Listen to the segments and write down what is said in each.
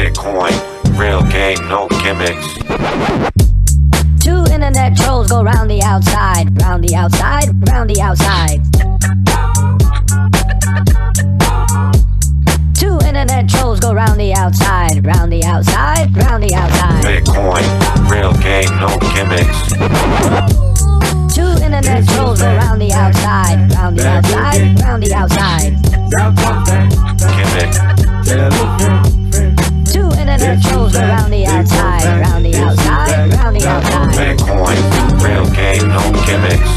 Bitcoin, real game, no gimmicks. Two internet trolls go round the outside, round the outside, round the outside. Two internet trolls go round the outside, round the outside, round the outside. Bitcoin, real game, no gimmicks. Two internet trolls go round the outside, round the outside, round the outside. Gimmick, and her trolls around the outside, around the outside, around the outside. Bitcoin, real game, no gimmicks.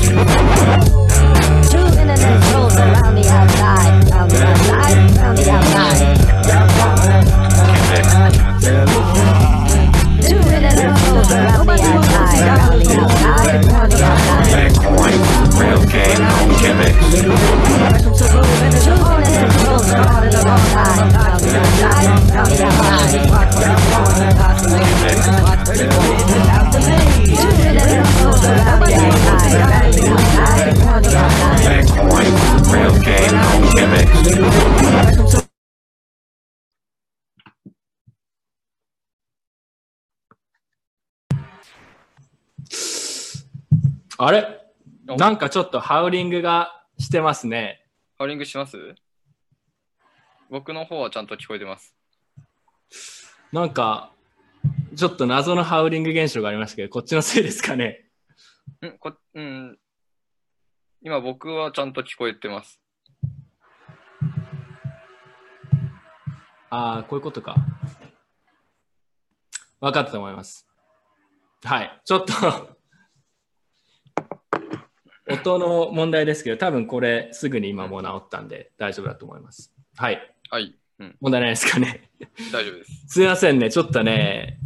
Two around the outside, around the outside, around the outside. The. Bitcoin, real game, no gimmicks. あれ？なんかちょっとハウリングがしてますね。ハウリングします？僕の方はちゃんと聞こえてます。なんか、ちょっと謎のハウリング現象がありましたけど、こっちのせいですかね？ん？こうん、今僕はちゃんと聞こえてます。ああ、こういうことか。分かったと思います。はい。ちょっと音の問題ですけど、多分これすぐに今もう治ったんで大丈夫だと思います。はい。はい、うん、問題ないですかね。大丈夫です。すいませんね。ちょっとね、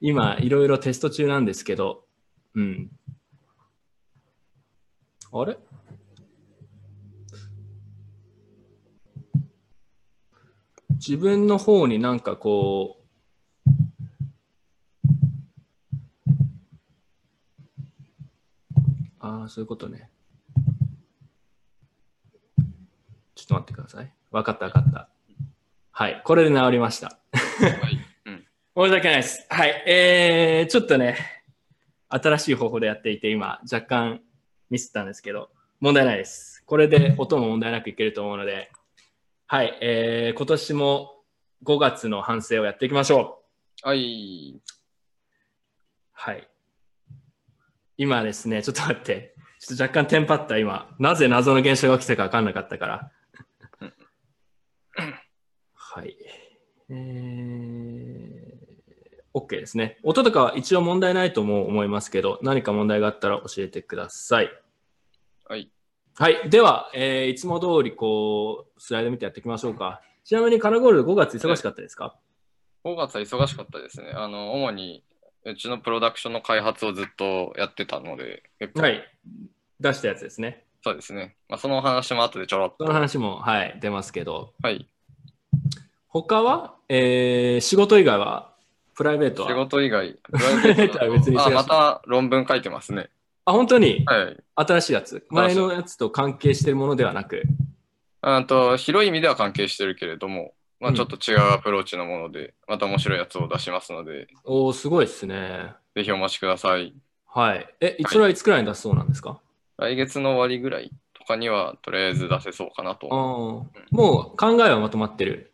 今いろいろテスト中なんですけど、うん。あれ？自分の方になんかこう、ああ、そういうことね。ちょっと待ってください。わかったわかった。はい、これで治りました。はい、うん、申し訳ないです。はい。えー、ちょっとね、新しい方法でやっていて、今、若干ミスったんですけど、問題ないです。これで音も問題なくいけると思うので、はい。えー、今年も5月の反省をやっていきましょう。はい、はい。今ですね、ちょっと待って。ちょっと若干テンパった今。なぜ謎の現象が起きたか分かんなかったから。はい。えー、OK ですね。音とかは一応問題ないとも思いますけど、何か問題があったら教えてください。はい。はい。では、えーいつも通りこう、スライド見てやっていきましょうか。ちなみにカナゴールド5月忙しかったですか？5月は忙しかったですね。あの、主にうちのプロダクションの開発をずっとやってたので、結構、はい。出したやつですね。そうですね。まあ、その話も後でちょろっと。その話も、はい、出ますけど、はい。他は、えー仕事以外は、プライベートは？仕事以外、プライベートは別にあ、また論文書いてますね。あ、本当に？はい。新しいやつ？前のやつと関係しているものではなく？あと広い意味では関係してるけれども、まあ、うんちょっと違うアプローチのもので、また面白いやつを出しますので、おー、すごいですね。ぜひお待ちください。はい。え、それはいつくらいに出すそうなんですか、来月の終わりぐらいとかには、とりあえず出せそうかなとう。ーもう考えはまとまってる。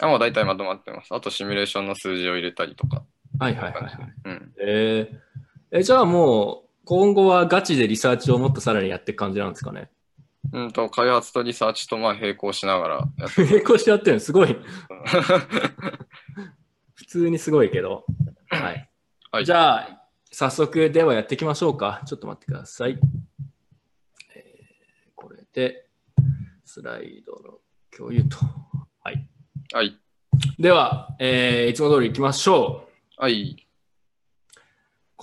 あ、もう大体まとまってます。あとシミュレーションの数字を入れたりとか。はいはいはい、はい。うん。えーえ、じゃあもう、今後はガチでリサーチをもっとさらにやっていく感じなんですかね？うんと、開発とリサーチとまあ並行しながらやって並行してやってるの？すごい。普通にすごいけど。はい。はいじゃあ、早速ではやっていきましょうか。ちょっと待ってください。えーこれで、スライドの共有と。はい。はい。では、えーいつも通り行きましょう。はい。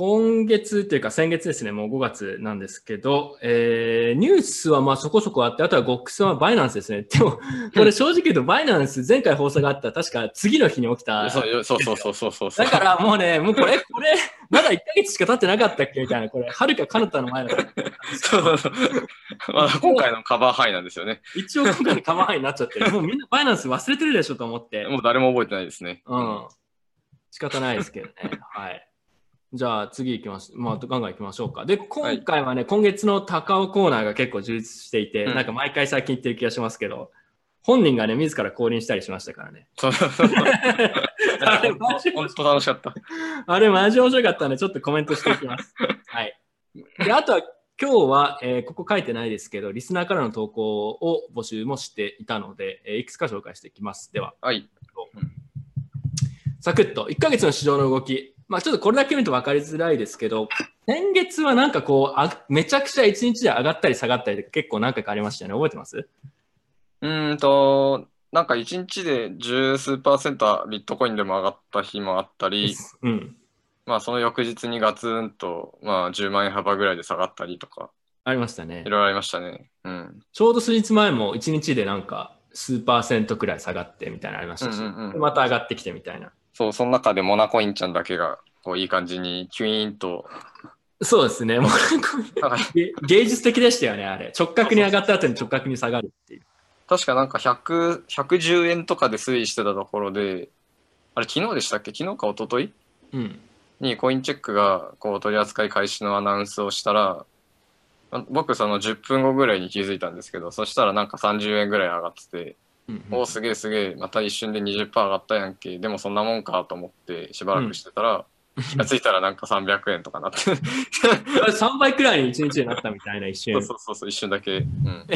今月というか先月ですね、もう5月なんですけど、えーニュースはまあそこそこあって、あとはゴックスはバイナンスですね。でも、これ正直言うとバイナンス前回放送があった確か次の日に起きた。そうそうそうそうそう。だからもうね、もうこれ、これ、まだ1ヶ月しか経ってなかったっけみたいな、これ、はるか彼方の前だから。そうそうそう。まあ、今回のカバー範囲なんですよね。一応今回のカバー範囲になっちゃってる。もうみんなバイナンス忘れてるでしょと思って。もう誰も覚えてないですね。うん。仕方ないですけどね。はい。じゃあ次行きます。まあ、ガンガン行きましょうか。で、今回はね、今月の高尾コーナーが結構充実していて、うんなんか毎回最近言ってる気がしますけど、本人がね、自ら降臨したりしましたからね。そうそうそうあれマジ本当楽しかった。あれ、マジ面白かったんで、ちょっとコメントしていきます。はい。で、あとは、今日は、えーここ書いてないですけど、リスナーからの投稿を募集もしていたので、えーいくつか紹介していきます。では、はい。サクッと、1ヶ月の市場の動き。まあちょっとこれだけ見ると分かりづらいですけど、先月はなんかこう、あめちゃくちゃ1日で上がったり下がったりで結構何回かありましたよね。覚えてます？うーんと、なんか1日で十数パーセントはビットコインでも上がった日もあったり、うん。まあその翌日にガツンと、まあ10万円幅ぐらいで下がったりとか、ありましたねい。ろいろありましたね。うん。ちょうど数日前も1日でなんか数パーセントくらい下がってみたいなのありましたし、うんうんうんでまた上がってきてみたいな。そう、その中でモナコインちゃんだけが、こういい感じにキュイーンと、そうですね。もうなんかげ芸術的でしたよね、あれ。直角に上がった後に直角に下がるっていう。確かなんか100、110円とかで推移してたところで、あれ昨日でしたっけ？昨日か一昨日？うん。にコインチェックがこう取り扱い開始のアナウンスをしたら、あ僕その10分後ぐらいに気づいたんですけど、そしたらなんか30円ぐらい上がってて、うんおおすげえすげえ、また一瞬で20%上がったやんけ、でもそんなもんかと思ってしばらくしてたら、気がついたらなんか300円とかなって。3倍くらいに1日でなったみたいな一瞬そう。そうそう一瞬だけ。うん、ち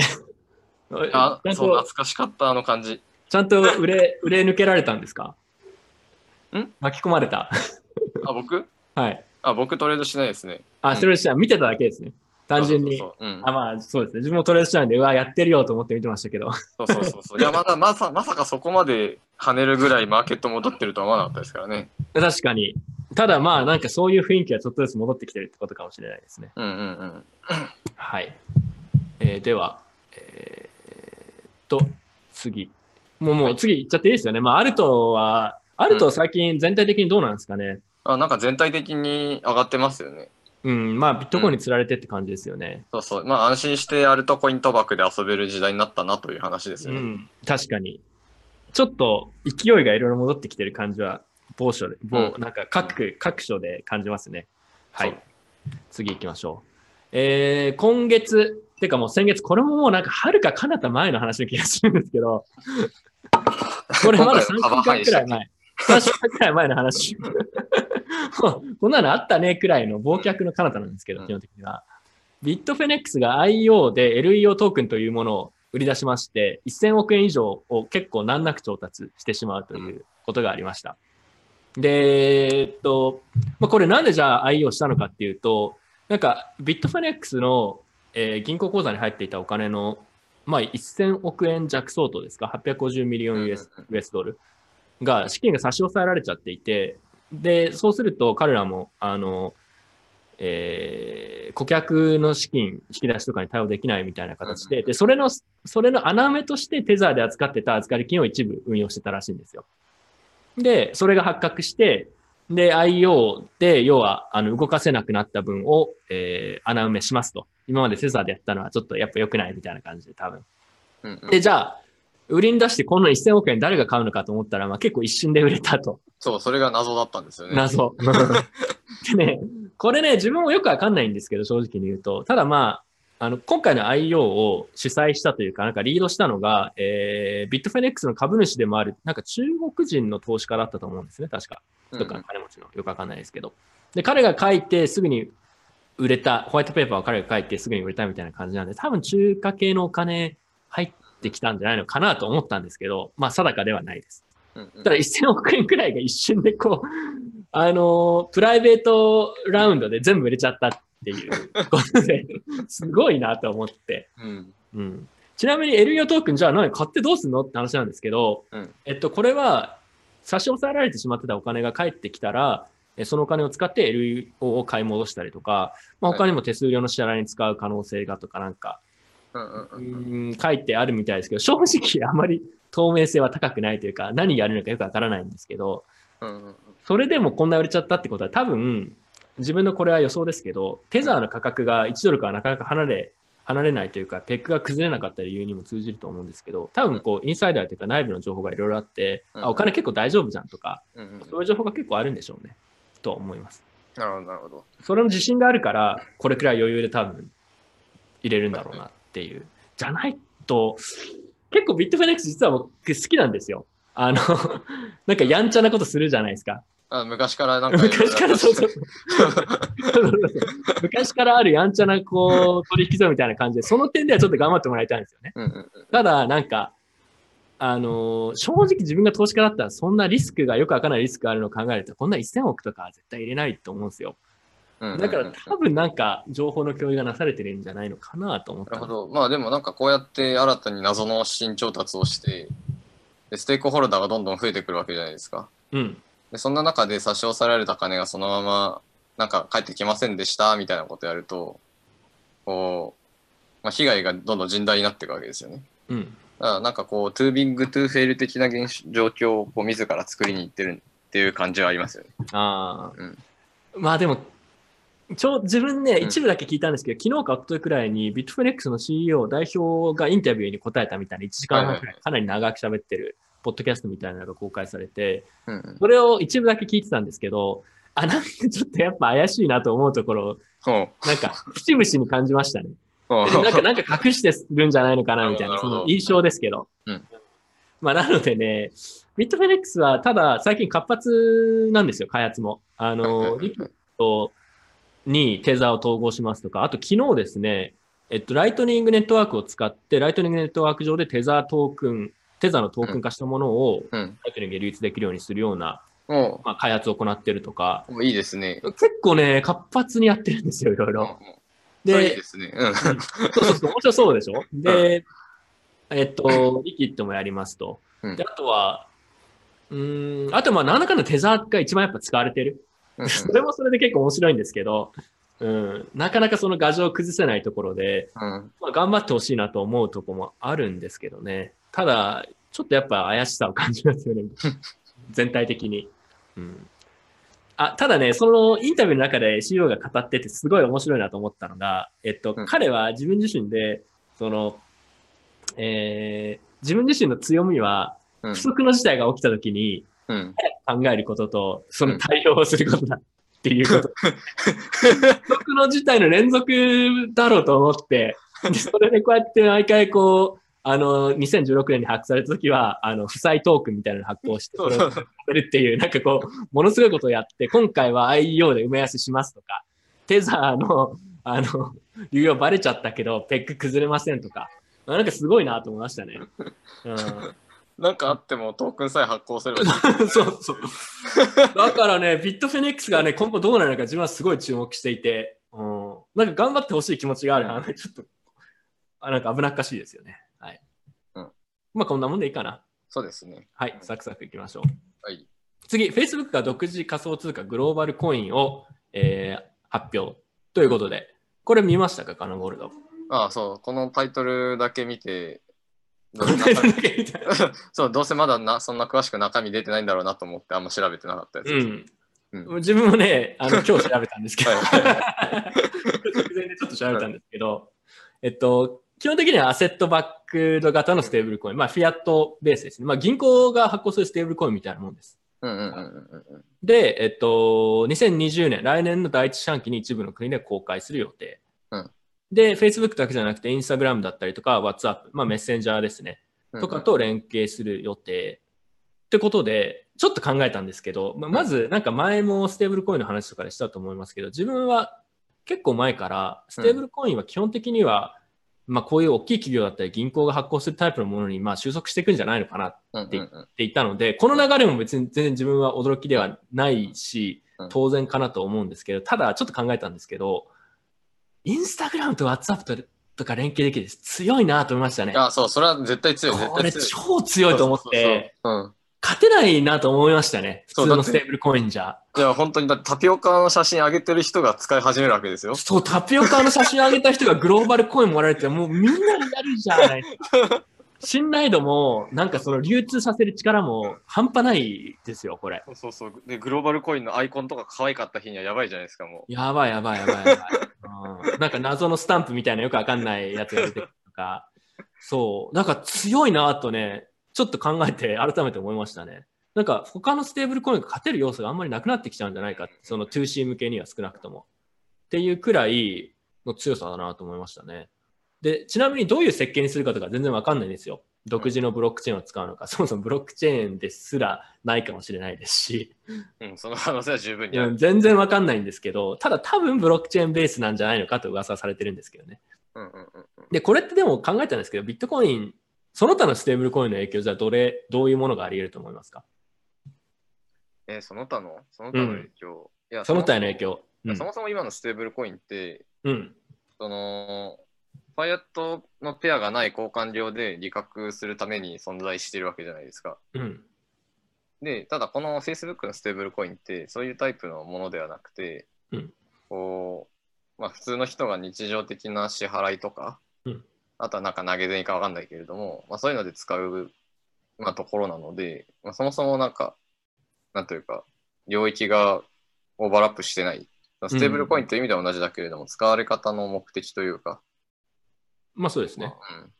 あそう、懐と、かしかった、あの感じ。ちゃんと売れ、売れ抜けられたんですか？ん？巻き込まれた。あ、僕？はい。あ、僕トレードしないですね。あ、うんそれじゃ見てただけですね。単純に。あ、まあ、そうですね。自分もトレードしたんで、うわ、やってるよと思って見てましたけど。そうそうそうそう。いや、まだ、まさ、まさかそこまで跳ねるぐらいマーケット戻ってるとは思わなかったですからね。確かに。ただまあ、なんかそういう雰囲気がちょっとずつ戻ってきてるってことかもしれないですね。うんうんうん。はい。えーでは、えーっと、次。もう、もう次行っちゃっていいですよね。まあ、アルトは、アルト最近全体的にどうなんですかね。あ、なんか全体的に上がってますよね。うん、まあ、ビットコインに釣られてって感じですよね。そうそう。まあ安心してアルトコイン賭博で遊べる時代になったなという話ですよね。うん、確かに。ちょっと勢いがいろいろ戻ってきてる感じは、某所で、某、うなんか各、各所で感じますね。はい。次行きましょう。えー、今月、てかもう先月、これももうなんか遥か彼方前の話の気がするんですけど、これまだ3週間くらい前。3週間くらい前の話。こんなのあったねくらいの忘却の彼方なんですけど、うん基本的には。ビットフェネックスが IO で LEO トークンというものを売り出しまして、1000億円以上を結構難なく調達してしまうということがありました。で、えっと、まあ、これなんでじゃあ IO したのかっていうと、なんかビットフィネックスの、えー銀行口座に入っていたお金の、まあ、1000億円弱相当ですか、850ミリオン US, US ドルが、資金が差し押さえられちゃっていて、で、そうすると彼らも、あの、えー顧客の資金引き出しとかに対応できないみたいな形で、で、それの、それの穴埋めとしてテザーで扱ってた預かり金を一部運用してたらしいんですよ。で、それが発覚して、で、IO で、要は、あの、動かせなくなった分を、えー穴埋めしますと。今までテザーでやったのはちょっとやっぱ良くないみたいな感じで多分。で、じゃあ、売りに出してこの1000億円誰が買うのかと思ったら、まあ結構一瞬で売れたと。そう、それが謎だったんですよね。謎。でね、これね、自分もよくわかんないんですけど、正直に言うと。ただまあ、あの、今回の IO を主催したというか、なんかリードしたのが、えー、ビットフェネックスの株主でもある、なんか中国人の投資家だったと思うんですね、確か。うんとか金持ちの、よくわかんないですけど。で、彼が書いてすぐに売れた、ホワイトペーパーを彼が書いてすぐに売れたみたいな感じなんで、多分中華系のお金入ってきたんじゃないのかなと思ったんですけど、まあ定かではないです。ただ1000億円くらいが一瞬でこう、あのープライベートラウンドで全部売れちゃったっていう。ことで、すごいなと思って。うん。うん、ちなみに LEO トークンじゃあ何買ってどうすんのって話なんですけど、うん。えっと、これは差し押さえられてしまってたお金が返ってきたら、えそのお金を使って LEO を買い戻したりとか、まあ、他にも手数料の支払いに使う可能性がとかなんか、うん書いてあるみたいですけど、正直あまり透明性は高くないというか、何やるのかよくわからないんですけど、それでもこんな売れちゃったってことは多分、自分のこれは予想ですけど、テザーの価格が1ドルからなかなか離れ離れないというか、ペックが崩れなかった理由にも通じると思うんですけど、多分こう、インサイダーというか内部の情報がいろいろあって、うんあ、お金結構大丈夫じゃんとか、そういう情報が結構あるんでしょうね。と思います。なるほど、なるほど。それの自信があるから、これくらい余裕で多分入れるんだろうなっていう。じゃないと、結構ビットフェネックス実は僕好きなんですよ。あの、なんかやんちゃなことするじゃないですか。あ昔からなんか。昔からそうそう。昔からあるやんちゃなこう取引所みたいな感じで、その点ではちょっと頑張ってもらいたいんですよね。うんうんうん。ただ、なんか、あのー正直自分が投資家だったら、そんなリスクがよくわからないリスクがあるのを考えると、こんな1000億とかは絶対入れないと思うんですよ。だから多分なんか情報の共有がなされてるんじゃないのかなと思ったなるほど。まあでもなんかこうやって新たに謎の資金調達をして、でステークホルダーがどんどん増えてくるわけじゃないですか。うん。でそんな中で差し押さえられた金がそのままなんか返ってきませんでしたみたいなことやると、こう、まあ、被害がどんどん甚大になっていくわけですよね。うん。だからなんかこう、 too big to fail 的な現象状況をこう自ら作りに行ってるっていう感じはありますよね。ああ、うんまあでも、ちょ自分ね、うん一部だけ聞いたんですけど、昨日か一昨日くらいにビットフィネックスの CEO、代表がインタビューに答えたみたいな1時間半くらいかなり長く喋ってる、ポッドキャストみたいなのが公開されて。それを一部だけ聞いてたんですけど、あ、なんかちょっとやっぱ怪しいなと思うところ、ほなんか、節々に感じましたね。なんか、なんか隠してるんじゃないのかな、みたいな、その印象ですけど。うんまあ、なのでね、ビットフィネックスは、ただ、最近活発なんですよ、開発も。あの、リキッドにテザーを統合しますとか、あと昨日ですね、えっと、ライトニングネットワークを使って、ライトニングネットワーク上でテザートークン、テザーのトークン化したものを、うん。ライトニングで流通できるようにするような、もまあ、開発を行ってるとか、いいですね。結構ね、活発にやってるんですよ、いろいうんろ。それいいでで、すね。うん。そうそうそう、面白そうでしょ？で、えっと、リキッドもやりますと。うんで、あとは、うーん、あとまあ何らかのテザーが一番やっぱ使われてる。うん それもそれで結構面白いんですけど、うん、なかなかその画像を崩せないところで、うん。まあ、頑張ってほしいなと思うところもあるんですけどね。ただ、ちょっとやっぱ怪しさを感じますよね。全体的に。うん。あ、ただね、そのインタビューの中で CEO が語っててすごい面白いなと思ったのが、えっと、うん彼は自分自身で、その、えー自分自身の強みは、うん不測の事態が起きた時にうん。考えることと、その対応をすることだっていうこと。不測の事態の連続だろうと思って、でそれでこうやって毎回こう、あの、2016年に発掘された時は、あの、負債トークンみたいなのを発行して、それをさせるっていう、なんかこう、ものすごいことをやって、今回は IEO で埋め合わせしますとか、テザーの、あの、流用バレちゃったけど、ペック崩れませんとか、なんかすごいなと思いましたね。うんなんかあってもトークンさえ発行すればいい。そうそう。だからね、ビットフェニックスがね、今後どうなるのか自分はすごい注目していて、うん、なんか頑張ってほしい気持ちがあるな。ちょっと、あなんか危なっかしいですよね。はい。うんまあこんなもんでいいかな。そうですね。はい、サクサクいきましょう。はい。次、Facebook が独自仮想通貨グローバルコインを、えー発表ということで、これ見ましたか、カナゴールド。ああ、そう。このタイトルだけ見て、そう、どうせまだなそんな詳しく中身出てないんだろうなと思ってあんま調べてなかったやつです。うん。うん自分もね、あの 今日調べたんですけど、はい直前でちょっと調べたんですけど、えっと、基本的には asset-backed 型のステーブルコイン、まあ、フィアットベースですね。まあ、銀行が発行するステーブルコインみたいなもんです。うんうんうんうんうん。で、えっと、2020年、来年の第一四半期に一部の国で公開する予定。うんで、Facebook だけじゃなくて、Instagram だったりとか、WhatsApp、まあ、メッセンジャーですね。うんとかと連携する予定。ってことで、ちょっと考えたんですけど、まあまず、なんか前もステーブルコインの話とかでしたと思いますけど、自分は結構前から、ステーブルコインは基本的には、まあこういう大きい企業だったり銀行が発行するタイプのものにまあ収束していくんじゃないのかなって言ったので、この流れも別に全然自分は驚きではないしうん、当然かなと思うんですけど、ただちょっと考えたんですけど、インスタグラムと WhatsApp ととか連携できて強いなと思いましたね。あ、そう、それは絶対強い。絶これ。超強いと思って。勝てないなと思いましたね。普通のステーブルコインじゃ。うん。いや、本当に、タピオカの写真上げてる人が使い始めるわけですよ。そう、タピオカの写真上げた人がグローバルコインもらえて、もうみんなにやるじゃないですか。信頼度も、なんかその流通させる力も半端ないですよ、これ。そうそうそう。で、グローバルコインのアイコンとか可愛かった日にはやばいじゃないですか、もやばいやばいやばいやばい。うんなんか謎のスタンプみたいなよくわかんないやつが出てくるとか、そう、なんか強いなとね、ちょっと考えて改めて思いましたね。なんか他のステーブルコインが勝てる要素があんまりなくなってきちゃうんじゃないかその 2C 向けには少なくとも。っていうくらいの強さだなと思いましたね。で、ちなみにどういう設計にするかとか全然わかんないんですよ。独自のブロックチェーンを使うのか、そもそもブロックチェーンですらないかもしれないですし、うん、その可能性は十分に全然わかんないんですけど、ただ多分ブロックチェーンベースなんじゃないのかと噂されてるんですけどね。うんうんうんうん。で、これってでも考えたんですけど、ビットコイン、その他のステーブルコインの影響じゃどれ、どういうものがあり得ると思いますか？えーその他の？その他の影響？いやその他への影響。うんそもそも今のステーブルコインって、うん。その、フィアットのペアがない交換所で利確するために存在しているわけじゃないですか。うん。で、ただこの Facebook のステーブルコインってそういうタイプのものではなくて、うんこう、まあ普通の人が日常的な支払いとか、うんあとはなんか投げ銭かわかんないけれども、まあそういうので使う、まあ、ところなので、まあ、そもそもなんか、なんというか、領域がオーバーラップしてない。ステーブルコインという意味では同じだけれども、使われ方の目的というか、まあそうですね。うん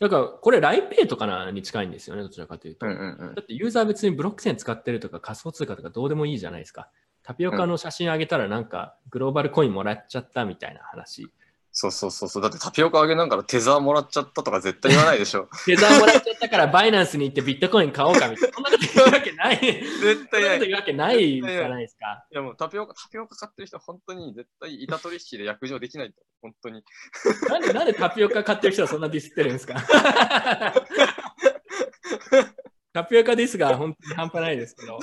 だから、これ LINEPay とかなに近いんですよね、どちらかというと。うんうんうんだってユーザー別にブロックチェーン使ってるとか仮想通貨とかどうでもいいじゃないですか。タピオカの写真あげたらなんかグローバルコインもらっちゃったみたいな話。そうそうそうそう。だってタピオカあげながらテザーもらっちゃったとか絶対言わないでしょ。デザーもらっちゃったからバイナンスに行ってビットコイン買おうかみたいな。そんなこと言うわけない。絶そん対ない。いなこと言うわけないじゃないですか。やもうタピオカ、タピオカ買ってる人は本当に絶対板取引で約定できないと。本当に。なんで、なんでタピオカ買ってる人はそんなディスってるんですか？タピオカディスが本当に半端ないですけど。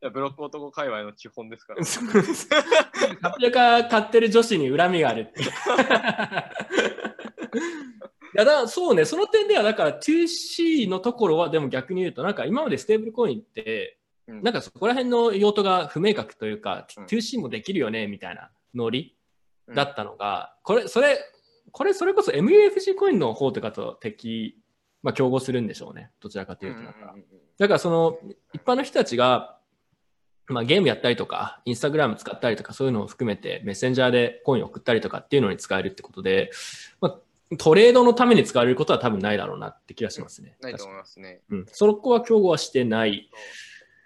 いやブロック男界隈の基本ですから。タピオカ買ってる女子に恨みがあるってい やだそうね、その点ではだから 2C のところはでも逆に言うと、なんか今までステーブルコインって、うん。なんかそこら辺の用途が不明確というか、うん。2C もできるよねみたいなノリだったのが、これ、それ、これそれこそ MUFG コインの方とかと敵、まあ競合するんでしょうね、どちらかというとなんか。だからその一般の人たちが、まあ、ゲームやったりとか、インスタグラム使ったりとか、そういうのを含めて、メッセンジャーでコインを送ったりとかっていうのに使えるってことで、まあ、トレードのために使われることは多分ないだろうなって気がしますね。ないと思いますね。にうん、そこは競合はしてない。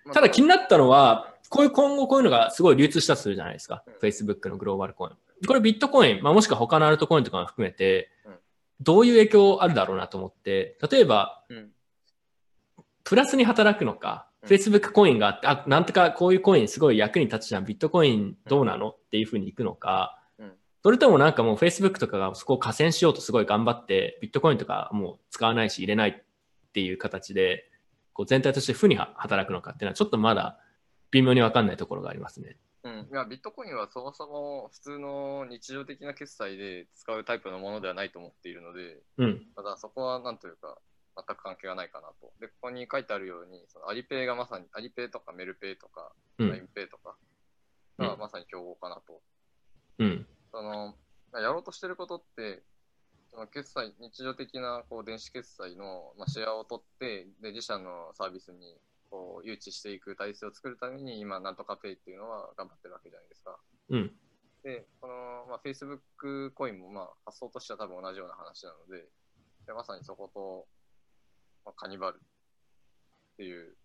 まあただ気になったのは、こういう今後こういうのがすごい流通したとするじゃないですかうん。Facebook のグローバルコイン。これビットコイン、まあ、もしくは他のアルトコインとかも含めてうん、どういう影響あるだろうなと思って、例えば、うんプラスに働くのか、うん Facebook コインがあって、あ、なんとかこういうコインすごい役に立つじゃん、ビットコインどうなのっていうふうにいくのか。うん、それともなんかもう Facebook とかがそこを加戦しようとすごい頑張って、ビットコインとかもう使わないし入れないっていう形で、こう全体として負には働くのかっていうのはちょっとまだ微妙にわかんないところがありますね。うん、いやビットコインはそもそも普通の日常的な決済で使うタイプのものではないと思っているので、うん。ただそこはなんというか、全く関係がないかなと。で、ここに書いてあるように、そのアリペイがまさに、アリペイとかメルペイとか、う LINE ん。ペイとかうんがまさに競合かなと。うん。その、やろうとしてることって、その決済、日常的なこう電子決済の、まあ、シェアを取って、で自社のサービスにこう誘致していく体制を作るために、今、なんとかペイっていうのは頑張ってるわけじゃないですか。うん。で、この、まあ、Facebook コインも、まあ、発想としては多分同じような話なので、でまさにそこと、まあ、カニバルっていう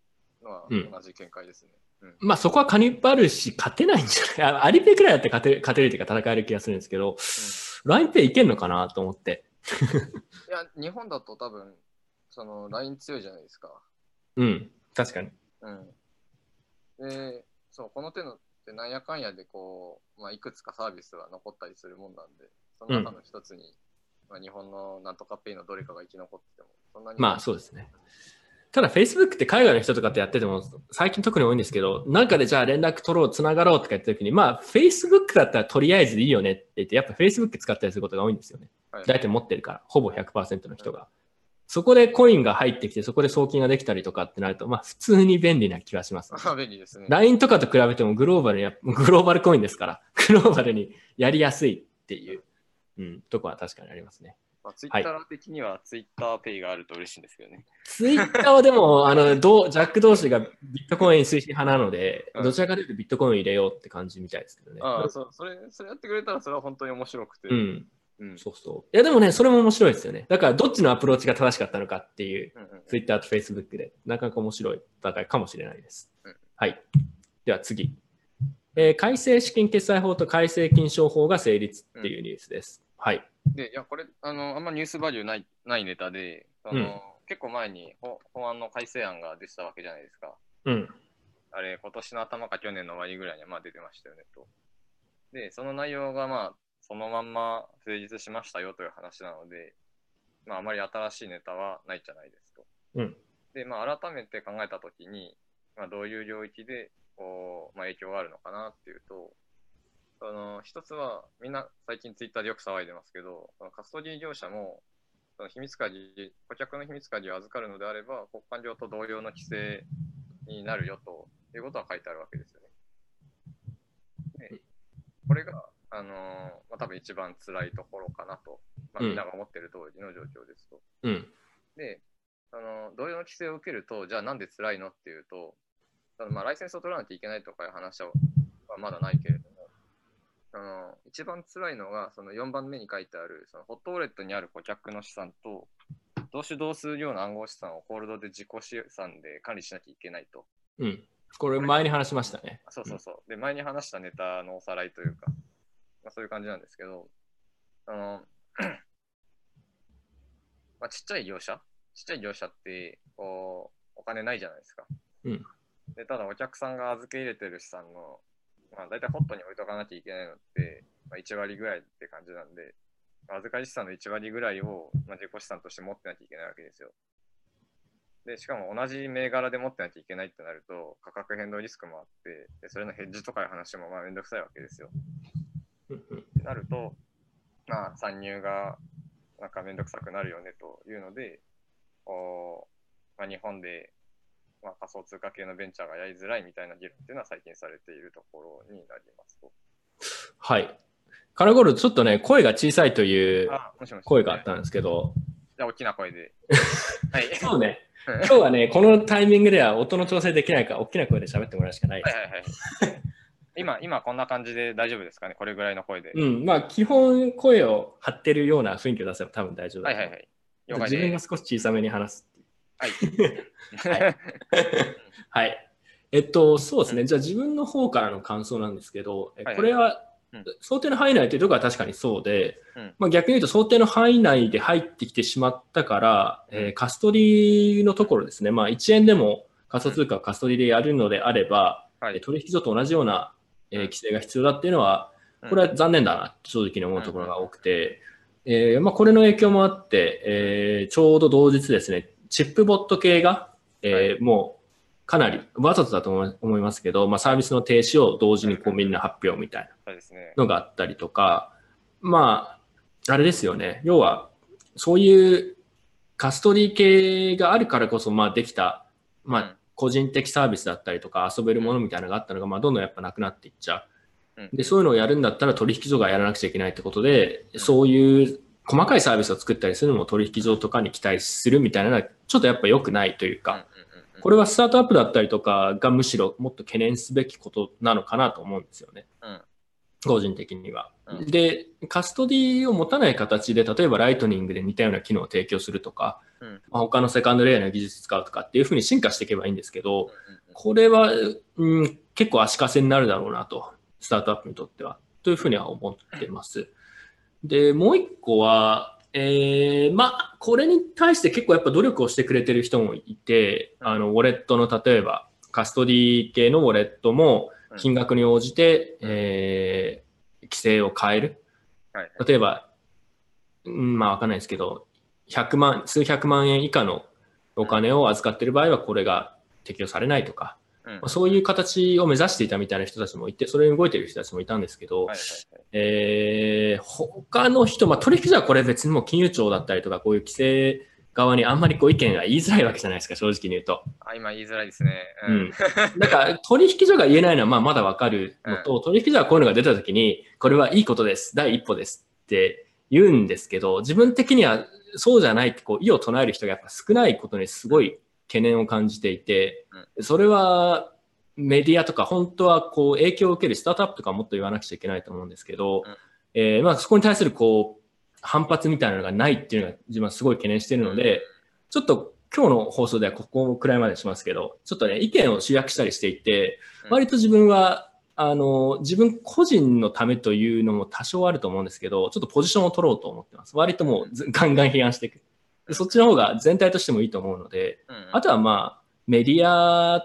のはうん同じ見解ですね。うん。まあそこはカニバルし勝てないんじゃない？あアリペイくらいだって勝てる勝てるというか戦える気がするんですけど、LINEPay いけんのかなと思って。いや、日本だと多分、その、LINE 強いじゃないですか。うん。確かに。うん。で、そう、この手のってなんやかんやでこう、まあ、いくつかサービスは残ったりするもんなんで、その中の一つに、まあ、日本のなんとかペイのどれかが生き残ってても。まあそうですね。ただ Facebook って海外の人とかってやってても、最近特に多いんですけど、なんかでじゃあ連絡取ろう、つながろうとか言った時に、まあ Facebook だったらとりあえずいいよねって言って、やっぱ Facebook 使ったりすることが多いんですよね。はい大体持ってるから、ほぼ100%の人が。そこでコインが入ってきて、そこで送金ができたりとかってなると、まあ普通に便利な気がします、ね。ま あ便利ですね。LINE とかと比べてもグローバルにや、グローバルコインですから、グローバルにやりやすいっていう、うん、とこは確かにありますね。まあ、ツイッター的にはツイッターペイがあると嬉しいんですけどね。ツイッターはでも、あの、どうジャック同士がビットコイン推進派なので、うんどちらかというとビットコインを入れようって感じみたいですけどね。ああ、そう、それ、それやってくれたらそれは本当に面白くて。うん。うん。そうそう。いや、でもね、それも面白いですよね。だから、どっちのアプローチが正しかったのかっていう、うんうんツイッターとフェイスブックで、なかなか面白い戦いかもしれないですうん。はい。では次。えー改正資金決済法と改正金商法が成立っていうニュースです。はい。で、いや、これ、あの、あんまニュースバリューないないネタで、あのうん結構前に法法案の改正案が出てたわけじゃないですか。うん。あれ、今年の頭か去年の終わりぐらいにはまあ出てましたよねと。で、その内容がまあ、そのまんま成立しましたよという話なので、まあ、あまり新しいネタはないじゃないですと。うんで、まあ、改めて考えたときに、まあ、どういう領域でこう、まあ、影響があるのかなっていうと、その一つは、みんな最近ツイッターでよく騒いでますけど、そのカストリー業者も、その秘密鍵、顧客の秘密鍵を預かるのであれば、国家上と同様の規制になるよということは書いてあるわけですよね。でこれが、あのーまあ、多分一番辛いところかなと、まあ、うんみんなが思ってる通りの状況ですと。うん。で、あの同様の規制を受けると、じゃあなんで辛いのっていうと、そのまあライセンスを取らなきゃいけないとかいう話はまだないけれども、あの一番辛いのが、その4番目に書いてある、そのホットウォレットにある顧客の資産と、同種同数量の暗号資産をコールドで自己資産で管理しなきゃいけないと。うん。これ前に話しましたね。そうそうそう。で、前に話したネタのおさらいというか、まあ、そういう感じなんですけど、あの、まあ、ちっちゃい業者？ちっちゃい業者って、こう、お金ないじゃないですか。うんで、ただお客さんが預け入れてる資産の、まあ、大体ホットに置いとかなきゃいけないのって、まあ、1割ぐらいって感じなんで、まあ預かり資産の1割ぐらいを、まあ、自己資産として持ってなきゃいけないわけですよ。で、しかも同じ銘柄で持ってなきゃいけないってなると、価格変動リスクもあって、でそれのヘッジとかいう話もまあめんどくさいわけですよ。ってなると、まあ、参入がなんかめんどくさくなるよねというので、こうまあ、日本で、まあ、仮想通貨系のベンチャーがやりづらいみたいな議論っていうのは最近されているところになりますと。はい。カラゴールド、ちょっとね、声が小さいという。声があったんですけど、じゃあ、大きな声で。はい。そうね。今日はね、このタイミングでは音の調整できないから、大きな声で喋ってもらうしかないです。はいはいはい。今、今こんな感じで大丈夫ですかね？これぐらいの声で。うん、まあ、基本声を張ってるような雰囲気を出せば多分大丈夫だと思うはいはいはい。自分が。少し小さめに話す。はい。はい。えっと、そうですね。じゃあ自分の方からの感想なんですけど、えはいこれはうん。想定の範囲内というところは確かにそうで、うん。まあ、逆に言うと想定の範囲内で入ってきてしまったから、えーカストリーのところですね、まあ、1円でも仮想通貨をカストリーでやるのであれば、はい。え取引所と同じような、え規制が必要だっていうのは、うん。これは残念だな正直に思うところが多くて、えーまあ、これの影響もあって、えーちょうど同日ですね、チップボット系が、えーもうかなりわざとだと思いますけど、まあ、サービスの停止を同時にこうみんな発表みたいな。のがあったりとか、まあ、あれですよね、要はそういうカストリー系があるからこそ、まあ、できた、まあ、個人的サービスだったりとか遊べるものみたいなのがあったのが、まあ、どんどんやっぱなくなっていっちゃう。うん。で、そういうのをやるんだったら取引所がやらなくちゃいけないってことで、うん。そういう細かいサービスを作ったりするのも取引所とかに期待するみたいなのは、ちょっとやっぱ良くないというか、これはスタートアップだったりとかがむしろもっと懸念すべきことなのかなと思うんですよね。うん個人的には。うんで、カストディを持たない形で、例えばライトニングで似たような機能を提供するとか、うんまあ他のセカンドレイヤーの技術使うとかっていうふうに進化していけばいいんですけど、これは、うん、結構足かせになるだろうなと、スタートアップにとっては、というふうには思ってます。で、もう一個は、えー、まあ、これに対して結構やっぱ努力をしてくれてる人もいて、あの、ウォレットの例えば、カストディ系のウォレットもうん。金額に応じて、えー規制を変える。例えば、うんまあわかんないですけど、100万、数百万円以下のお金を預かっている場合はこれが適用されないとか、うん。まあそういう形を目指していたみたいな人たちもいて、それに動いている人たちもいたんですけど、えー他の人、まあ、取引所はこれ別にもう金融庁だったりとか、こういう規制側にあんまりこう意見が言いづらいわけじゃないですか、正直に言うと。あ、今言いづらいですね。ううん。だから、取引所が言えないのはまあまだわかるのと、取引所はこういうのが出たときに、これはいいことです、第一歩ですって言うんですけど、自分的にはそうじゃないってこう意を唱える人がやっぱ少ないことにすごい懸念を感じていて、それはメディアとか本当はこう影響を受けるスタートアップとかもっと言わなくちゃいけないと思うんですけど、うん。えーまあそこに対するこう反発みたいなのがないっていうのが自分はすごい懸念しているので、ちょっと今日の放送ではここくらいまでしますけど、ちょっとね、意見を集約したりしていて、うん。割と自分は、あの、自分個人のためというのも多少あると思うんですけど、ちょっとポジションを取ろうと思ってます。割ともうずガンガン批判していく。でそっちの方が全体としてもいいと思うので、うん。うん。あとはまあ、メディア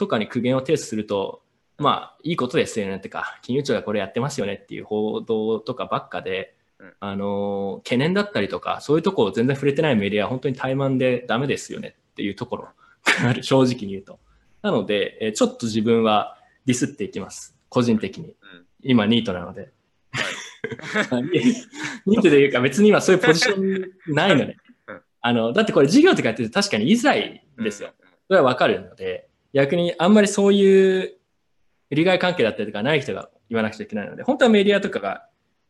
とかに苦言を呈すると、まあ、いいことですよねってか、金融庁がこれやってますよねっていう報道とかばっかでうん、あの、懸念だったりとか、そういうところ全然触れてないメディアは本当に怠慢でダメですよねっていうところがある、正直に言うと。なので、えーちょっと自分はディスっていきます。個人的に。うん今、ニートなので。ニートでいうか、別に今そういうポジションないのでうん。あの、だってこれ授業とかやってて確かに言いづらいんですよ。。それはわかるので、逆にあんまりそういう利害関係だったりとかない人が言わなくちゃいけないので、本当はメディアとかが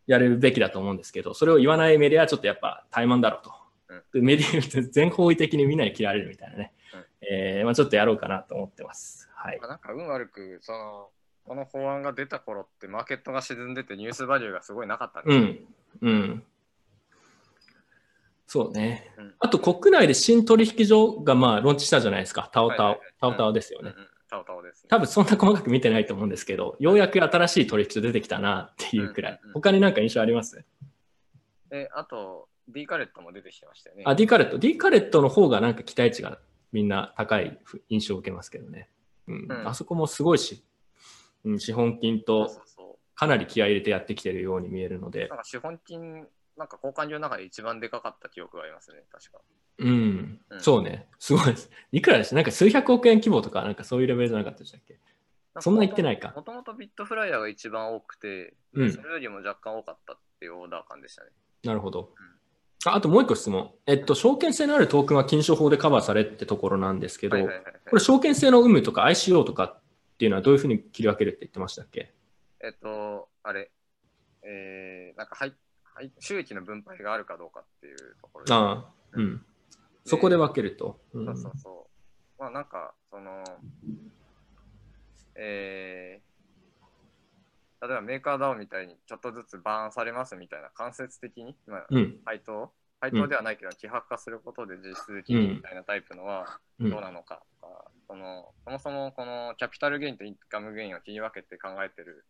やるべきだと思うんですけど、それを言わないメディアはちょっとやっぱ怠慢だろうと。うんでメディア全方位的にみんなに嫌われるみたいなね。うんえーまあ、ちょっとやろうかなと思ってます。はいまあ、。なんか運悪く、その、この法案が出た頃ってマーケットが沈んでてニュースバリューがすごいなかったんですよ。うん。うん。そうねうん。あと国内で新取引所がまあローンチしたじゃないですか。タオタオ。タオタオですよね。タオタオです、ね。多分そんな細かく見てないと思うんですけど、ようやく新しい取引所出てきたなっていうくらい。他になんか印象あります？で、あと、D カレットも出てきてましたよね。あ、D カレット。D カレットの方がなんか期待値がみんな高い印象を受けますけどね。うん。うんあそこもすごいし、うん、資本金そうとそうそかなり気合い入れてやってきてるように見えるのう。でなん、か資本金、なんか交換所の中で一番でかかった記憶がありますね、確か。うん、うんそうね。すごいです。いくらですなんか数百億円規模とか、なんかそういうレベルじゃなかったでしたっけ？そんな言ってないかもともとビットフライヤーが一番多くて、うんそれよりも若干多かったっていうオーダー感でしたね。なるほど。ああともう一個質問。えっと、証券性のあるトークンは禁書法でカバーされってところなんですけど、これ証券性の有無とか ICO とかっていうのはどういうふうに切り分けるって言ってましたっけ？えっと、あれ、えー、なんかはい、はい、収益の分配があるかどうかっていうところで。ああ、うん。そこで分けると。うんそうそうそう。まあなんか、その、えー、例えばメーカー DAO みたいにちょっとずつバーンされますみたいな間接的に、まあ、うん。配当配当ではないけど、希薄化することで実質金利みたいなタイプのはうんどうなのかとか、そのそもそもこのキャピタルゲインとインカムゲインを切り分けて考えてる、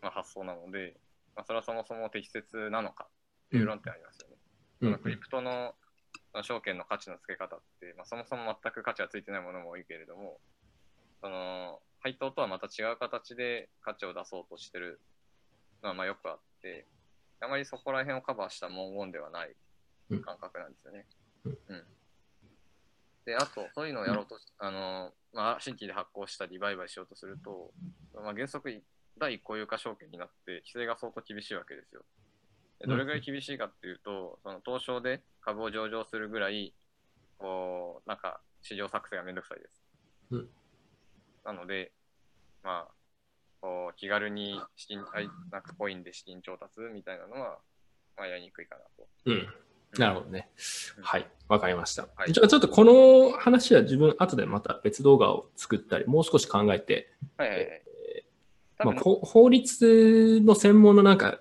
まあ、発想なので、まあ、それはそもそも適切なのかっていう論点ありますよね。うん。そのクリプトのまあ証券の価値の付け方って、まあ、そもそも全く価値はついてないものも多いけれども、その配当とはまた違う形で価値を出そうとしてるのはまあよくあって、あまりそこら辺をカバーした文言ではない感覚なんですよね。うん。うん。で、あと、そういうのをやろうとし、あの、まあ、新規で発行したり売買しようとすると、まあ、原則、第一固有化証券になって、規制が相当厳しいわけですよ。でどれぐらい厳しいかっていうと、その東証で株を上場するぐらい、こう、なんか、市場作成がめんどくさいです。うんなので、まあ、こう気軽に資金、あいなんかコインで資金調達みたいなのは、まあ、やりにくいかなと。うん。なるほどね。はい。わかりました。はいじゃあちょっとこの話は自分後でまた別動画を作ったり、もう少し考えて、はいはいはい。多まあ、法律の専門のなんか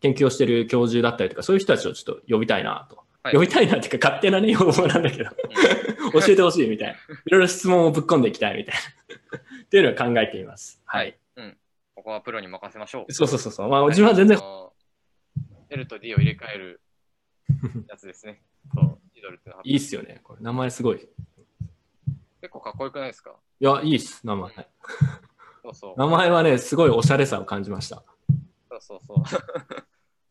研究をしてる教授だったりとか、そういう人たちをちょっと呼びたいなと。はい呼びたいなっていうか、勝手なね、要望なんだけど、教えてほしいみたいな。いろいろ質問をぶっ込んでいきたいみたいな。っていうのを考えています。はい。うん。ここはプロに任せましょう。そうそうそうそう。まあ、自分は全然 L と D を入れ替える やつですね。そう、イドルっていいっすよね。これ、名前すごい。い結構かっこよくないですか？や、いいっす、名前。そうそう。名前はね、すごいおしゃれさを感じました。そうそうそう。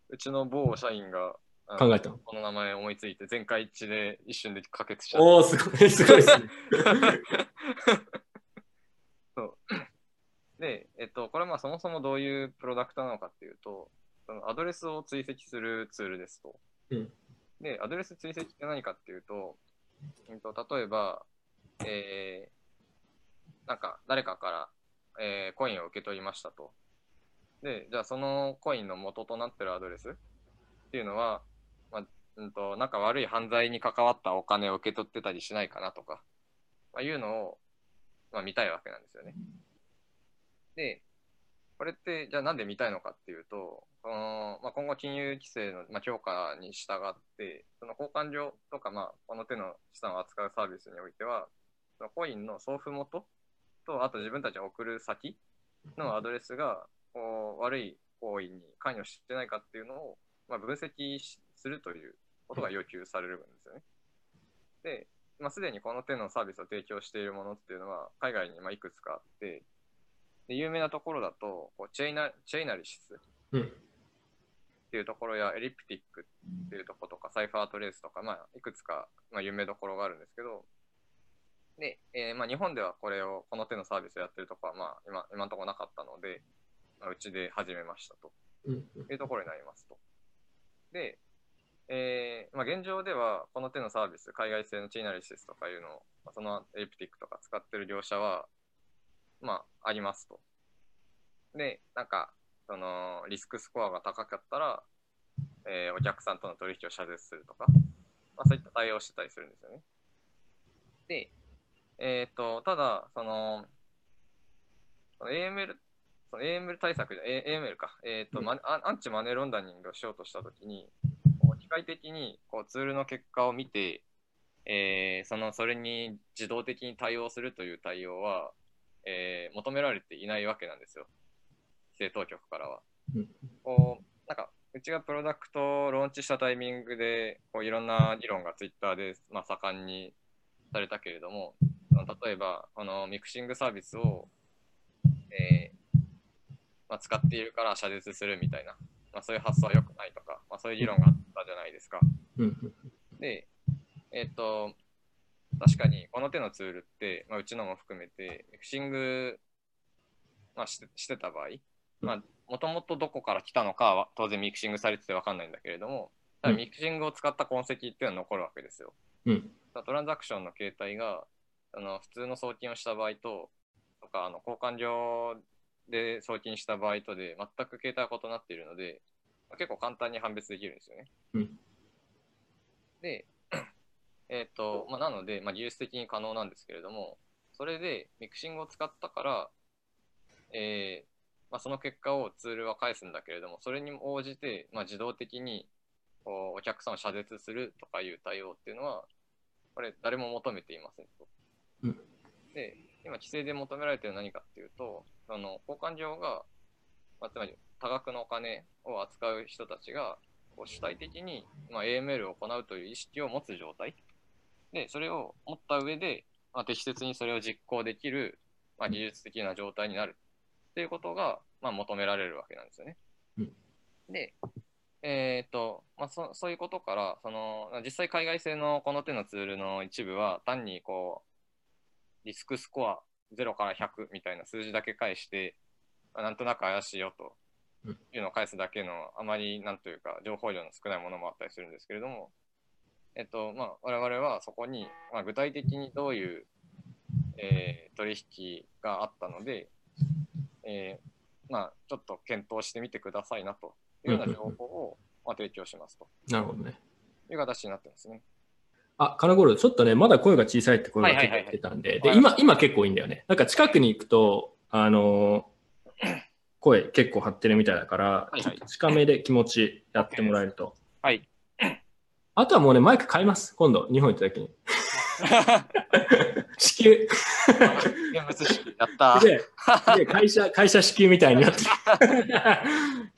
うちの某社員が考えたの？この名前思いついて全会一致で一瞬で可決しちゃった。おー、すごい、すごいっすね。そうで、えっと、これはまあそもそもどういうプロダクトなのかっていうと、そのアドレスを追跡するツールですと。うんで、アドレス追跡って何かっていうと、うんと例えば、えー、なんか誰かから、えーコインを受け取りましたと。で、じゃあそのコインの元となってるアドレスっていうのは、まあうん、となんか悪い犯罪に関わったお金を受け取ってたりしないかなとか、まあ、いうのを、まあ、見たいわけなんですよね。で、これってじゃあなんで見たいのかっていうと、そのまあ、今後金融規制の、まあ、強化に従って、その交換所とか、まあ、この手の資産を扱うサービスにおいては、そのコインの送付元と、あと自分たちが送る先のアドレスが悪い行為に関与してないかっていうのを、まあ、分析しするということが要求されるんですよね。で、まあ、すでにこの手のサービスを提供しているものっていうのは海外にまあいくつかあって、で有名なところだとこうチェイナチェイナリシスうん。っていうところやエリプティックっていうところとかサイファートレースとか、まあ、いくつか、まあ、有名どころがあるんですけど、で、えーまあ、日本ではこれを、この手のサービスをやってるところは、まあ、今、今のところなかったので、まあ、うちで始めましたとうん。いうところになりますと。で、えーまあ、現状では、この手のサービス、海外製のチーナリシスとかいうのを、まあそのエリプティックとか使ってる業者は、まあ、ありますと。で、なんか、そのリスクスコアが高かったら、えーお客さんとの取引を遮絶するとか、まあ、そういった対応をしてたりするんですよね。で、えっ、と、ただ、その、その AML、その AML 対策で、A- AML か、えっ、と、うんアンチマネーロンダリングをしようとしたときに、こう機械的にこうツールの結果を見て、えーそのそれに自動的に対応するという対応は、えー求められていないわけなんですよ。規制当局からは。うんこうなんかうちがプロダクトをローンチしたタイミングでこういろんな議論がツイッターで、まあ、盛んにされたけれども、その例えばこのミクシングサービスを、えーまあ、使っているから謝絶するみたいな、まあ、そういう発想は良くないとか、まあ、そういう議論があったじゃないですか。うん。で、えっ、と、確かにこの手のツールって、まあ、うちのも含めて、ミクシング、まあ、してしてた場合、まあ、もともとどこから来たのかは当然ミクシングされてて分かんないんだけれども、ミクシングを使った痕跡っていうのは残るわけですよ。うん。トランザクションの形態があの普通の送金をした場合と、とかあの交換所で送金した場合とで全く形態が異なっているので、まあ結構簡単に判別できるんですよね。うんで、えっ、と、まあ、なので、まあ、技術的に可能なんですけれども、それでミクシングを使ったから、えーまあ、その結果をツールは返すんだけれども、それに応じて、まあ、自動的にこうお客さんを遮絶するとかいう対応っていうのは、これ誰も求めていませんと。うんで、今規制で求められている何かっていうと、その交換所が、まあ、つまり多額のお金を扱う人たちが、こう主体的に、まあ、AML を行うという意識を持つ状態。で、それを持った上で、まあ、適切にそれを実行できる、まあ、技術的な状態になるっていうことが、まあ、求められるわけなんですよね。うんで、えーとまあ、そそういうことからその実際海外製のこの手のツールの一部は単にこうリスクスコア0から100みたいな数字だけ返して、まあなんとなく怪しいよとうんいうのを返すだけのあまりなんというか情報量の少ないものもあったりするんですけれども、えっとまあ、我々はそこに、まあ、具体的にどういう、えー取引があったので、えーまあ、ちょっと検討してみてくださいなというような情報を、まあ、提供しますとなるほどね。いう形になってますね。あ、金頃、ちょっとね、まだ声が小さいって声が結構来てたんで、で、今、今結構いいんだよね。なんか近くに行くと、あのー声結構張ってるみたいだから、近めで気持ちやってもらえると。はい。あとはもうね、マイク買います。今度、日本行った時に。支給。やったー。で、で会社、会社支給みたいになってる。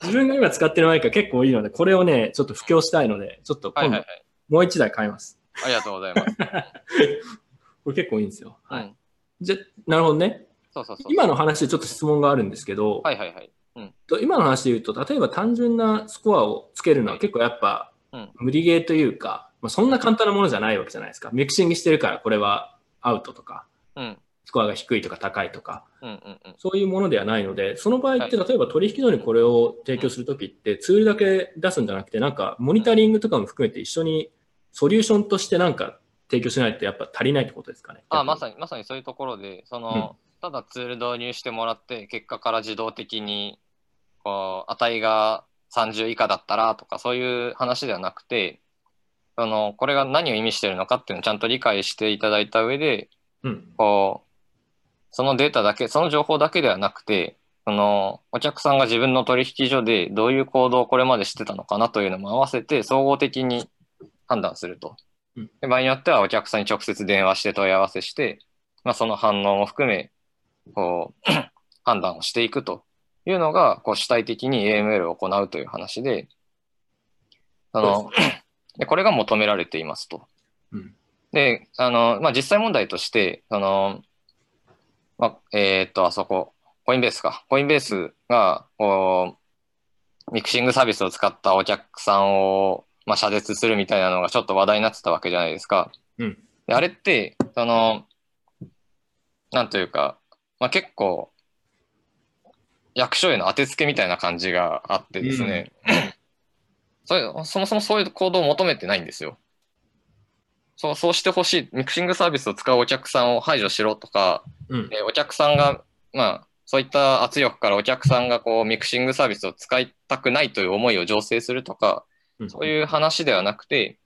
自分が今使ってるマイクが結構いいので、これをね、ちょっと布教したいので、ちょっと今度。もう一台買います。ありがとうございます。これ結構いいんですよ。はい。うんじゃ、なるほどね。そうそうそう。今の話でちょっと質問があるんですけど、はいはいはい。うん。と今の話で言うと、例えば単純なスコアをつけるのは結構やっぱうん無理ゲーというか、まあ、そんな簡単なものじゃないわけじゃないですか。ミクシングしてるからこれはアウトとか、うん。スコアが低いとか高いとか、うんうんうん。そういうものではないので、その場合っては例えば取引所にこれを提供するときってツールだけ出すんじゃなくて、なんかモニタリングとかも含めて一緒にソリューションとしてなんか提供しないとやっぱ足りないってことですかね？あまに。さに、まさにそういうところで、その、ただツール導入してもらって、結果から自動的に、こう、値が30以下だったらとかそういう話ではなくて、そのこれが何を意味しているのかっていうのをちゃんと理解していただいた上で、うん。こう、そのデータだけ、その情報だけではなくて、そのお客さんが自分の取引所でどういう行動をこれまでしてたのかなというのも合わせて総合的に判断すると場合によってはお客さんに直接電話して問い合わせして、まあ、その反応も含め、こう、判断をしていくというのが、こう主体的に AML を行うという話で、あの、で これが求められていますと。うん。で、あの、まあ、実際問題として、その、まあ、えーっと、あそこ、コインベースか。コインベースが、こう、ミクシングサービスを使ったお客さんを、まあ、謝絶するみたいなのがちょっと話題になってたわけじゃないですか。うん。であれって、その、なんというか、まあ、結構、役所への当てつけみたいな感じがあってですね、それそもそもそういう行動を求めてないんですよ。そうそうしてほしい、ミクシングサービスを使うお客さんを排除しろとか、うん。でお客さんが、まあ、そういった圧力からお客さんがこうミクシングサービスを使いたくないという思いを醸成するとか、うん。そういう話ではなくて、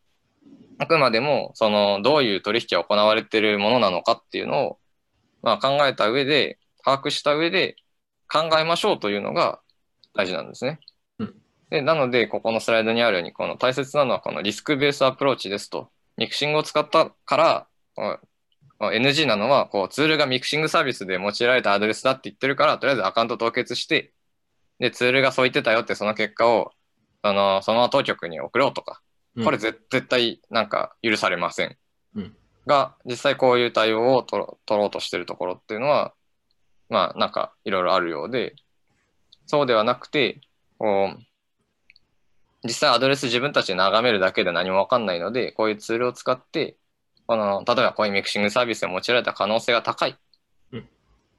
あくまでも、その、どういう取引が行われているものなのかっていうのを、まあ、考えた上で、把握した上で、考えましょうというのが大事なんですね。うんで、なので、ここのスライドにあるように、この大切なのはこのリスクベースアプローチですと。ミクシングを使ったから、NG なのは、こう、ツールがミクシングサービスで用いられたアドレスだって言ってるから、とりあえずアカウント凍結して、で、ツールがそう言ってたよって、その結果を、その、その当局に送ろうとか、うんこれ絶絶対なんか許されません。うんが、実際こういう対応を取ろ取ろうとしてるところっていうのは、まあなんかいろいろあるようで、そうではなくて、こう、実際アドレス自分たちで眺めるだけで何もわかんないので、こういうツールを使って、この、例えばこういうミクシングサービスで用いられた可能性が高い。うん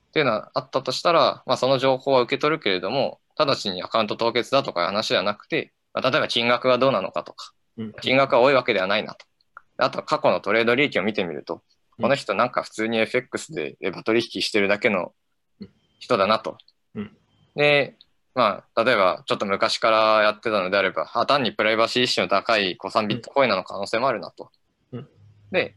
っていうのはあったとしたら、まあその情報は受け取るけれども、直ちにアカウント凍結だとかいう話ではなくて、まあ例えば金額がどうなのかとか、うん。金額が多いわけではないなと。あとは過去のトレード利益を見てみると、うんこの人なんか普通に FX で取引してるだけの人だなと。うんで、まあ、例えばちょっと昔からやってたのであれば、あ単にプライバシー意識の高い古参ビットコインなの可能性もあるなと。うんで、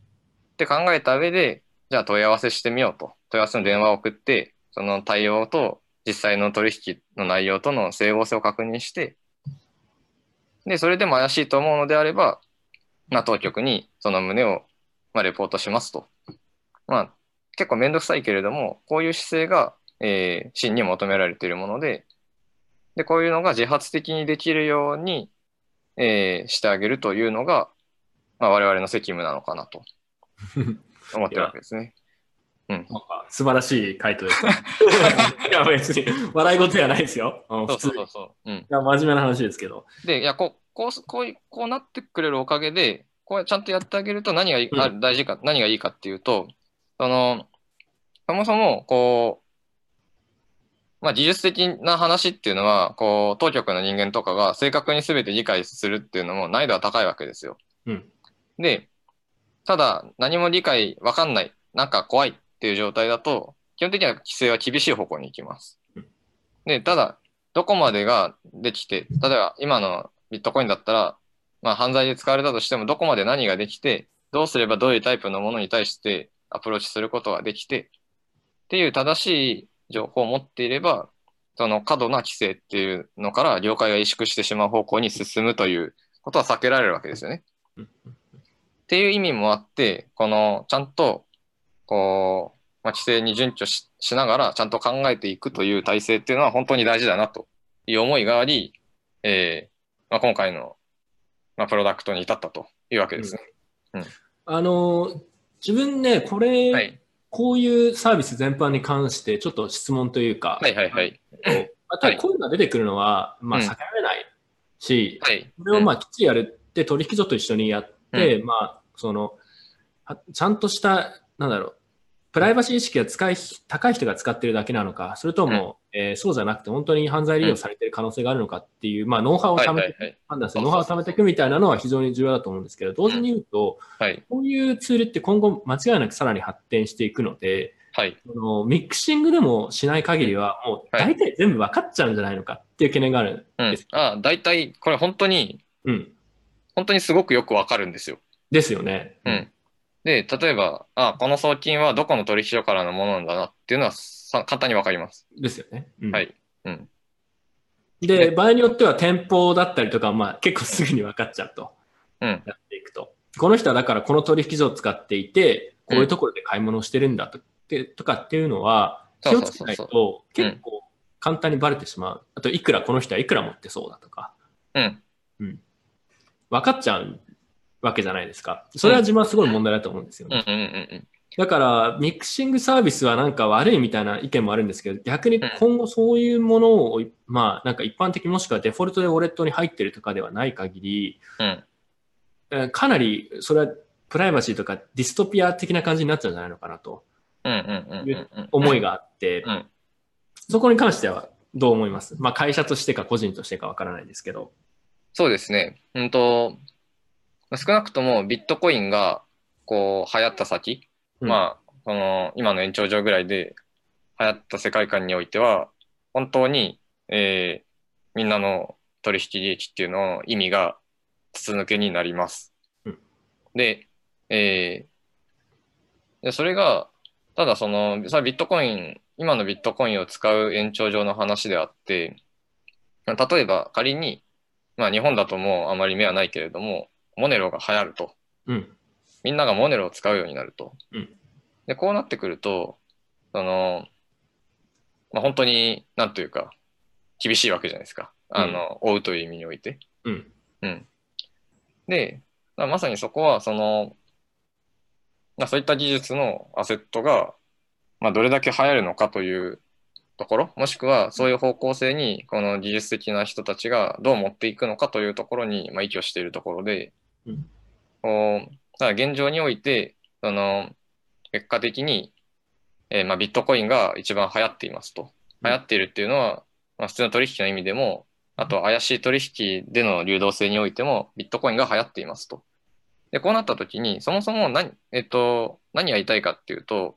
って考えた上で、じゃあ問い合わせしてみようと。問い合わせの電話を送って、その対応と実際の取引の内容との整合性を確認して、で、それでも怪しいと思うのであれば、まあ、当局にその旨を、まあ、レポートしますと。まあ、結構めんどくさいけれども、こういう姿勢が、えー、真に求められているもので、で、こういうのが自発的にできるように、えー、してあげるというのが、まあ、我々の責務なのかなと思ってるわけですね。なんか素晴らしい回答ですね。いや、別に笑い事じゃないですよ。うんそうそうそうそう。うん。や、真面目な話ですけど。で、いや、こう、こう、こうい、こうなってくれるおかげで、こうちゃんとやってあげると何がいい、うんあ大事か、何がいいかっていうと、その、そもそも、こう、まあ、技術的な話っていうのは、こう、当局の人間とかが正確に全て理解するっていうのも難易度は高いわけですよ。うん。で、ただ、何も理解わかんない、なんか怖いっていう状態だと、基本的には規制は厳しい方向に行きますうん。で、ただ、どこまでができて、例えば今のビットコインだったら、まあ犯罪で使われたとしても、どこまで何ができて、どうすればどういうタイプのものに対してアプローチすることができて、っていう正しい情報を持っていれば、その過度な規制っていうのから業界が萎縮してしまう方向に進むということは避けられるわけですよね。うんっていう意味もあって、このちゃんと、こう、まあ、規制に準拠ししながらちゃんと考えていくという体制っていうのは本当に大事だなという思いがあり、えーまあ、今回の、まあ、プロダクトに至ったというわけですね。あの、自分ね、これ、はい。こういうサービス全般に関して、ちょっと質問というか、はいはいはい。まあ、ただこういうのが出てくるのは、まあ、うん避けられないし、はい。それをまあきっちりやるって取引所と一緒にやって、まあそのはちゃんとしたなんだろうプライバシー意識が使い高い人が使ってるだけなのかそれとも、えーそうじゃなくて本当に犯罪利用されてる可能性があるのかっていう、まあ、ノウハウをはい貯めて、はいはい。判断するノウハウを貯めていくみたいなのは非常に重要だと思うんですけど同時に言うとはい。こういうツールって今後間違いなくさらに発展していくのではい。そのミクシングでもしない限りは、もう大体全部分かっちゃうんじゃないのかっていう懸念がある。うん。あ、大体、これ本当に、うん。本当にすごくよくわかるんですよ。ですよね。うん。で、例えば、あ、この送金はどこの取引所からのものなんだなっていうのはさ簡単にわかります。ですよね。うんはい。うん。で、場合によっては店舗だったりとか、まあ結構すぐに分かっちゃうと。うん。やっていくと。この人はだからこの取引所を使っていて、こういうところで買い物をしてるんだと,、とかっていうのは、気をつけないと結構簡単にバレてしまう。あと、いくらこの人はいくら持ってそうだとか、うん。分かっちゃうわけじゃないですか。それは自分はすごい問題だと思うんですよね。うんうんうんうん。だから、ミクシングサービスはなんか悪いみたいな意見もあるんですけど、逆に今後そういうものを、まあ、なんか一般的もしくはデフォルトでウォレットに入ってるとかではない限り、うん。えーかなりそれはプライバシーとかディストピア的な感じになっちゃうんじゃないのかなとうんう。思いがあって、うんそこに関してはどう思います？まあ会社としてか個人としてかわからないですけど。そうですね。うんと、少なくともビットコインがこう流行った先、うんまあ、その今の延長上ぐらいで流行った世界観においては、本当に、えーみんなの取引利益っていうのの意味が筒抜けになります。うんで、えーで、それが、ただその、それはビットコイン、今のビットコインを使う延長上の話であって、例えば仮に、まあ日本だともうあまり目はないけれども、モネロが流行ると。うん。みんながモネロを使うようになると。うんで、こうなってくると、その、まあ本当に、なんというか、厳しいわけじゃないですか。あの、追うという意味において。うん。うん。で、まあまさにそこは、その、まあそういった技術のアセットが、まあどれだけ流行るのかというところ、もしくはそういう方向性に、この技術的な人たちがどう持っていくのかというところに、まあ依拠しているところで、うんこうただ現状において、その、結果的に、えーまあビットコインが一番流行っていますと。流行っているっていうのは、まあ普通の取引の意味でも、あと怪しい取引での流動性においてもビットコインが流行っていますと。で、こうなったときに、そもそも何、えっと、何やりたいかっていうと、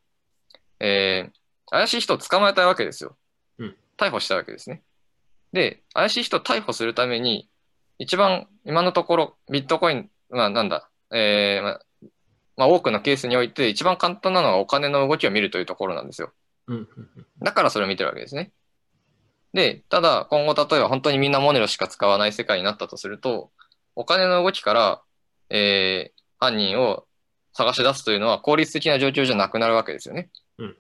えー怪しい人を捕まえたいわけですようん。逮捕したいわけですね。で、怪しい人を逮捕するために、一番今のところビットコイン、まあなんだ、えーまあ、まあ多くのケースにおいて一番簡単なのはお金の動きを見るというところなんですよ。うん。うんだからそれを見てるわけですね。で、ただ今後例えば本当にみんなモネロしか使わない世界になったとすると、お金の動きから、えー犯人を探し出すというのは効率的な状況じゃなくなるわけですよね。うん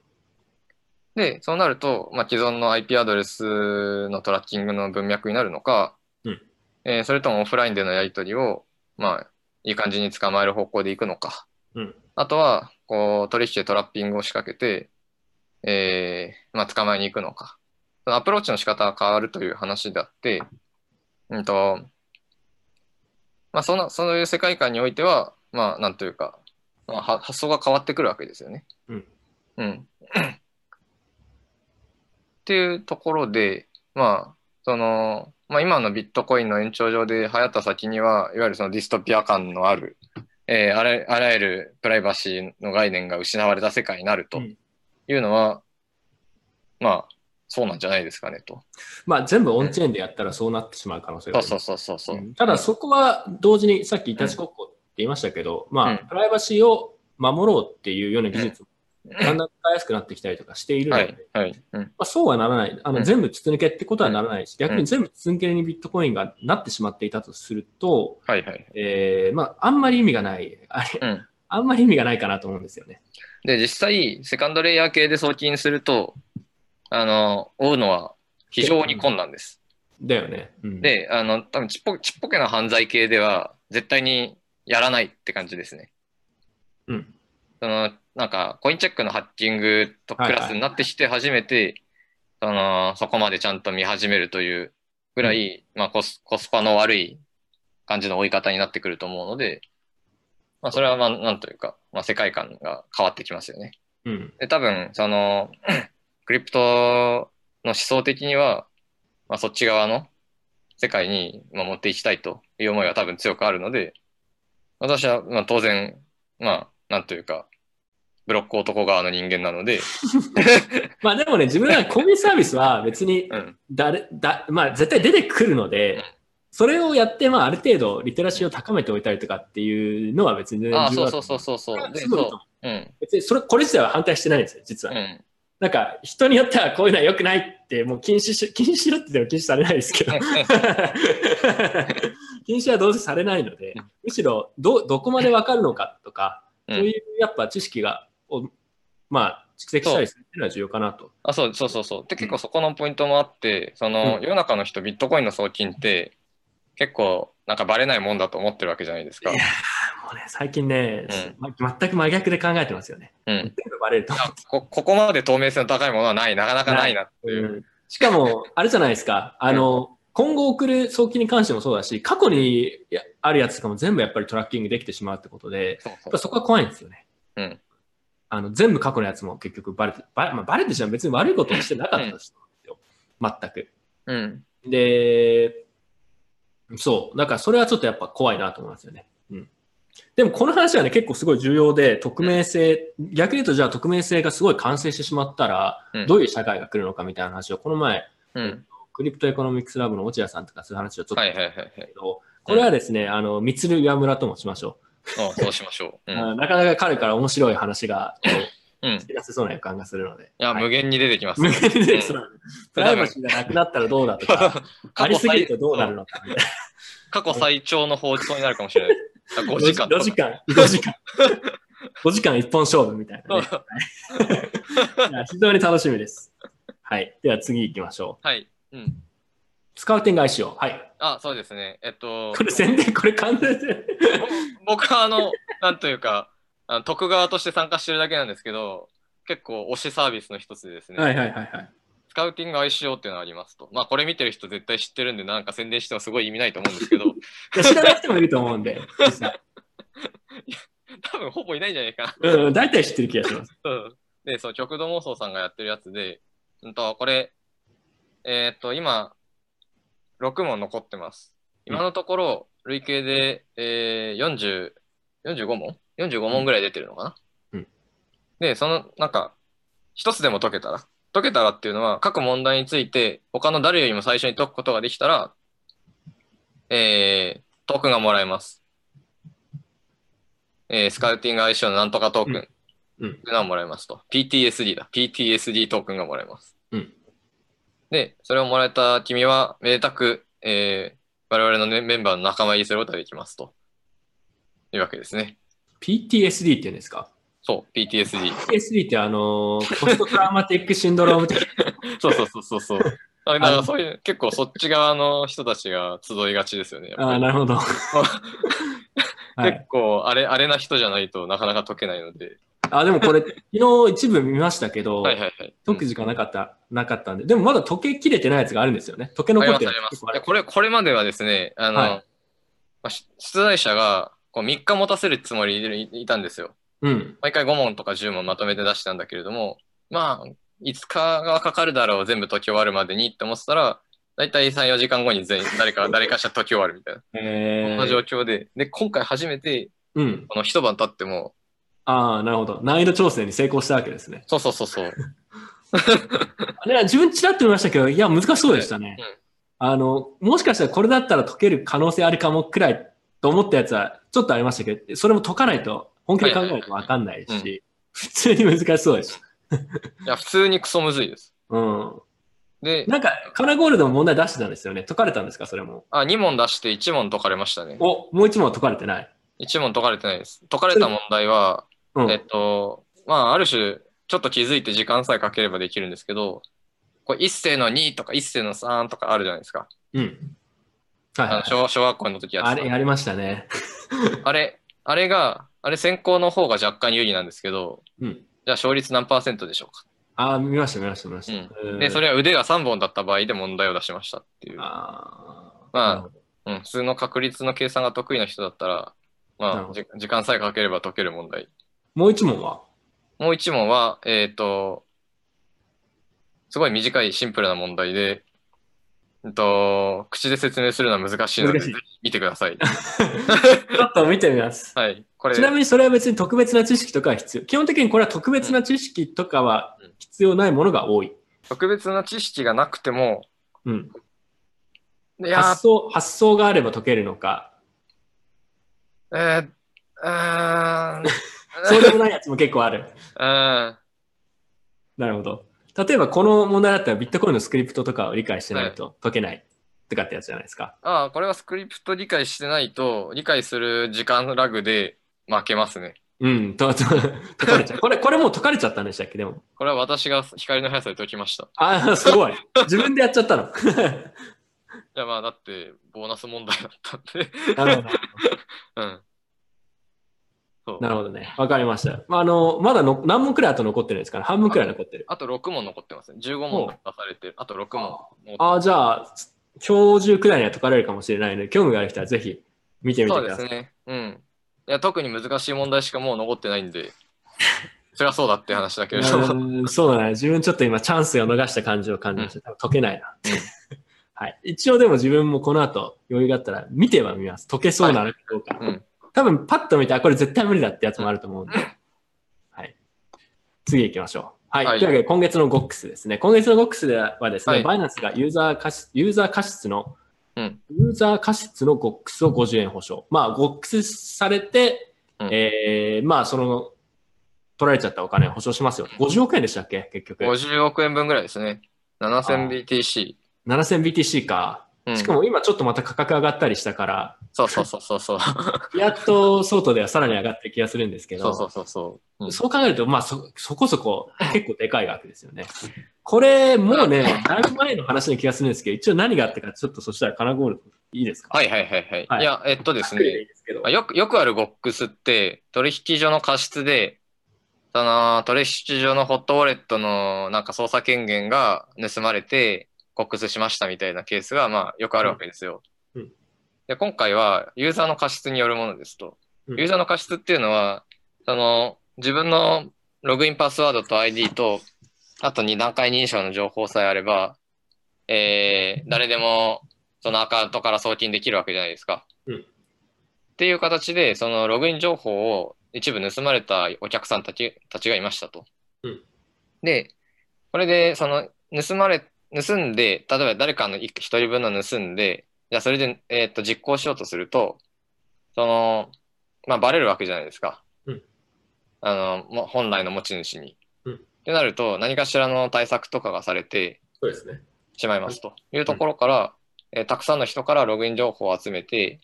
で、そうなると、まあ、既存の IP アドレスのトラッキングの文脈になるのか、うんえーそれともオフラインでのやり取りを、まあ、いい感じに捕まえる方向でいくのか。うんあとは、こう、取引でトラッピングを仕掛けて、えーまあ、捕まえに行くのか。アプローチの仕方が変わるという話であって、うんと、まあ、その、そういう世界観においては、まあ、なんというか、まあ、は発想が変わってくるわけですよね。うん。うん。っていうところで、まあ、その、まあ、今のビットコインの延長上で流行った先には、いわゆるそのディストピア感のある、えーあらあらゆるプライバシーの概念が失われた世界になるとうんいうのは、まあ、そうなんじゃないですかねと。まあ全部オンチェーンでやったらそうなってしまう可能性があるそうそうそうそうそう。うんただそこは同時にさっきいたち国交って言いましたけど、まうんあプライバシーを守ろうっていうような技術もだんだん使いやすくなってきたりとかしているので、はい、はい。うんまあ、そうはならない。あの、うん全部筒抜けってことはならないし、逆に全部筒抜けにビットコインがなってしまっていたとすると、はい、はい。えー、まあ、あんまり意味がない。あれ、うんあんまり意味がないかなと思うんですよね。で、実際、セカンドレイヤー系で送金すると、あの、追うのは非常に困難です。だよね。うん、で、あの、多分ちっぽちっぽけな犯罪系では、絶対にやらないって感じですね。うん。その、なんか、コインチェックのハッキングとクラスになってきて初めて、その、そこまでちゃんと見始めるというぐらい、まあコス、コスパの悪い感じの追い方になってくると思うので、まあ、それはまあ、なんというか、まあ、世界観が変わってきますよね。うん。で、多分、その、クリプトの思想的には、まあ、そっち側の世界にまあ持っていきたいという思いは多分強くあるので、私はまあ当然、まあ、なんというか、ブロック男側の人間なので、まあでもね、自分らコンビニサービスは別にうん。誰、だ、まあ絶対出てくるのうんで、それをやって、まあある程度リテラシーを高めておいたりとかっていうのは別に全然ああ、そうそうそうそうそう。そう。うん。別にそれ、これ自体は反対してないんですよ、実は。うん。なんか、人によってはこういうのは良くないって、もう禁止し、禁止しろって言っても禁止されないですけど。禁止はどうせされないのでうん、むしろど、どこまでわかるのかとか、うんそういうやっぱ知識が、をまあ、蓄積したりするっていうのは重要かなと。あそうそうそうそう。で、結構そこのポイントもあって、その、うん世の中の人、ビットコインの送金って、結構、なんかバレないもんだと思ってるわけじゃないですか。いやもうね、最近ね、うま全く真逆で考えてますよね。うん。全部バレるとこここまで透明性の高いものはない、なかなかないなっていう。うんしかも、あれじゃないですか、あの、今後送る送金に関してもそうだし、過去にやあるやつとかも全部やっぱりトラッキングできてしまうってことで、そうそうやっぱそこは怖いんですよね。うんあの全部過去のやつも結局バレて、バレ,、まあ、バレてしまう別に悪いことをしてなかったですよ。全く。うん。で、そう。だからそれはちょっとやっぱ怖いなと思いますよね。うん。でもこの話はね、結構すごい重要で、匿名性、逆に言うとじゃあ匿名性がすごい完成してしまったら、うんどういう社会が来るのかみたいな話を、この前、うん。 Cryptoeconomics Lab の落合さんとかそういう話をちょっとはいはいはいはい。これはですね、あの、三つる岩村ともしましょあそうしましょう。うう。ん。あなかなか彼から面白い話が、こううん。出せそうな予感がするので。や、はい無限に出てきます。無限にで、うんそのプライバシーがなくなったらどうだとか、ありすぎる最とどうなるのか。過去最長の放送になるかもしれない。あ5時間と5時間、5時間。5時間一本勝負みたいなね。非常に楽しみです。はい。では次行きましょう。はい。うん。スカウティング ICO。はい。あ、そうですね。えっと、これ宣伝、これ完全で。ぼ僕はあの、なんというか、あの徳側として参加してるだけなんですけど、結構推しサービスの一つでですね、はいはいはいはい。スカウティング ICO っていうのがありますと。まあこれ見てる人絶対知ってるんで、なんか宣伝してもすごい意味ないと思うんですけど、知らない人もいると思うんで、多分ほぼいないんじゃないかな。うん、大体知ってる気がします。うんで、そう、極度妄想さんがやってるやつで、うんと、これ、えーっと、今、6問残ってます。今のところ、累計で、えー、40、45問 ?45 問ぐらい出てるのかな、うんで、その、なんか、一つでも解けたら、解けたらっていうのは、各問題について、他の誰よりも最初に解くことができたら、えー、トークンがもらえます。えー、スカウティング相性のなんとかトークン。がもらえますと。PTSD だ。PTSD トークンがもらえます。うんで、それをもらえた君は、めでたく、えー、我々の、ね、メンバーの仲間入りすることができますと。いうわけですね。PTSD って言うんですか？そう、PTSD。?PTSD ってあのー、ポストトラウマティックシンドローム的 そうそうそうそうそう。あだからそういう、結構そっち側の人たちが集いがちですよね。ああ、りなるほど。は 結い。構、あれ、あれな人じゃないとなかなか解けないので。あ、でもこれ、昨日一部見ましたけど、はいはいはい。解く時間なかった、なかったんで、でもまだ解けきれてないやつがあるんですよね。解け残ってる。やこれ、これまではですね、あの、はいまあし出題者がこう3日持たせるつもりでいいたんですよ。うん。毎回5問とか10問まとめて出したんだけれども、まあ、5日がかかるだろう、全部解き終わるまでにって思ってたら、だいたい3、4時間後に全員、誰か、誰かしら解き終わるみたいな、えそんな状況で、で、今回初めて、うん。この一晩経っても、ああ、なるほど。難易度調整に成功したわけですね。そうそうそうそう、あれは自分ちらっと見ましたけど、いや、難しそうでしたね。うんあの、もしかしたらこれだったら解ける可能性あるかもくらいと思ったやつはちょっとありましたけど、それも解かないと、本気で考えないとわかんないし、普通に難しそうです。いや、普通にクソむずいです。うん。で、なんか、カナゴールドも問題出してたんですよね。解かれたんですか、それも。あ、2問出して1問解かれましたね。お、もう一問は解かれてない。1問解かれてないです。解かれた問題は、うん。えっと、まあ、ある種、ちょっと気づいて時間さえかければできるんですけど、これ一斉の2とか一斉の3とかあるじゃないですか。うん。はいはいあの小小学校の時やってたあれ、やりましたね。あれ、あれが、あれ先行の方が若干有利なんですけど、うん。じゃあ勝率何パーセントでしょうか。ああ、見ました、見ました、見ました。うんで、それは腕が3本だった場合で問題を出しましたっていう。ああ。まあうん、普通の確率の計算が得意な人だったら、まあ、時間さえかければ解ける問題。もう一問は？もう一問は、えっ、と、すごい短いシンプルな問題で、うんと、口で説明するのは難しいので、ぜひ見てください。ちょっと見てみます。はい。これ、ちなみにそれは別に特別な知識とかは必要。基本的にこれは特別な知識とかは必要ないものが多い。特別な知識がなくても、うん。発想、発想があれば解けるのか。ー、えー、うーん、そうでもないやつも結構ある。うん、なるほど。例えばこの問題だったらビットコインのスクリプトとかを理解してないと解けないとかってやつじゃないですか。ああ、これはスクリプト理解してないと、理解する時間ラグで負けますね。うん、と、と、解かれちゃう。これ、これもう解かれちゃったんでしたっけ？でも。これは私が光の速さで解きました。ああ、すごい。自分でやっちゃったの。いや、まあ、だって、ボーナス問題だったんで。なるほど。うん。なるほどね。わかりました。まあ、あの、まだの何問くらいあと残ってるんですかね？半分くらい残ってる。あと6問残ってますね。15問出されてる。あと6問。ああ、じゃあ、今日中くらいには解かれるかもしれないので、興味がある人はぜひ見てみてください。そうですね。うん。いや、特に難しい問題しかもう残ってないんで、そりゃそうだって話だけれども。うんそうだね。自分ちょっと今チャンスを逃した感じを感じました。多分解けないな。はい。一応でも自分もこの後余裕があったら見てはみます。解けそうなのかどうか。うん。多分パッと見て、あ、これ絶対無理だってやつもあると思うんで。はい。次行きましょう。はい。はいというわけで今月の GOX ですね。今月の GOX ではですね、はいバイナンスがユーザー過失、ユーザー過失の、うんユーザー過失の GOX を50円保証。まあ、GOX されて、うんえーまあ、その、取られちゃったお金を保証しますよ。50億円でしたっけ？結局。50億円分ぐらいですね。7000BTC。7000BTC か。うんしかも今ちょっとまた価格上がったりしたから、そうそうそうそうそう。フィアット相当ではさらに上がってる気がするんですけど、そうそうそうそう。うんそう考えると、まあそ、そこそこ結構でかい額ですよね。これ、もうね、だいぶ前の話の気がするんですけど、一応何があったか、ちょっとそしたら、カナゴールいいですか？はいはいはいはい。はいいや、えっとですね、いですけどまあよく、よくある GOX って、取引所の過失で、その、取引所のホットウォレットのなんか操作権限が盗まれて、GOX しましたみたいなケースが、まあ、よくあるわけですよ。うんで、今回は、ユーザーの過失によるものですと。ユーザーの過失っていうのは、その、自分のログインパスワードと ID と、あと2段階認証の情報さえあれば、えー、誰でもそのアカウントから送金できるわけじゃないですか。うんっていう形で、そのログイン情報を一部盗まれたお客さんたちたちがいましたと。うんで、これで、その、盗まれ、盗んで、例えば誰かの一一人分の盗んで、じゃあそれで、えーっと、実行しようとすると、その、まあ、バレるわけじゃないですか。うんあの、も本来の持ち主に。うんってなると、何かしらの対策とかがされてそうですね。しまいますというところから、えーたくさんの人からログイン情報を集めて、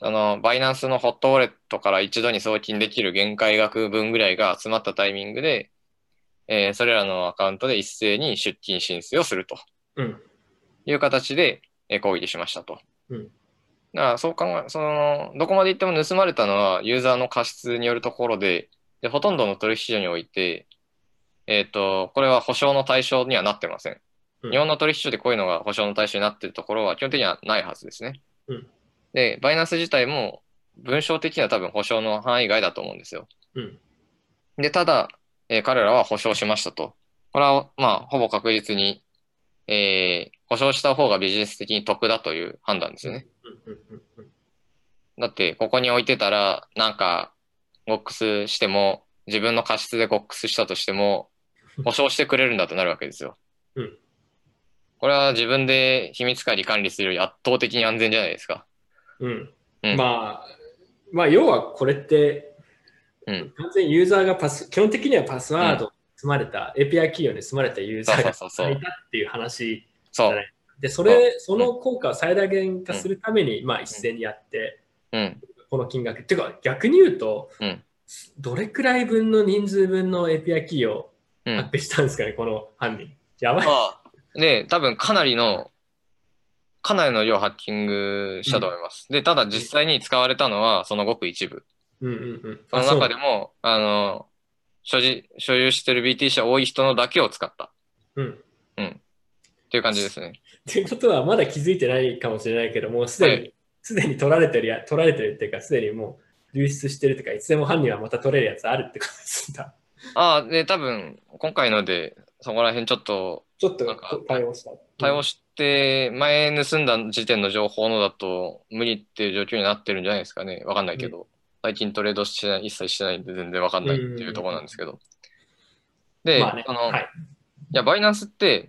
あの、バイナンスのホットウォレットから一度に送金できる限界額分ぐらいが集まったタイミングで、えーそれらのアカウントで一斉に出金申請をするとうん。いう形で、えー攻撃しましたと。うんだからそう考え、その、どこまで行っても盗まれたのはユーザーの過失によるところで、で、ほとんどの取引所において、えっ、と、これは保証の対象にはなってません。うん日本の取引所でこういうのが保証の対象になっているところは基本的にはないはずですね。うんで、バイナンス自体も文章的には多分保証の範囲外だと思うんですよ。うん。で、ただ、えー彼らは保証しましたと。これは、まあ、ほぼ確実に、えー保証した方がビジネス的に得だという判断ですよね。だって、ここに置いてたら、なんか、ゴックスしても、自分の過失でゴックスしたとしても、保証してくれるんだとなるわけですよ。うんこれは自分で秘密管理管理するより圧倒的に安全じゃないですか。うんうんまあ、まあ、要はこれって、うん完全にユーザーがパス、基本的にはパスワード積まれた、API キーを盗まれたユーザーがいたっていう話じゃな。いで、それ、その効果を最大限化するために、まあ一斉にやって、うん。この金額。っていうか、逆に言うと、うんどれくらい分の人数分の API キーをうん。発表したんですかね、この犯人。やばい。まあ、で、多分かなりの、かなりの量ハッキングしたと思います。で、ただ実際に使われたのはそのごく一部。うんうんうん。その中でも、あの、所持、所有してる BTC 多い人のだけを使った。そううん。っていう感じですね。っていうことは、まだ気づいてないかもしれないけど、もうすでに、はいすでに取られてるや、取られてるっていうか、すでにもう流出してるというか、いつでも犯人はまた取れるやつあるってことですんだ。ああ、で、多分、今回ので、そこら辺ちょっとちょっとなんか対応した。対応しって前盗んだ時点の情報のだと無理っていう状況になってるんじゃないですかね。わかんないけど。最近トレードしてない、一切してないんで全然わかんないっていうところなんですけど。で、まあね。あの、はい。いや、バイナンスって、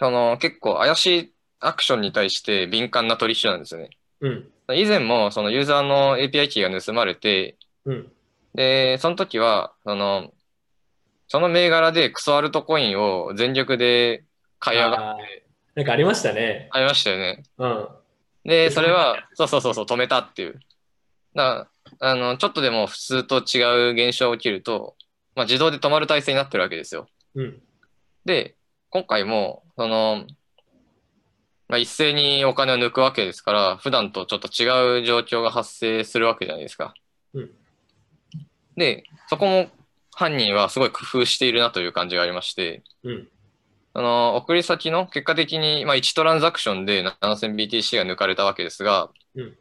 あの、結構怪しいアクションに対して敏感な取引所なんですよね。うん。以前もそのユーザーの API キーが盗まれて、うん。で、その時は、その、その銘柄でクソアルトコインを全力で買い上がっあーなんかありましたね。ありましたよね。うん。で、それは、そうそうそうそう、止めたっていう。だあの、ちょっとでも普通と違う現象が起きると、まあ、自動で止まる体制になってるわけですよ。うん。で、今回も、その、まあ、一斉にお金を抜くわけですから、普段とちょっと違う状況が発生するわけじゃないですか。うんで、そこも犯人はすごい工夫しているなという感じがありまして、うん。あの、送り先の結果的に、まあ、1トランザクションで 7000BTC が抜かれたわけですが、うん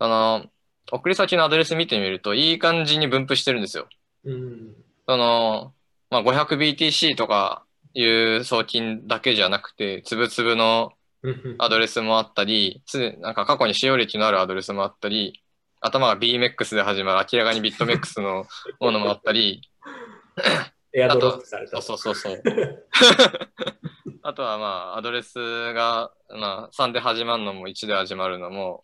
あの、送り先のアドレス見てみると、いい感じに分布してるんですよ。うん。その、まあ、500BTC とかいう送金だけじゃなくて、つぶつぶのうん。アドレスもあったり、つなんか過去に使用歴のあるアドレスもあったり、頭が BMX で始まる明らかにビットメックスのものもあったり、エアドロップされた。そうそうそう。あとはまあ、アドレスが、まあ、3で始まるのも1で始まるのも、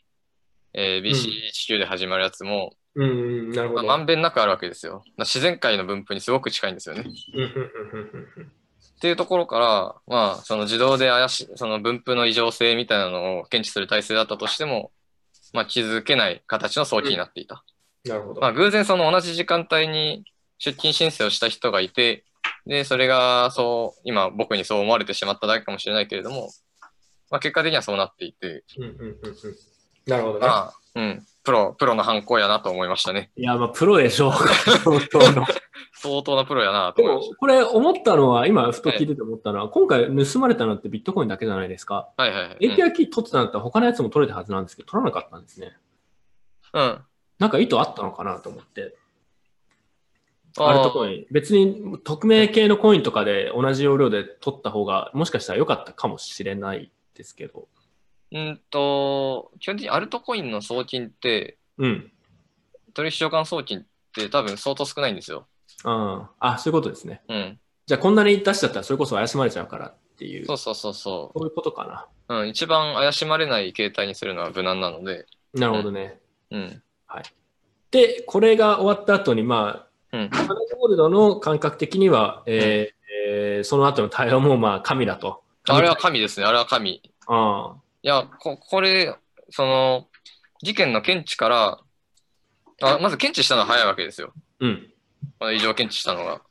えー、BC19 で始まるやつも、うんうん。なるほまあ、ど。まんべんなくあるわけですよ。自然界の分布にすごく近いんですよね。っていうところから、まあ、その自動で怪しい、その分布の異常性みたいなのを検知する体制だったとしても、まあ、気づけない形の送金になっていた。なるほど。まあ、偶然その同じ時間帯に出勤申請をした人がいて、で、それがそう、今僕にそう思われてしまっただけかもしれないけれども、まあ、結果的にはそうなっていて、うんうんうんうん。なるほどね。まあ、うん、プロ、プロの犯行やなと思いましたね。いや、まあ、プロでしょう。相当の。相当なプロやなとで思いまし、もこれ思ったのは、今、ふと聞いてて思ったのは、今回盗まれたのってビットコインだけじゃないですか。た。はいはいはい。うん API キー取ってたんだったら他のやつも取れたはずなんですけど、取らなかったんですね。うん。なんか意図あったのかなと思って。あアルトコイン。別に匿名系のコインとかで同じ容量で取った方が、もしかしたら良かったかもしれないですけど。うんと、基本的にアルトコインの送金って、うん。取引所間送金って多分相当少ないんですよ。ああ、あそういうことですね。うん。じゃあこんなに出しちゃったらそれこそ怪しまれちゃうからっていう。そうそうそうそそういうことかう。うん。一番怪しまれない形態にするのは無難なので、な。なるほどね。うん。で、これが終わった後に、まうんあ、。マネーゴールドの感覚的には、えーえーその後の対応もまあ神だと。あれは神ですね。あれは神。いあや、こ、これ、その、事件の検知から、あまず検知したのは早いわけですよ。うん。この異常検知したのが。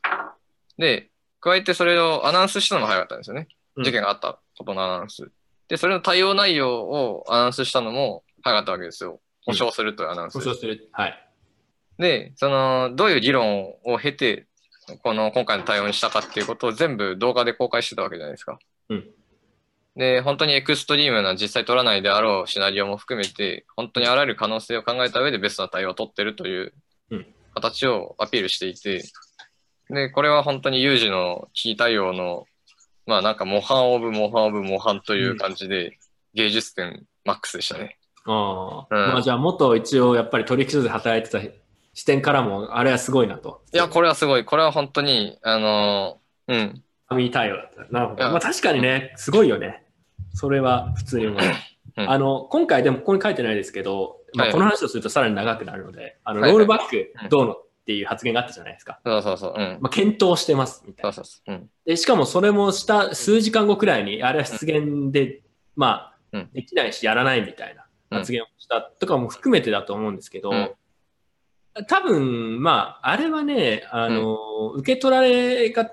で、加えてそれをアナウンスしたのも早かったんですよね。うん事件があったことのアナウンス。で、それの対応内容をアナウンスしたのも早かったわけですよ。保証するというアナウンス保。証する。はい。で、その、どういう議論を経て、この今回の対応にしたかっていうことを全部動画で公開してたわけじゃないですか。うんで、本当にエクストリームな実際取らないであろうシナリオも含めて、本当にあらゆる可能性を考えた上でベストな対応を取ってるといううん形をアピールしていて、で、これは本当に有事の危機対応の、まあなんか模範オブ模範オブ模範という感じで、芸術点マックスでしたね。ああ、うんまあじゃあ元一応やっぱり取引所で働いてた視点からもあれはすごいなと。いや、これはすごい。これは本当に、あのーうん。神対応だった。なるほど。まあ確かにね、すごいよね。それは普通に思う。うんあの、今回でもここに書いてないですけど、まあ、はいこの話をするとさらに長くなるので、あの、はいロールバックうんどうのっていう発言があったじゃないですか。そうそうそう。うん。まあ、検討してますみたいうな。そそうそう。うん。で、しかもそれもした数時間後くらいに、あれは失言で、まあうん、できないしやらないみたいな発言をしたとかも含めてだと思うんですけど、うん多分、まあ、あれはね、あの、受け取られが、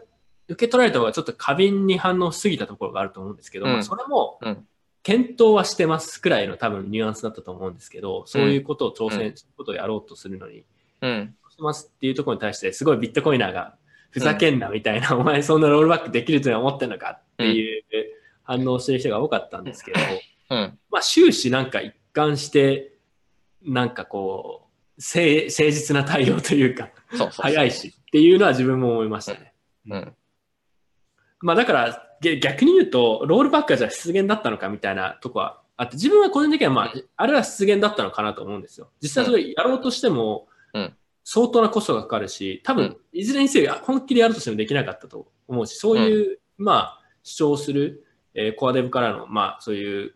受け取られた方がちょっと過敏に反応しすぎたところがあると思うんですけど、うんまあ、それもうん、検討はしてますくらいの多分ニュアンスだったと思うんですけど、そういうことを挑戦、うんそういうことをやろうとするのに、うん。してますっていうところに対して、すごいビットコイナーが、ふざけんなみたいな、お前そんなロールバックできるとは思ってんのかっていう反応してる人が多かったんですけど、うん。まあ終始なんか一貫して、なんかこう、誠誠実な対応というか、そうそうそう。早いしっていうのは自分も思いましたね。うん。まあだからげ逆に言うと、ロールバックはじゃあ出現だったのかみたいなとこはあって、自分は個人的にはまあ、あれは出現だったのかなと思うんですよ。実際それやろうとしてもうん、相当なコストがかかるし、多分うん、いずれにせよ本気でやるとしてもできなかったと思うし、そういう、まあ、主張する、えーコアデブからの、まあ、そういう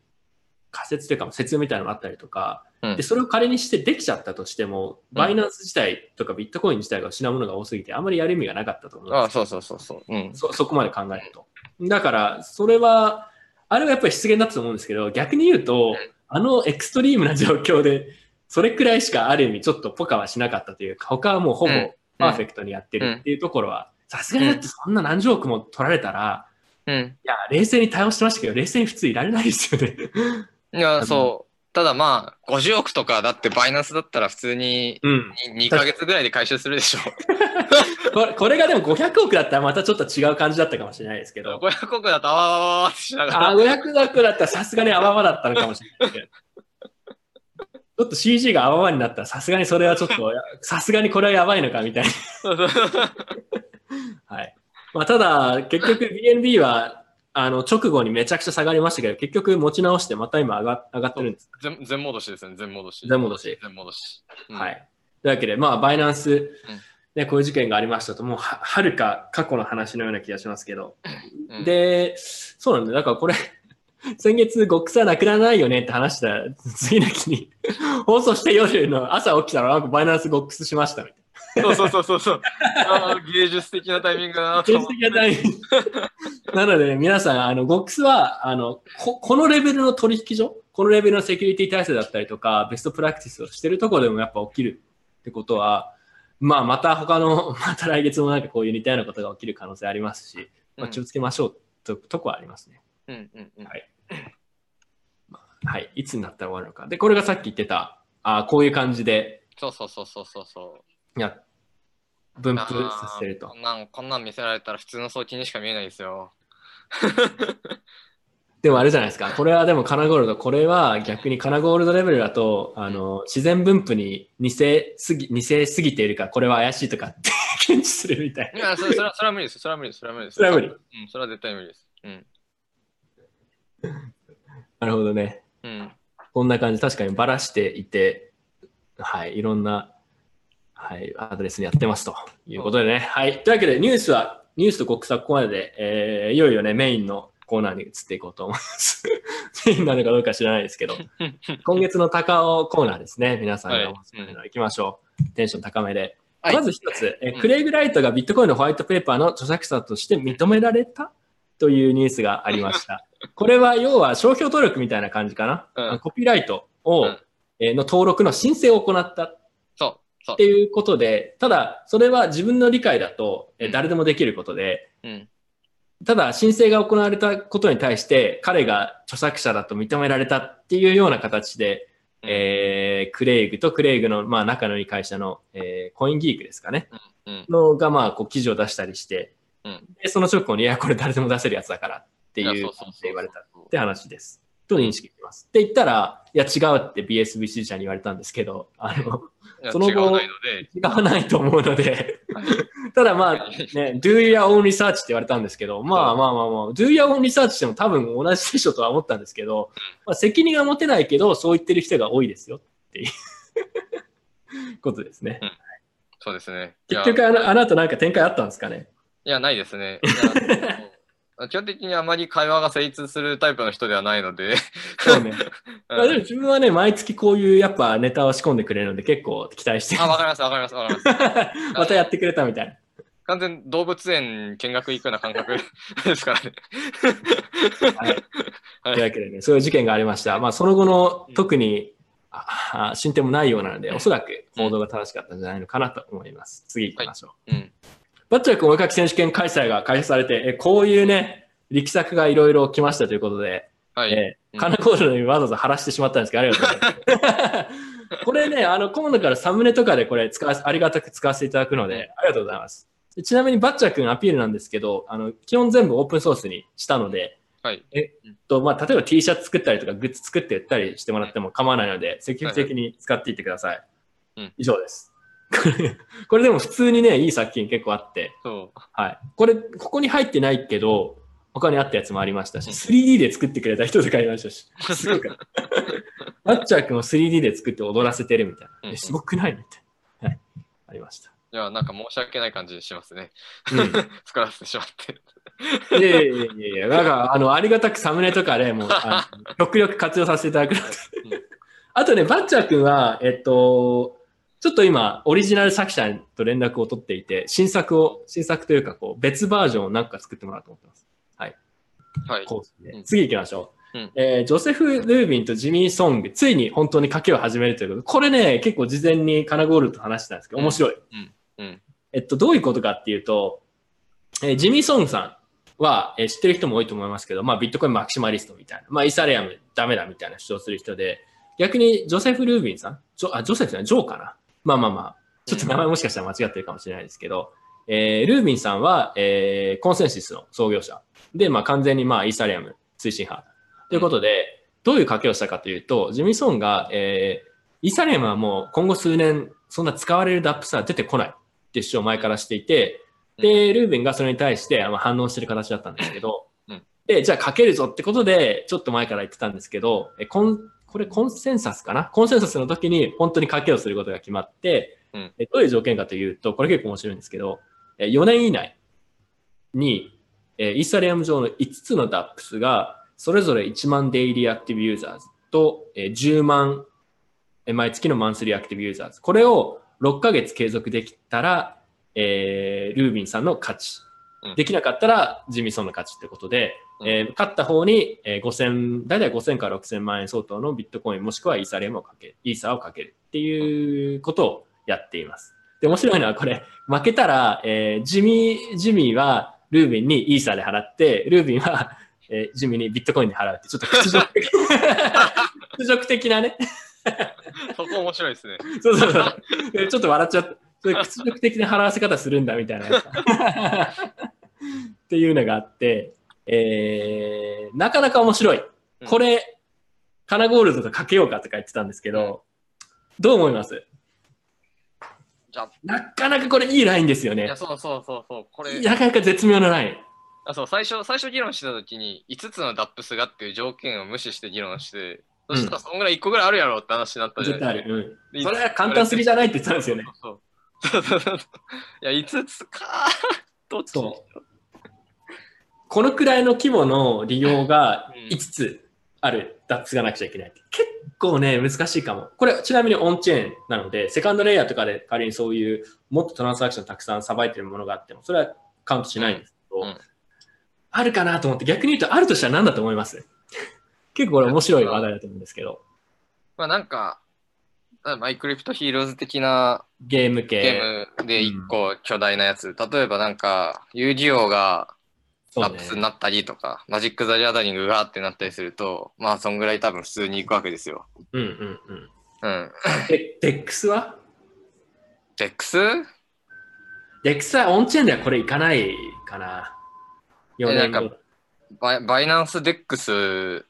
仮説というか説明みたいなのがあったりとか、うんで、それを仮にしてできちゃったとしても、バイナンス自体とかビットコイン自体が失うものが多すぎて、あんまりやる意味がなかったと思うんですああ、そうそうそうそう。うん。そそこまで考えると。だから、それは、あれはやっぱり出現だったと思うんですけど、逆に言うと、あのエクストリームな状況で、それくらいしかある意味ちょっとポカはしなかったというか、他はもうほぼうんパーフェクトにやってるっていうところは、さすがにだってそんな何十億も取られたら、うん。いや、冷静に対応してましたけど、冷静に普通いられないですよね。いや、そう。ただまあ、50億とかだってバイナンスだったら普通にうん。2ヶ月ぐらいで回収するでしょ。これこれがでも500億だったらまたちょっと違う感じだったかもしれないですけど、500億だとあわわわわってしながあ、ら。500億だったらさすがにあわわだったのかもしれないけど。ちょっと CG があわわになったらさすがにそれはちょっと、さすがにこれはやばいのかみたいな。はい。まあ、ただ、結局 BNB は、あの、直後にめちゃくちゃ下がりましたけど、結局持ち直してまた今上が上がってるんです。全全戻しですね、全戻し。全戻し。全戻し。うんはい。というわけで、まあ、バイナンス、ね、こういう事件がありましたと、もうは、はるか過去の話のような気がしますけど。うんで、そうなんだよ。だからこれ、先月、ゴックスはなくならないよねって話したら、次の日に、放送して夜の朝起きたら、なんかバイナンスゴックスしましたみたいそうそうそうそうそう。あー芸術的なタイミングだなな。と思って。的なタイミングなので、皆さん、あの、ゴックスは、あのこ、このレベルの取引所、このレベルのセキュリティ体制だったりとか、ベストプラクティスをしてるところでもやっぱ起きるってことは、まあ、また他の、また来月もなんかこういう似たようなことが起きる可能性ありますし、まあ、気をつけましょうととこはありますね。うんうんうんはいはい。いつになったら終わるのか。で、これがさっき言ってた、あこういう感じで、そうそうそうそうそうそう。分布させるとこ。んなん、こんなん見せられたら普通の送金にしか見えないですよ。でもあれじゃないですか。これはでもカナゴールド、これは逆にカナゴールドレベルだと、あの、自然分布に似せすぎ、似せすぎているから、これは怪しいとかって 検知するみたいいや、それそれはそれは無理です。それは無理です。それは無理です。それは無理うん、それは絶対無理です。うん。なるほどね。うん。こんな感じ、確かにばらしていて、はい、いろんな、はい、アドレスにやってますということでね。はい。というわけで、ニュースは、ニュースと国策ここまでで、えー、いよいよね、メインのコーナーに移っていこうと思います。メインなのかどうか知らないですけど、今月の高尾コーナーですね。皆さんがおすすめの行きましょう。テンション高めで。はいまず一つ、えうんクレイグ・ライトがビットコインのホワイトペーパーの著作者として認められた？というニュースがありました。これは要は商標登録みたいな感じかな？うんコピーライトを、うんえーの登録の申請を行ったって。いうことで、ただ、それは自分の理解だと、え誰でもできることで、うん。ただ申請が行われたことに対して、彼が著作者だと認められたっていうような形で、うんえークレイグとクレイグの、まあ、仲のいい会社の、えーコインギークですかね、うん。のが、まあ、こう記事を出したりして、うんでその直後に、いや、これ誰でも出せるやつだからっていう言われたって話です。と認識します。って言ったら、いや、違うって BSBC 社に言われたんですけど、あの、その後違わないと思うので、ただまあ、ね、do your own research って言われたんですけど、まあまあまあまあ、do your own research しても多分同じでしょとは思ったんですけど、まあ、責任は持てないけど、そう言ってる人が多いですよっていう ことですね。そうですね。結局あの、あの後なんか展開あったんですかね？いや、ないですね。基本的にあまり会話が成立するタイプの人ではないので、そうね。うんまあでも自分はね、毎月こういうやっぱネタを仕込んでくれるので結構期待してるあ、わかります、わかります、わかります。またやってくれたみたいな。完全動物園見学行くような感覚 ですからね。はい。はいというわけでね、そういう事件がありました。まあ、その後の特に、ああ進展もないようなので、おそらく報道が正しかったんじゃないのかなと思います。次行きましょう。うん。バッチャー君お絵かき選手権開催が開催されて、えこういうね、力作がいろいろ来ましたということで、はい。えうんカナコールのにわざわざ貼らしてしまったんですけど、ありがとうございます。これね、あの、今度からサムネとかでこれ使わありがたく使わせていただくので、ありがとうございます。でちなみにバッチャー君アピールなんですけど、あの、基本全部オープンソースにしたので、はい。と、まあ、例えば T シャツ作ったりとか、グッズ作って売ったりしてもらっても構わないので、積極的に使っていってください。うん以上です。これ、これでも普通にね、いい作品結構あって、そう。はい。これ、ここに入ってないけど、他にあったやつもありましたし、3D で作ってくれた人とかいましたし、すごいから。バッチャー君を 3D で作って踊らせてるみたいな。うんえすごくないみたいな。はい。ありました。いや、なんか申し訳ない感じしますね。うん。作らせてしまって。いやいやいやいや、なんか、あの、ありがたくサムネとかでもう、極力活用させていただくのでうん。あとね、バッチャー君は、えっと、ちょっと今、オリジナル作者と連絡を取っていて、新作を、新作というか、こう、別バージョンをなんか作ってもらおうと思ってます。はい。コースで。うん。次行きましょう。うん。えージョセフ・ルービンとジミー・ソング、ついに本当に賭けを始めるということ。で、これね、結構事前にカナゴールと話してたんですけど、面白い。うん。えっと、どういうことかっていうと、えージミー・ソングさんは、えー知ってる人も多いと思いますけど、まあ、ビットコインマキシマリストみたいな、まあ、イーサレアムダメだみたいな主張する人で、逆にジョセフ・ルービンさん、ジョあジョセフさん、ジョーかな？まあまあまあ、ちょっと名前もしかしたら間違ってるかもしれないですけど、えールービンさんは、えーコンセンシスの創業者。で、まあ完全にまあイーサリアム推進派。ということで、どういう賭けをしたかというと、ジミソンが、えーイーサリアムはもう今後数年、そんな使われる DAPS は出てこない。って主張を前からしていて、で、ルービンがそれに対して反応してる形だったんですけど、うん。で、じゃあ賭けるぞってことで、ちょっと前から言ってたんですけど、えコンこれコンセンサスかな？コンセンサスの時に本当に賭けをすることが決まって、うん。えどういう条件かというと、これ結構面白いんですけど、え4年以内に、えーイーサリアム上の5つの DAPS が、それぞれ1万 Daily Active Users と、えー10万、えー毎月の Monthly Active Users。これを6ヶ月継続できたら、えールービンさんの勝ちうん。できなかったらジミー・ソンの勝ちってことで、うんえー勝った方に、えー5000、大体5000から6000万円相当のビットコインもしくはイーサリアムをかける、イーサーをかけるっていうことをやっています。で、面白いのはこれ、負けたら、えージミー、ジミーはルービンにイーサーで払って、ルービンは、えージミーにビットコインで払うって、ちょっと屈辱的 屈辱的なね。そこ面白いですね。そうそうそう。でちょっと笑っちゃった。そういう屈辱的な払わせ方するんだみたいな。っていうのがあって、えー、なかなか面白い。これ、カナゴールドとかけようかとか言ってたんですけど、どう思います？じゃあ、なかなかこれいいラインですよねいや、。そうそうそうそう。これ、なかなか絶妙なライン。あそう最初、最初議論してたときに、5つの DAPS がっていう条件を無視して議論して、そしたらそんぐらい1個ぐらいあるやろって話になったじゃ絶対あないですか。る。うん。それは簡単すぎじゃないって言ってたんですよね。そうそうそうそう。いや、5つか。どっち。このくらいの規模の利用がうん5つある DAPS がなくちゃいけない。結構ね、難しいかも。これ、ちなみにオンチェーンなので、セカンドレイヤーとかで仮にそういうもっとトランスアクションたくさんさばいてるものがあっても、それはカウントしないんですけど、うん。うん。あるかなと思って、逆に言うとあるとしたら何だと思います？結構これ面白い話題だと思うんですけど、まあなんか、マイクリプトヒーローズ的なゲーム系。ゲームで1個巨大なやつ、例えばなんか、遊戯王が DApps になったりとか、マジック・ザ・ギャザリングがってなったりすると、まあそんぐらい多分普通に行くわけですよ。うんうんうん。うん。で、デックスは？デックス？DEX はオンチェーンではこれいかないかな。4年後なんか。バイバイナンス・デックス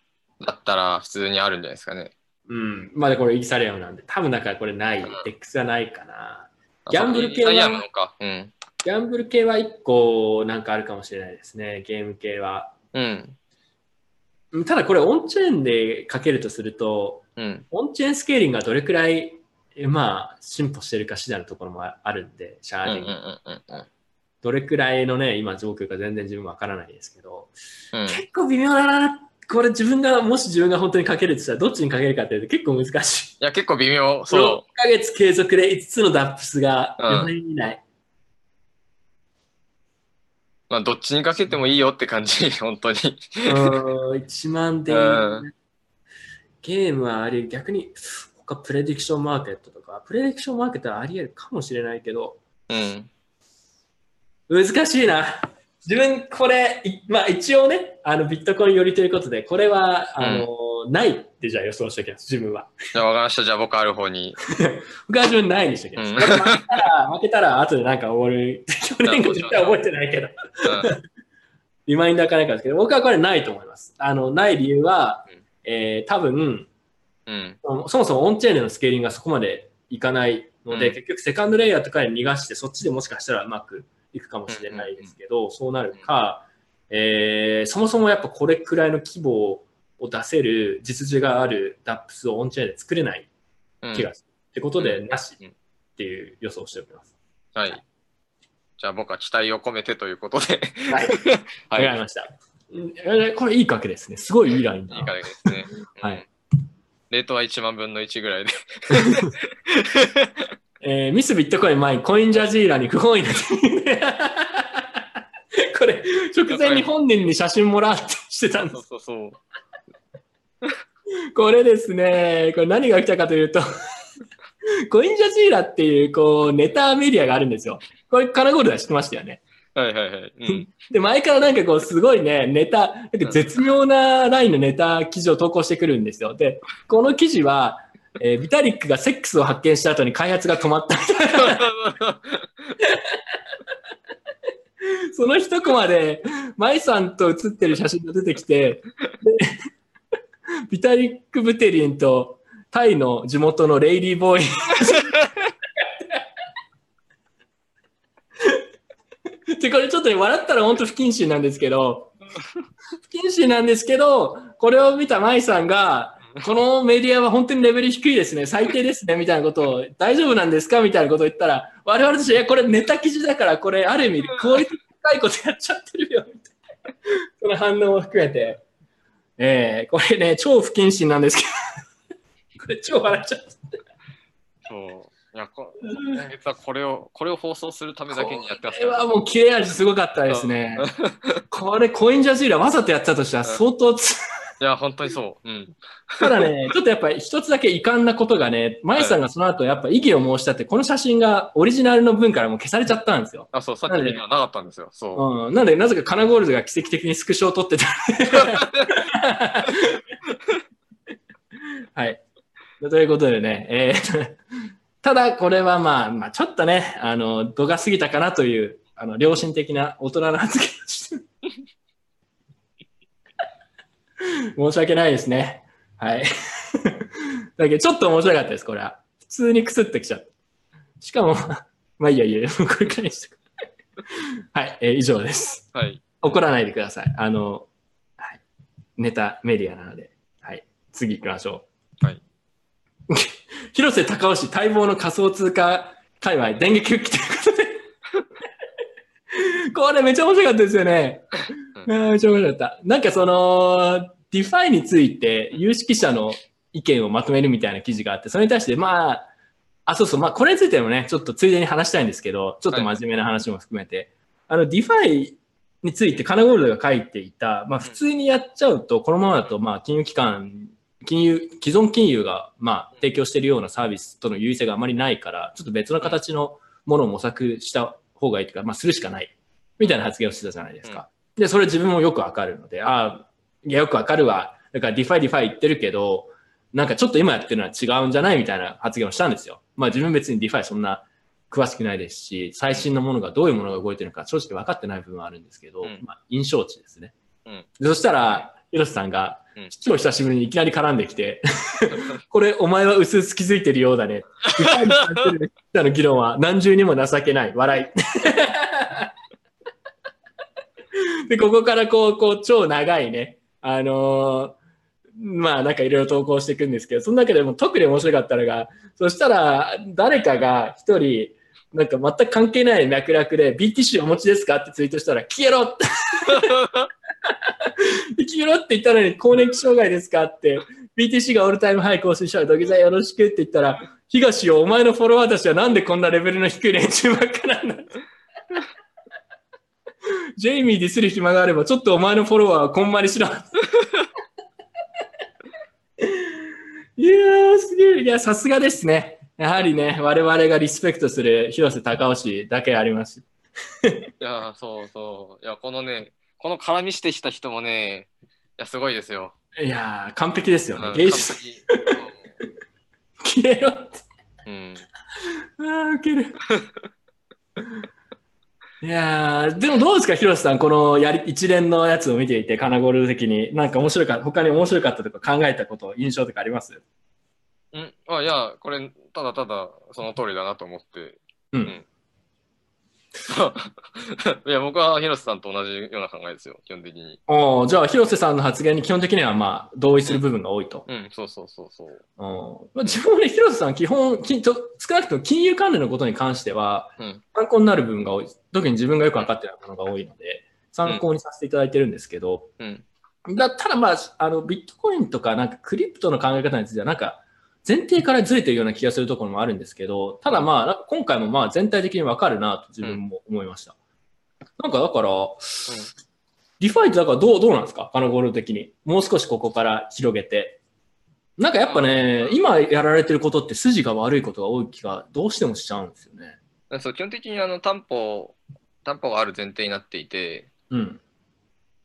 だったら普通にあるんじゃないですかね。うん。まだこれイーサリアムなんで、多分だからこれない。 DEX はないかな。ギャンブル系は？イーサリアムのか。うん。ギャンブル系は1個なんかあるかもしれないですね。ゲーム系は。うん。うんただこれオンチェーンでかけるとすると、うん。オンチェーンスケーリングがどれくらい、えまあ、進歩してるか次第のところもああるんで、シャーディング。うんうんどれくらいのね、今状況か全然自分わからないですけど、うん。結構微妙だな。これ自分が、もし自分が本当にかけるとしたらどっちにかけるかっていうと結構難しい。いや、結構微妙。6そヶ月継続で5つの DApps がうん4年以内。う。まあ、どっちにかけてもいいよって感じ、本当に。うーん、1万で、うんゲームはあり、逆に他プレディクションマーケットとか、プレディクションマーケットはあり得るかもしれないけど、うん。難しいな。自分、これ、いまあ一応ね、あのビットコイン寄りということで、これは、あの、ないってじゃあ予想しておきます、自分は。じゃあ、わかりました。じゃあ、僕ある方に。僕は自分ないにしておきます。うん負けたら、負けたら後でなんか終わる。去年後絶対覚えてないけど。うん。リマインダーかなんかですけど、僕はこれないと思います。あの、ない理由はうん、えー多分、うん。そもそもオンチェーンでのスケーリングがそこまでいかないので、うん結局セカンドレイヤーとかに逃がして、そっちでもしかしたらうまくいくかもしれないですけど、そうなるか、えーそもそもやっぱこれくらいの規模を出せる実需がある DAPS をオンチェーンで作れないうん気がする。ってことで、うんなしうんっていう予想をしております。はい。じゃあ僕は期待を込めてということで。はい。はい。わかりました。これいい賭けですね。すごいいいラインだいいな。からですね。はい。レートは1万分の1ぐらいで。えーミスビットコイン前にコインジャジーラに不本意な これ、直前に本人に写真もらってしてたんです。そうそうそう。これですね、これ何が起きたかというと、コインジャジーラっていう、こう、ネタメディアがあるんですよ。これ、カナゴールドは知ってましたよね。はいはいはい。うん。で、前からなんかこう、すごいね、ネタ、なんか絶妙なラインのネタ記事を投稿してくるんですよ。で、この記事は、えービタリックがセックスを発見した後に開発が止まったみたいな。その一コマで、マイさんと写ってる写真が出てきて、で ビタリック・ブテリンとタイの地元のレイリー・ボーイ。で、これちょっと、笑ったら本当不謹慎なんですけど、不謹慎なんですけど、これを見たマイさんが、このメディアは本当にレベル低いですね、最低ですね、みたいなことを、大丈夫なんですか？みたいなことを言ったら、我々として、いや、これネタ記事だから、これある意味、クオリティ高いことやっちゃってるよ、みたいな。その反応も含めて。えー、これね、超不謹慎なんですけど、これ超笑っちゃった。そう。いや、こ今月はこれを、これを放送するためだけにやってますこれはもう切れ味すごかったですね。これ、コインジャジーラわざとやったとしたら相当つ、いや、本当にそう。うん。ただね、ちょっとやっぱり一つだけ遺憾なことがね、マイさんがその後やっぱ異議を申したって、この写真がオリジナルの分からもう消されちゃったんですよ。あ、そう、さっき見たらなかったんですよ。そう。うん。なんで、なぜかカナゴールドが奇跡的にスクショを撮ってた。はい。ということでね、えー ただこれはまあ、まあ、ちょっとね、あの、度が過ぎたかなという、あの、良心的な大人の発言をして。申し訳ないですね。はい。だけど、ちょっと面白かったです、これは。普通にくすってきちゃった。しかも、まあいいやいいや、これくらいにしてくはい、えー以上です。はい。怒らないでください。あの、はい、ネタメディアなので。はい。次行きましょう。はい。広瀬隆雄待望の仮想通貨界隈電撃復帰ということで。これめっちゃ面白かったですよね。うあーめっちゃ面白かった。なんかその、 DeFi について有識者の意見をまとめるみたいな記事があって、それに対して、まあ、あ、そうそう、まあ、これについてもね、ちょっとついでに話したいんですけど、ちょっと真面目な話も含めて、あの、 DeFi についてカナゴールドが書いていた、まあ、普通にやっちゃうと、このままだと、まあ、金融機関、金融、既存金融が、まあ、提供しているようなサービスとの優位性があまりないから、ちょっと別の形のものを模索した方がいいというか、まあ、するしかない、みたいな発言をしてたじゃないですか。で、それ自分もよくわかるので、ああ、いや、よくわかるわ。だから、ディファイ、ディファイ言ってるけど、なんかちょっと今やってるのは違うんじゃない？みたいな発言をしたんですよ。まあ自分別に DeFi そんな詳しくないですし、最新のものがどういうものが動いてるのか正直分かってない部分はあるんですけど、うんまあ印象値ですね。うんでそしたら、広瀬さんがうん、超久しぶりにいきなり絡んできて、これお前は薄々気づいてるようだね。 DeFi に関する人の議論は何重にも情けない。笑い。で、ここからこう、こう、超長いね、あのーまあなんかいろいろ投稿していくんですけど、その中でも特に面白かったのが、そしたら誰かが一人、なんか全く関係ない脈絡で BTC お持ちですかってツイートしたら、消えろって 消えろって言ったのに、更年期障害ですかって、BTC がオールタイムハイ更新したら土下座よろしくって言ったら、東よ、お前のフォロワーたちはなんでこんなレベルの低い連中ばっかなんだ。ジェイミーディスる暇があれば、ちょっとお前のフォロワーはこんまりしろ。いやー、すげえ。いや、さすがですね。やはりね、我々がリスペクトする広瀬隆義だけあります。いや、そうそう。いや、このね、この絡みしてきた人もね、いや、すごいですよ。いやー、完璧ですよねう。ん芸術、消えろって。うん。あー、ウケる。いやー、でもどうですか、広瀬さん、このやり一連のやつを見ていて、カナゴール的に、なんか面白かった、他に面白かったとか考えたこと、印象とかあります？ううん、あいや、これ、ただただその通りだなと思って。うん。いや、僕は広瀬さんと同じような考えですよ、基本的に。おーじゃあ、広瀬さんの発言に基本的にはまあ同意する部分が多いと。うん、そうそうそうそう。うんまあ、自分もね、広瀬さん、基本きちょ、少なくとも金融関連のことに関しては、うん参考になる部分が多い。特に自分がよく分かってるものが多いので、参考にさせていただいてるんですけど、うん。だただまあ、あの、ビットコインとか、なんかクリプトの考え方については、なんか、前提からずれてるような気がするところもあるんですけど、ただまあ、今回もまあ全体的に分かるなと自分も思いました。なんかだから、リファイってだからどうどうなんですか？カナゴールド的に。もう少しここから広げて。なんかやっぱね、今やられてることって筋が悪いことが多い気がどうしてもしちゃうんですよね。そう基本的にあの担保、担保がある前提になっていて、うん。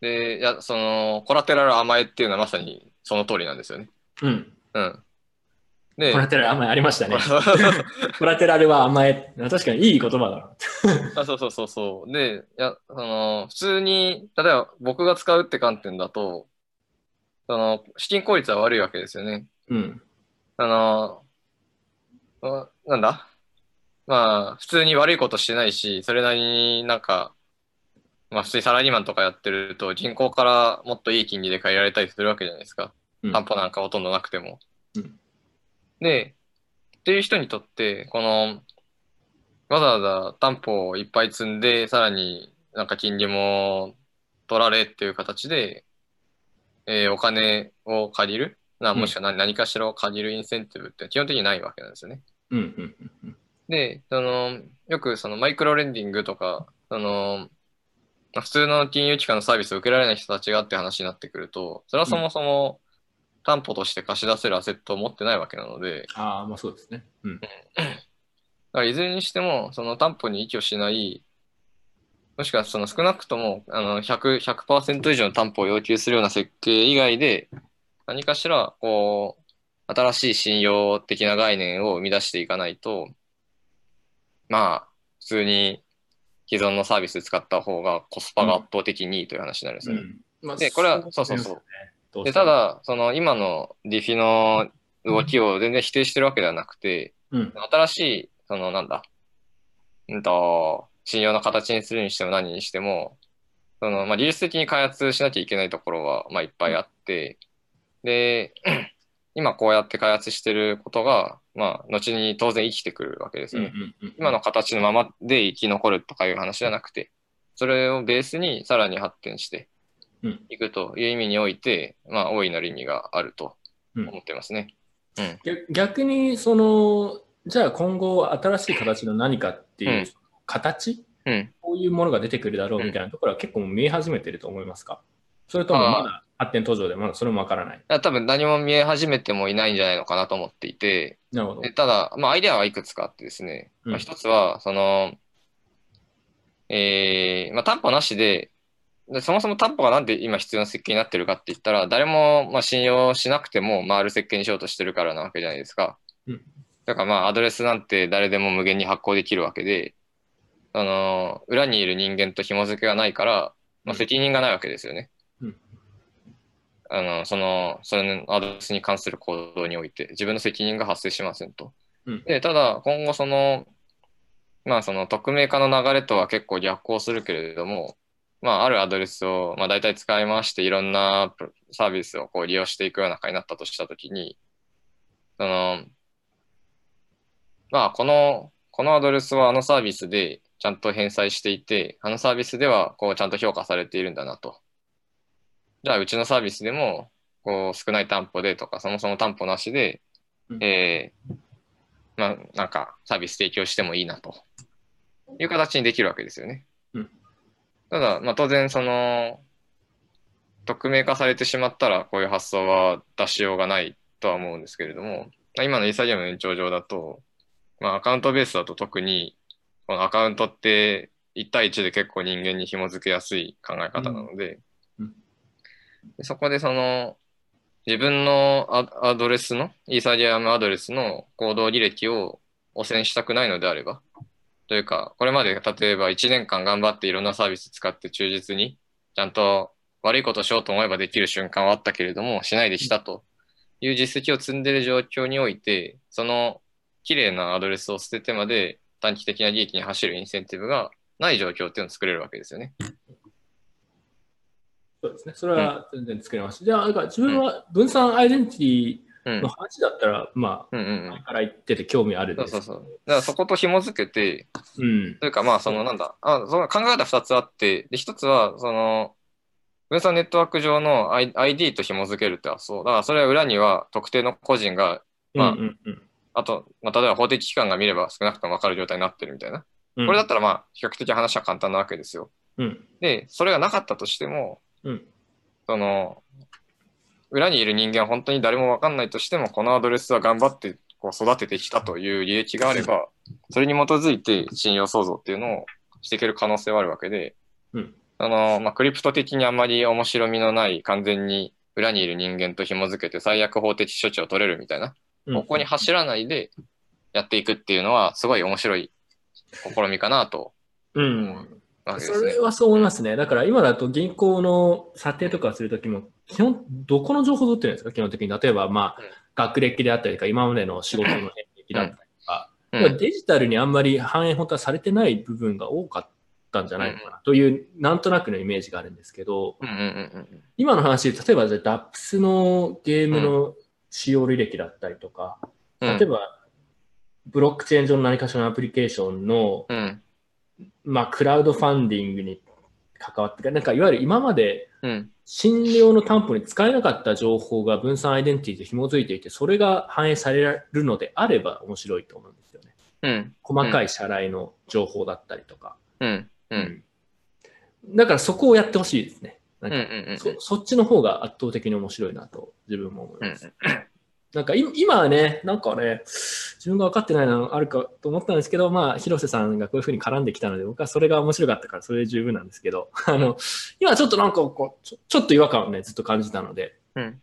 で、いや、その、 collateral 甘えっていうのはまさにその通りなんですよね。うん。うん。でコ、 collateral 甘えありましたね。collateral は甘え。確かにいい言葉だな。あそうそうそうそう。で、いや、その、普通に、例えば僕が使うって観点だと、その、資金効率は悪いわけですよね。うん。あの、あなんだ？まあ、普通に悪いことしてないし、それなりになんか、まあ普通にサラリーマンとかやってると、銀行からもっといい金利で借りられたりするわけじゃないですか。うん担保なんかほとんどなくても。うんで、っていう人にとって、この、わざわざ担保をいっぱい積んで、さらになんか金利も取られっていう形で、えーお金を借りる、なもしくは何何かしらを借りるインセンティブって基本的にないわけなんですよね。うん。うん。うんで、その、よくそのマイクロレンディングとか、その、まあ普通の金融機関のサービスを受けられない人たちがって話になってくると、それはそもそも担保として貸し出せるアセットを持ってないわけなので、ああ、まあそうですね。うん。だからいずれにしても、その担保に依拠しない、もしくはその少なくともあの100、100%以上の担保を要求するような設計以外で、何かしら、こう、新しい信用的な概念を生み出していかないと、まあ、普通に既存のサービス使った方がコスパが圧倒的にいいという話になるんですよね。まあでこれはそうそうそううで、た、だ、その今のディフィの動きを全然否定してるわけではなくて、うん。新しい、そのなんだ、うんと、信用の形にするにしても何にしても、その、まあ、技術的に開発しなきゃいけないところは、まあ、いっぱいあって、で、今こうやって開発してることが、まあ、後に当然生きてくるわけですうんよね。うんうん。今の形のままで生き残るとかいう話じゃなくて、それをベースにさらに発展してうんいくという意味において、まあ、大いなる意味があるとうん思ってますね。うん。逆逆に、その、じゃあ今後新しい形の何かっていう、うん形？うん。こういうものが出てくるだろうみたいなところは結構見え始めてると思いますか？それともまだ発展途上でまだそれもわからない。いや多分何も見え始めてもいないんじゃないのかなと思っていて、なるほどで。ただ、まあ、アイデアはいくつかあってですね、うんまあ、一つは、その、えーまあ、担保なしでで、そもそも担保がなんで今必要な設計になってるかって言ったら、誰もまあ信用しなくても回る設計にしようとしてるからなわけじゃないですか。うんだからまあアドレスなんて誰でも無限に発行できるわけで、あの裏にいる人間と紐付けがないから、まあ、責任がないわけですよね。うんあの、その、それのアドレスに関する行動において、自分の責任が発生しませんと。うんで、ただ、今後その、まあその匿名化の流れとは結構逆行するけれども、まああるアドレスを、まあ大体使い回していろんなサービスをこう利用していくような会になったとしたときに、その、まあこの、このアドレスはあのサービスでちゃんと返済していて、あのサービスではこうちゃんと評価されているんだなと。じゃあうちのサービスでも、こう少ない担保でとか、そもそも担保なしで、うんえーまあなんかサービス提供してもいいなという形にできるわけですよね。うんただ、まあ当然その、匿名化されてしまったらこういう発想は出しようがないとは思うんですけれども、まあ今のイーサリアムの延長上だと、まあアカウントベースだと特に、このアカウントって1対1で結構人間に紐付けやすい考え方なので、うん。うん。でそこでその自分のアアドレスの、イーサリアムアドレスの行動履歴を汚染したくないのであれば、というか、これまで例えば1年間頑張っていろんなサービス使って忠実に、ちゃんと悪いことしようと思えばできる瞬間はあったけれども、しないできたという実績を積んでいる状況において、その綺麗なアドレスを捨ててまで短期的な利益に走るインセンティブがない状況っていうのを作れるわけですよね。そうですね。それは全然作れます。じゃあ、だか自分は分散アイデンティティの。話だったら、まあ、うんうんうん。前から言ってて興味あるんそうですけどそうそう。だからそこと紐づけて、うん。というかまあそのなんだ、あその考え方2つあって、で1つはその分散ネットワーク上の ID と紐づけるって発想。だからそれは裏には特定の個人が、まあうんうんうんあと、まあ、例えば法的機関が見れば少なくとも分かる状態になってるみたいな。うん。これだったらまあ比較的話は簡単なわけですよ。うん。で、それがなかったとしても、うん。その、裏にいる人間は本当に誰も分かんないとしても、このアドレスは頑張ってこう育ててきたという履歴があれば、それに基づいて信用創造っていうのをしていける可能性はあるわけで、うんあの、まあ、クリプト的にあんまり面白みのない、完全に裏にいる人間と紐づけて最悪法的処置を取れるみたいな、うんここに走らないでやっていくっていうのは、すごい面白い試みかなとうん。ねそれ。はそう思いますね。だから今だと銀行の査定とかするときも、基本、どこの情報取ってるんですか？基本的に。例えば、まあうん、学歴であったりとか、今までの仕事の遍歴だったりとか、うん。デジタルにあんまり反映本当はされてない部分が多かったんじゃないのかな。という、なんとなくのイメージがあるんですけど、今の話、例えばじゃあ DAPS のゲームの使用履歴だったりとか、うん。例えば、ブロックチェーン上の何かしらのアプリケーションの、うん。まあ、クラウドファンディングに関わってか、なんかいわゆる今までうん。診療の担保に使えなかった情報が分散アイデンティティと紐づいていて、それが反映されるのであれば面白いと思うんですよね。うん。細かい社内の情報だったりとか。うん。うん。だからそこをやってほしいですね。なんうん。かうん。そそっちの方が圧倒的に面白いなと自分も思いうんます。なんかい今はね、なんかね、自分が分かってないのあるかと思ったんですけど、まあ、広瀬さんがこういうふうに絡んできたので、僕はそれが面白かったから、それで十分なんですけど、あの、今ちょっとなんかこう、ちょちょっと違和感をね、ずっと感じたので、うん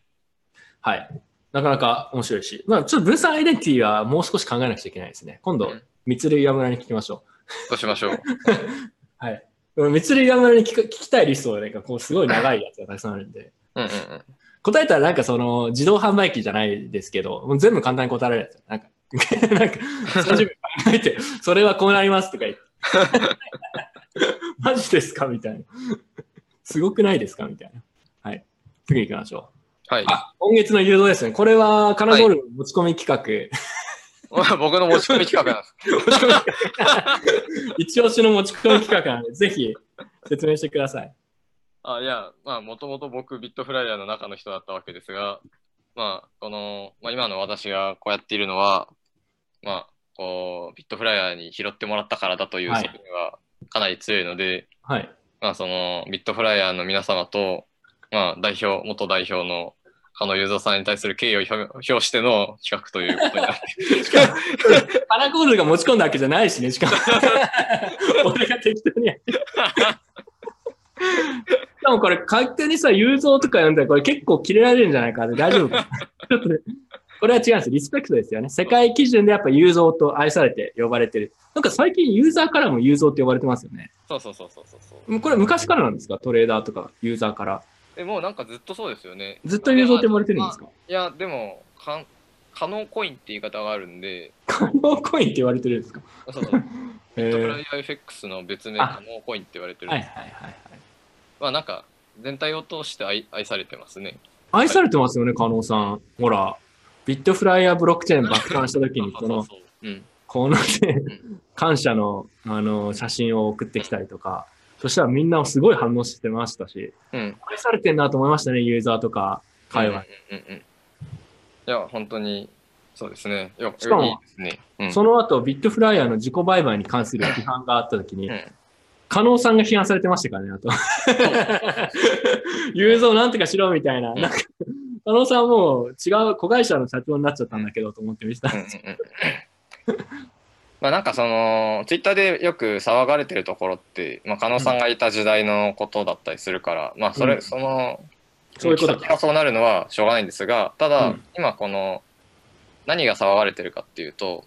はい。なかなか面白いし、まあ、ちょっと分散アイデンティティはもう少し考えなくちゃいけないですね。今度うん、三つ類岩村に聞きましょう。そうしましょう。はい。三つ類岩村に聞きたいリストがなんかこう、すごい長いやつがたくさんあるんで、うんうんうん。答えたらなんかその自動販売機じゃないですけど、もう全部簡単に答えられるやつ。なんか、なんか30秒考えて、それはこうなりますとか言って。マジですかみたいな。すごくないですかみたいな。はい。次行きましょはい。う。今月の誘導ですね。これはカナゴールの持ち込み企画。僕の持ち込み企画なんです。持ち込み企画一押しの持ち込み企画なので、ぜひ説明してください。あいや、まあ、もともと僕、ビットフライヤーの中の人だったわけですが、まあ、この、まあ、今の私がこうやっているのは、まあ、こう、ビットフライヤーに拾ってもらったからだというはい責任はかなり強いので、はい。まあ、その、ビットフライヤーの皆様と、まあ、代表、元代表の加野雄三さんに対する敬意を表表しての企画ということになって、しかも、カナゴールが持ち込んだわけじゃないしね、しかも。俺が適当にやってる。しかもこれ、勝手にさ、雄三とか読んだら、これ結構切れられるんじゃないかな大丈夫かな ちょっとね、これは違うんです。リスペクトですよね。世界基準でやっぱ雄三と愛されて呼ばれてる。なんか最近ユーザーからも雄三って呼ばれてますよね。そうそうそうそうそうこれ昔からなんですか？トレーダーとかユーザーから。え、もうなんかずっとそうですよね。ずっと雄三って呼ばれてるんですか？いや、でも、か可能コインって言い方があるんで、可能コインって言われてるんですか？そうそう。ビットフライヤー FX の別名、あ可能コインって言われてるんはいです。はいはいはい。まあなんか、全体を通して愛愛されてますね。愛されてますよね、加納さん。ほら、ビットフライヤーブロックチェーン爆誕した時に、この。このねん、感謝のあの写真を送ってきたりとか、そしたらみんなすごい反応してましたし、うん。愛されてんなと思いましたね、ユーザーとか、会話。うんうんうん。いや、本当に、そうですね。よしかもいいね。うん。その後、ビットフライヤーの自己売買に関する批判があった時にうん、加納さんが批判されてましたからね、あと。ユーザーをなんとかしろみたいな。うんなんか、加納さんはもう違う子会社の社長になっちゃったんだけどと思って見てた。まあなんかそのツイッターでよく騒がれてるところって、まあ、加納さんがいた時代のことだったりするから、まあそれ、うん。そのそういうこと先がそうなるのはしょうがないんですがただ、うん。今この何が騒がれてるかっていうと、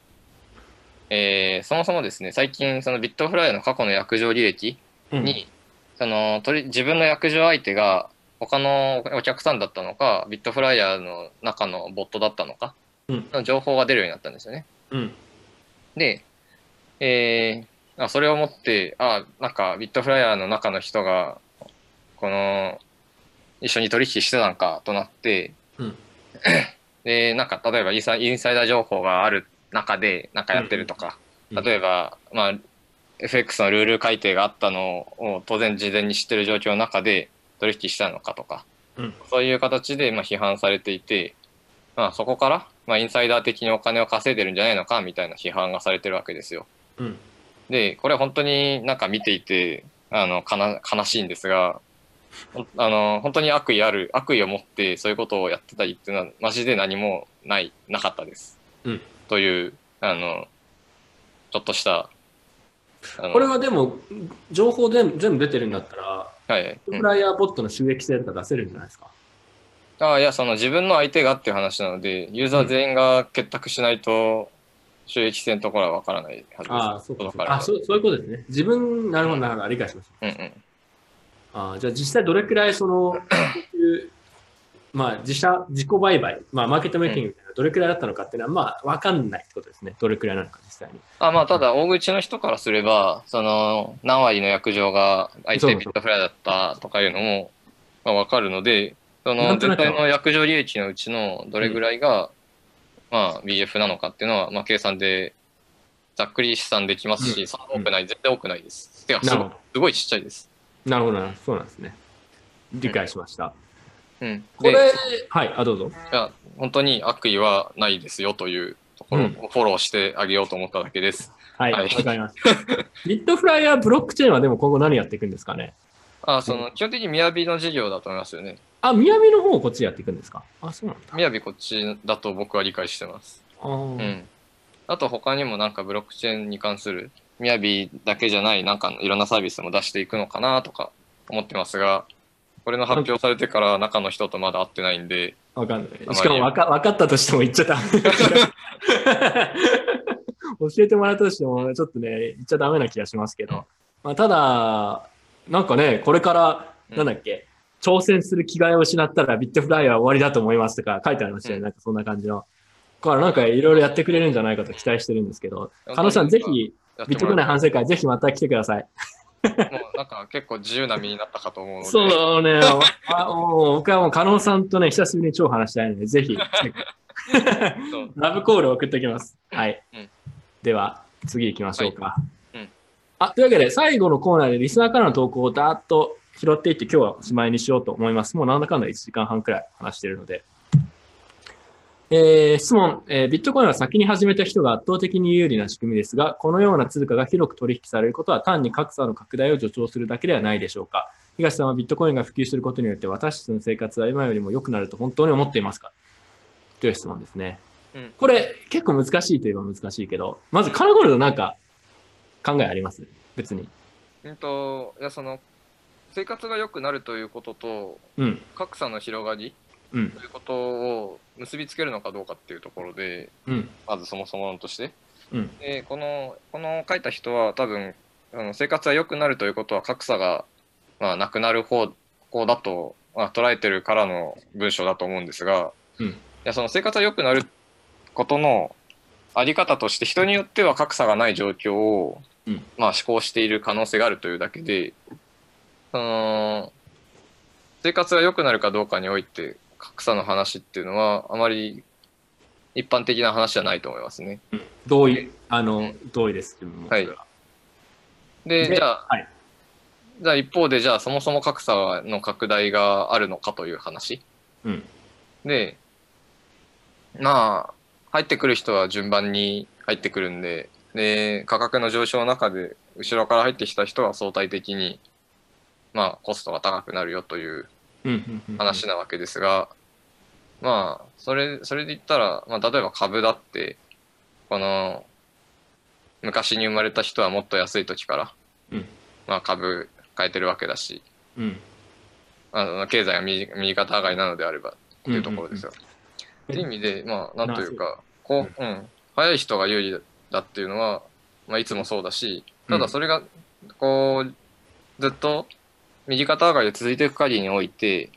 えーそもそもですね最近そのビットフライヤーの過去の約定履歴うん。に、その取り自分の約定相手が他のお客さんだったのか、ビットフライヤーの中のボットだったのか、うんの情報が出るようになったんですよね。うん。で、えーあそれをもって、あ、なんかビットフライヤーの中の人が、この、一緒に取引してたのかとなって、うん で、なんか例えばインサイインサイダー情報がある中で、なんかやってるとか、うんうん例えば、まあ、FX のルール改定があったのを当然事前に知ってる状況の中で取引したのかとか、うんそういう形でまあ批判されていて、まあ、そこから、まあ、インサイダー的にお金を稼いでるんじゃないのかみたいな批判がされてるわけですよ。うん。で、これ本当になんか見ていて、あの、悲しいんですが、あの、本当に悪意ある、悪意を持ってそういうことをやってたりっていうのは、マジで何もない、なかったです。うんという、あの、ちょっとした、これはでも、情報全部全部出てるんだったら、はい、うんフライヤーボットの収益性とか出せるんじゃないですか？あいや、その自分の相手がっていう話なので、ユーザー全員が結託しないと、収益性のところはわからないはずです。ああ、そうかそうあそうそういうことですね。自分、なるほど、なるほど、理解しました。うんうん。あーじゃあ実際どれくらいその、まあ自社、自己売買、まあマーケットメイキングどれくらいだったのかっていうのは、まあわかんないってことですね。どれくらいなのか実際に。あまあ、ただ、大口の人からすれば、その、何割の約定が相手ビットフライだったとかいうのも、まあ、わかるので、その、全体の約定利益のうちのどれぐらいが、まあ、BF なのかっていうのは、まあ、計算で、ざっくり試算できますし、うんそんな多くない、絶対多くないです。てか、すごいちっちゃいです。なるほどな、そうなんですね。理解しました。うん。これで、はい、あ、どうぞ。いや、本当に悪意はないですよというところをうんフォローしてあげようと思っただけです。はい、わ、はいかりました。ビットフライヤーブロックチェーンはでも今後何やっていくんですかね？あその、基本的にみやびの事業だと思いますよね。あ、みやびの方をこっちやっていくんですか？あ、そうなんだ。みやびこっちだと僕は理解してます。あーうん。あと他にもなんかブロックチェーンに関する、みやびだけじゃないなんかいろんなサービスも出していくのかなとか思ってますが、これの発表されてから中の人とまだ会ってないんで、わかんない。しかもわか分かったとしても言っちゃダメ。教えてもらったとしても、ちょっとね、言っちゃダメな気がしますけど。まあ、ただ、なんかね、これから、うんなんだっけ、挑戦する気概を失ったらビットフライは終わりだと思いますとか書いてありましたよね。うんなんかそんな感じの。だからなんかいろいろやってくれるんじゃないかと期待してるんですけど、加納さんぜひ、ビットコインのてもら反省会ぜひまた来てください。もうなんか結構自由な身になったかと思うので、そうね、あもう僕はもう加納さんとね、久しぶりに超話したいので、ぜひ、ラブコールを送っておきます。はい。うんでは、次行きましょうか。うんあ、というわけで、最後のコーナーでリスナーからの投稿をダーッと拾っていって、今日はおしまいにしようと思います。もうなんだかんだ1時間半くらい話しているので。えー質問、えービットコインは先に始めた人が圧倒的に有利な仕組みですが、このような通貨が広く取引されることは単に格差の拡大を助長するだけではないでしょうか。東さんはビットコインが普及することによって私たちの生活は今よりも良くなると本当に思っていますか？という質問ですね。うんこれ結構難しいといえば難しいけど、まずカナゴールドなんか考えあります？別に。うんと、いやその、生活が良くなるということと、うん。格差の広がりうん。ということを結びつけるのかどうかっていうところで、うん。まずそもそも論として。うん。で、この、この書いた人は多分、あの生活が良くなるということは格差が、まあ、なくなる方向だと、まあ、捉えてるからの文章だと思うんですが、うんいや、その生活が良くなることのあり方として人によっては格差がない状況を、うんまあ、思考している可能性があるというだけで、その、生活が良くなるかどうかにおいて、格差の話っていうのは、あまり一般的な話じゃないと思いますね。同意、あの、同意です。はいで、でじゃあ、はいじゃあ一方で、じゃあそもそも格差の拡大があるのかという話。うん。で、まあ、入ってくる人は順番に入ってくるんで、で、価格の上昇の中で、後ろから入ってきた人は相対的に、まあ、コストが高くなるよという。話なわけですが、まあ、それ、それで言ったら、まあ、例えば株だって、この、昔に生まれた人はもっと安い時から、うん。まあ、株買えてるわけだし、うん。あの経済が右右肩上がりなのであればっていうところですよ。うんっていう意味で、まあ、なんというか、こう、うん、早い人が有利だっていうのは、まあ、いつもそうだし、ただそれが、こう、ずっと右肩上がりで続いていく限りにおいて、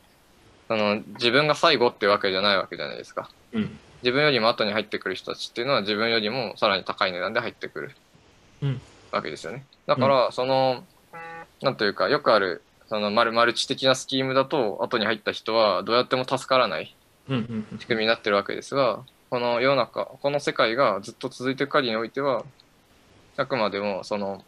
その自分が最後ってわけじゃないわけじゃないですか。うん。自分よりも後に入ってくる人たちっていうのは自分よりもさらに高い値段で入ってくるうんわけですよね。だから、その、なんというか、よくある、そのマルマルチ的なスキームだと、後に入った人はどうやっても助からない仕組みになってるわけですが、この世の中、この世界がずっと続いていく限りにおいては、あくまでも、その、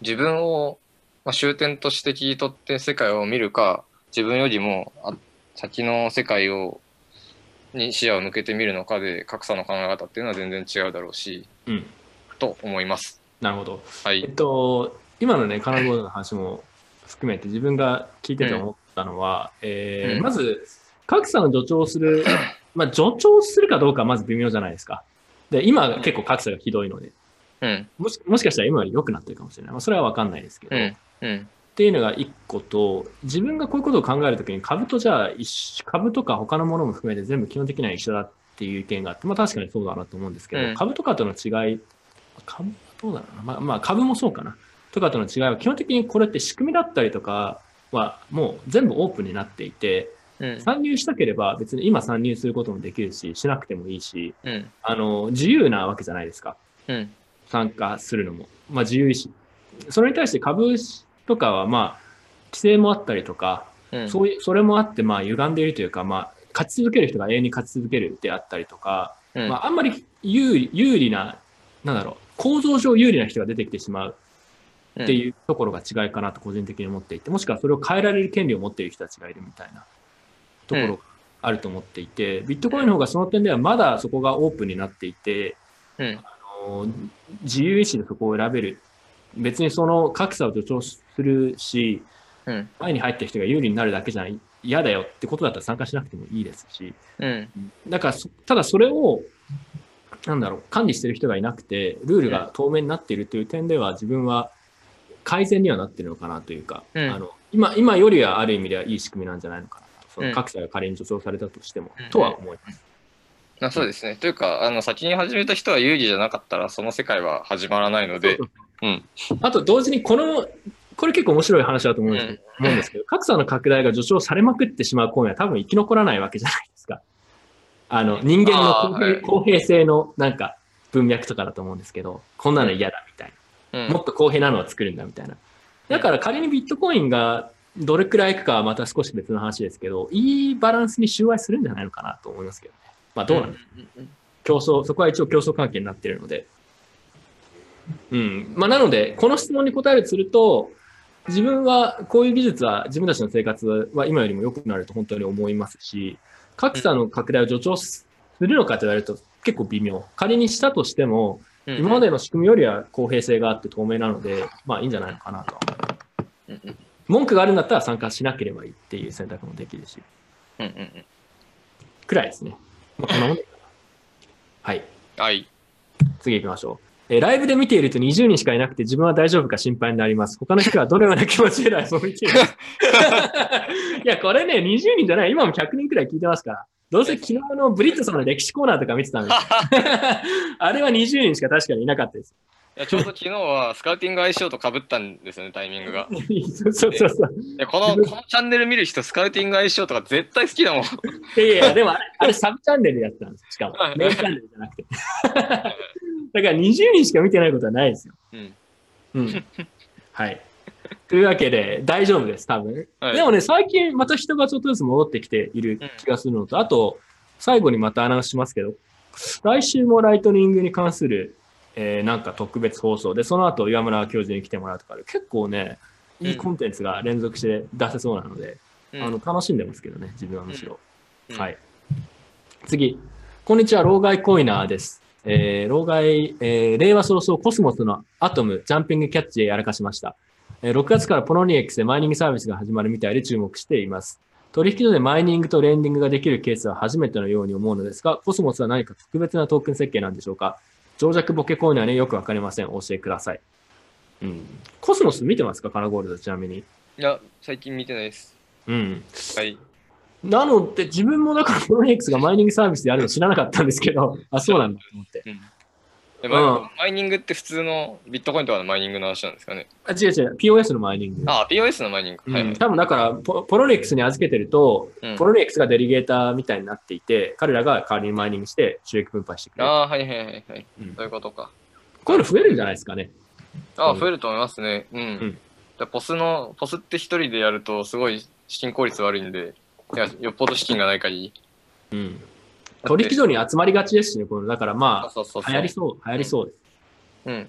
自分を、まあ、終点として切り取って世界を見るか、自分よりもあ先の世界を、に視野を向けてみるのかで、格差の考え方っていうのは全然違うだろうし、うん。と思います。なるほど。えっはい。と、今のね、カナボードの話も含めて自分が聞いてて思ったのは、えーうんまず、格差を助長する、まあ、助長するかどうかはまず微妙じゃないですか。で、今結構格差がひどいので、うん。もしもしかしたら今より良くなってるかもしれない。まあ、それは分かんないですけど、っうん。うん。ていうのが一個と、自分がこういうことを考えるときに株とじゃあ株とか他のものも含めて全部基本的には一緒だっていう意見があって、まあ確かにそうだなと思うんですけど、うん株とかとの違い、株はどうだろうな。まあ、まあ株もそうかな。とかとの違いは基本的にこれって仕組みだったりとかはもう全部オープンになっていて、うん。参入したければ別に今参入することもできるし、しなくてもいいし、うん。あの、自由なわけじゃないですか。うん。参加するのも。まあ自由意志。それに対して株とかはまあ、規制もあったりとか、うん。そういう、それもあってまあ歪んでいるというか、まあ、勝ち続ける人が永遠に勝ち続けるであったりとか、うんまああんまり有利、有利な、なんだろう、構造上有利な人が出てきてしまうっていうところが違いかなと個人的に思っていて、もしくはそれを変えられる権利を持っている人たちがいるみたいなところがあると思っていて、ビットコインの方がその点ではまだそこがオープンになっていて、うん。あの自由意志でそこを選べる。別にその格差を助長するし、うん。前に入った人が有利になるだけじゃ嫌だよってことだったら参加しなくてもいいですし、うん。だからそ、ただそれを、なんだろう、管理してる人がいなくて、ルールが透明になっているという点では、自分は改善にはなってるのかなというか、うんあの今今よりはある意味ではいい仕組みなんじゃないのかなと、そうんの格差が仮に助長されたとしても、うんとは思います。まあ、そうですね。というか、あの、先に始めた人は有利じゃなかったら、その世界は始まらないので、うん。あと同時にこの、これ結構面白い話だと思うんですけど,、思うんですけど格差の拡大が助長されまくってしまうコインは多分生き残らないわけじゃないですか。あの、人間の公平,、はい公平性のなんか文脈とかだと思うんですけど、こんなの嫌だみたいな。うんもっと公平なのを作るんだみたいな。だから仮にビットコインがどれくらいいくかはまた少し別の話ですけど、いいバランスに収賄するんじゃないのかなと思いますけどね。まあどうなんだうん競争、そこは一応競争関係になっているので。うん。まあ、なので、この質問に答えるとすると、自分はこういう技術は自分たちの生活は今よりも良くなると本当に思いますし、格差の拡大を助長するのかと言われると結構微妙。仮にしたとしても、うん今までの仕組みよりは公平性があって透明なので、まあいいんじゃないのかなと文句があるんだったら参加しなければいいっていう選択もできるし、くらいですね。まあ、こんなもんではい。はい。次行きましょう。えーライブで見ていると20人しかいなくて自分は大丈夫か心配になります。他の人はどのような気持ちでライブを見ている いや、これね、20人じゃない。今も100人くらい聞いてますから。どうせ昨日のブリットさんの歴史コーナーとか見てたんですよ あれは20人しか確かにいなかったです。いやちょうど昨日はスカウティング相性と被ったんですよね、タイミングが。そうそうそうこのこのチャンネル見る人、スカウティング相性とか絶対好きだもん。いやいや、でもあれあれサブチャンネルでやってたんですよ。しかも。メインチャンネルじゃなくて。だから20人しか見てないことはないですよ。うん。うん。はい。というわけで、大丈夫です、多分。はいでもね、最近また人がちょっとずつ戻ってきている気がするのと、あと、最後にまたアナウンスしますけど、来週もライトニングに関する、えーなんか特別放送で、その後岩村教授に来てもらうとかで、結構ね、いいコンテンツが連続して出せそうなので、うんあの楽しんでますけどね、自分はむしろ。うんはい。次。こんにちは、老害コイナーです。えー、老害、えー、令和早々コスモスの Atom、ジャンピングキャッチでやらかしました。えー6月から Poloniex でマイニングサービスが始まるみたいで注目しています。取引所でマイニングとレンディングができるケースは初めてのように思うのですが、コスモスは何か特別なトークン設計なんでしょうか？長尺ボケコイナーね、よくわかりません。お教えください。うん。コスモス見てますか？カナゴールドちなみに。いや、最近見てないです。うん。はい。なので、自分もだから、 Poloniex がマイニングサービスでやるの知らなかったんですけど、あ、そうなんだと思って。うんえマイうんマイニングって普通のビットコインとかのマイニングの話なんですかねあ違う違う、POS のマイニング。あ、POS のマイニング。うんはいはい。多分だからポ、 Poloniex に預けてると、うん Poloniex がデリゲーターみたいになっていて、彼らが代わりにマイニングして収益分配してくれる。ああ、はいはいはいはい。うんそういうことか。こういうの増えるんじゃないですかね。ああ、うん増えると思いますね。うん。んでポスの、ポスって一人でやるとすごい資金効率悪いんで、いやよっぽど資金がない限り。うん。取引所に集まりがちですしね、このだからまあ、そうそうそう。流行りそう、流行りそうです。うん。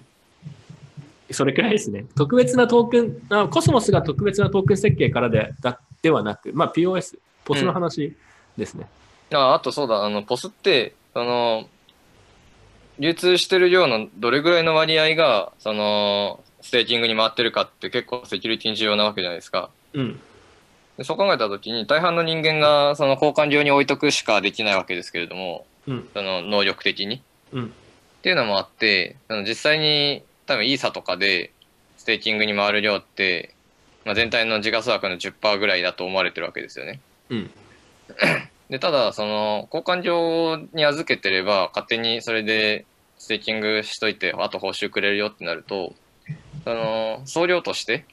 それくらいですね。特別なトークン、あコスモスが特別なトークン設計からでだではなく、まあ POS、PoS の話ですね。ああとそうだ、あの、 PoS って、その、流通してる量のどれぐらいの割合が、その、ステーキングに回ってるかって結構セキュリティに重要なわけじゃないですか。うん。でそう考えたときに、大半の人間がその交換量に置いとくしかできないわけですけれども、うん。その能力的に。うん。っていうのもあって、あの実際に多分イーサとかでステーキングに回る量って、まあ、全体の時価総額の10%ぐらいだと思われてるわけですよね。うん。で、ただ、その、交換場に預けてれば、勝手にそれでステーキングしといて、あと報酬くれるよってなると、その、総量として、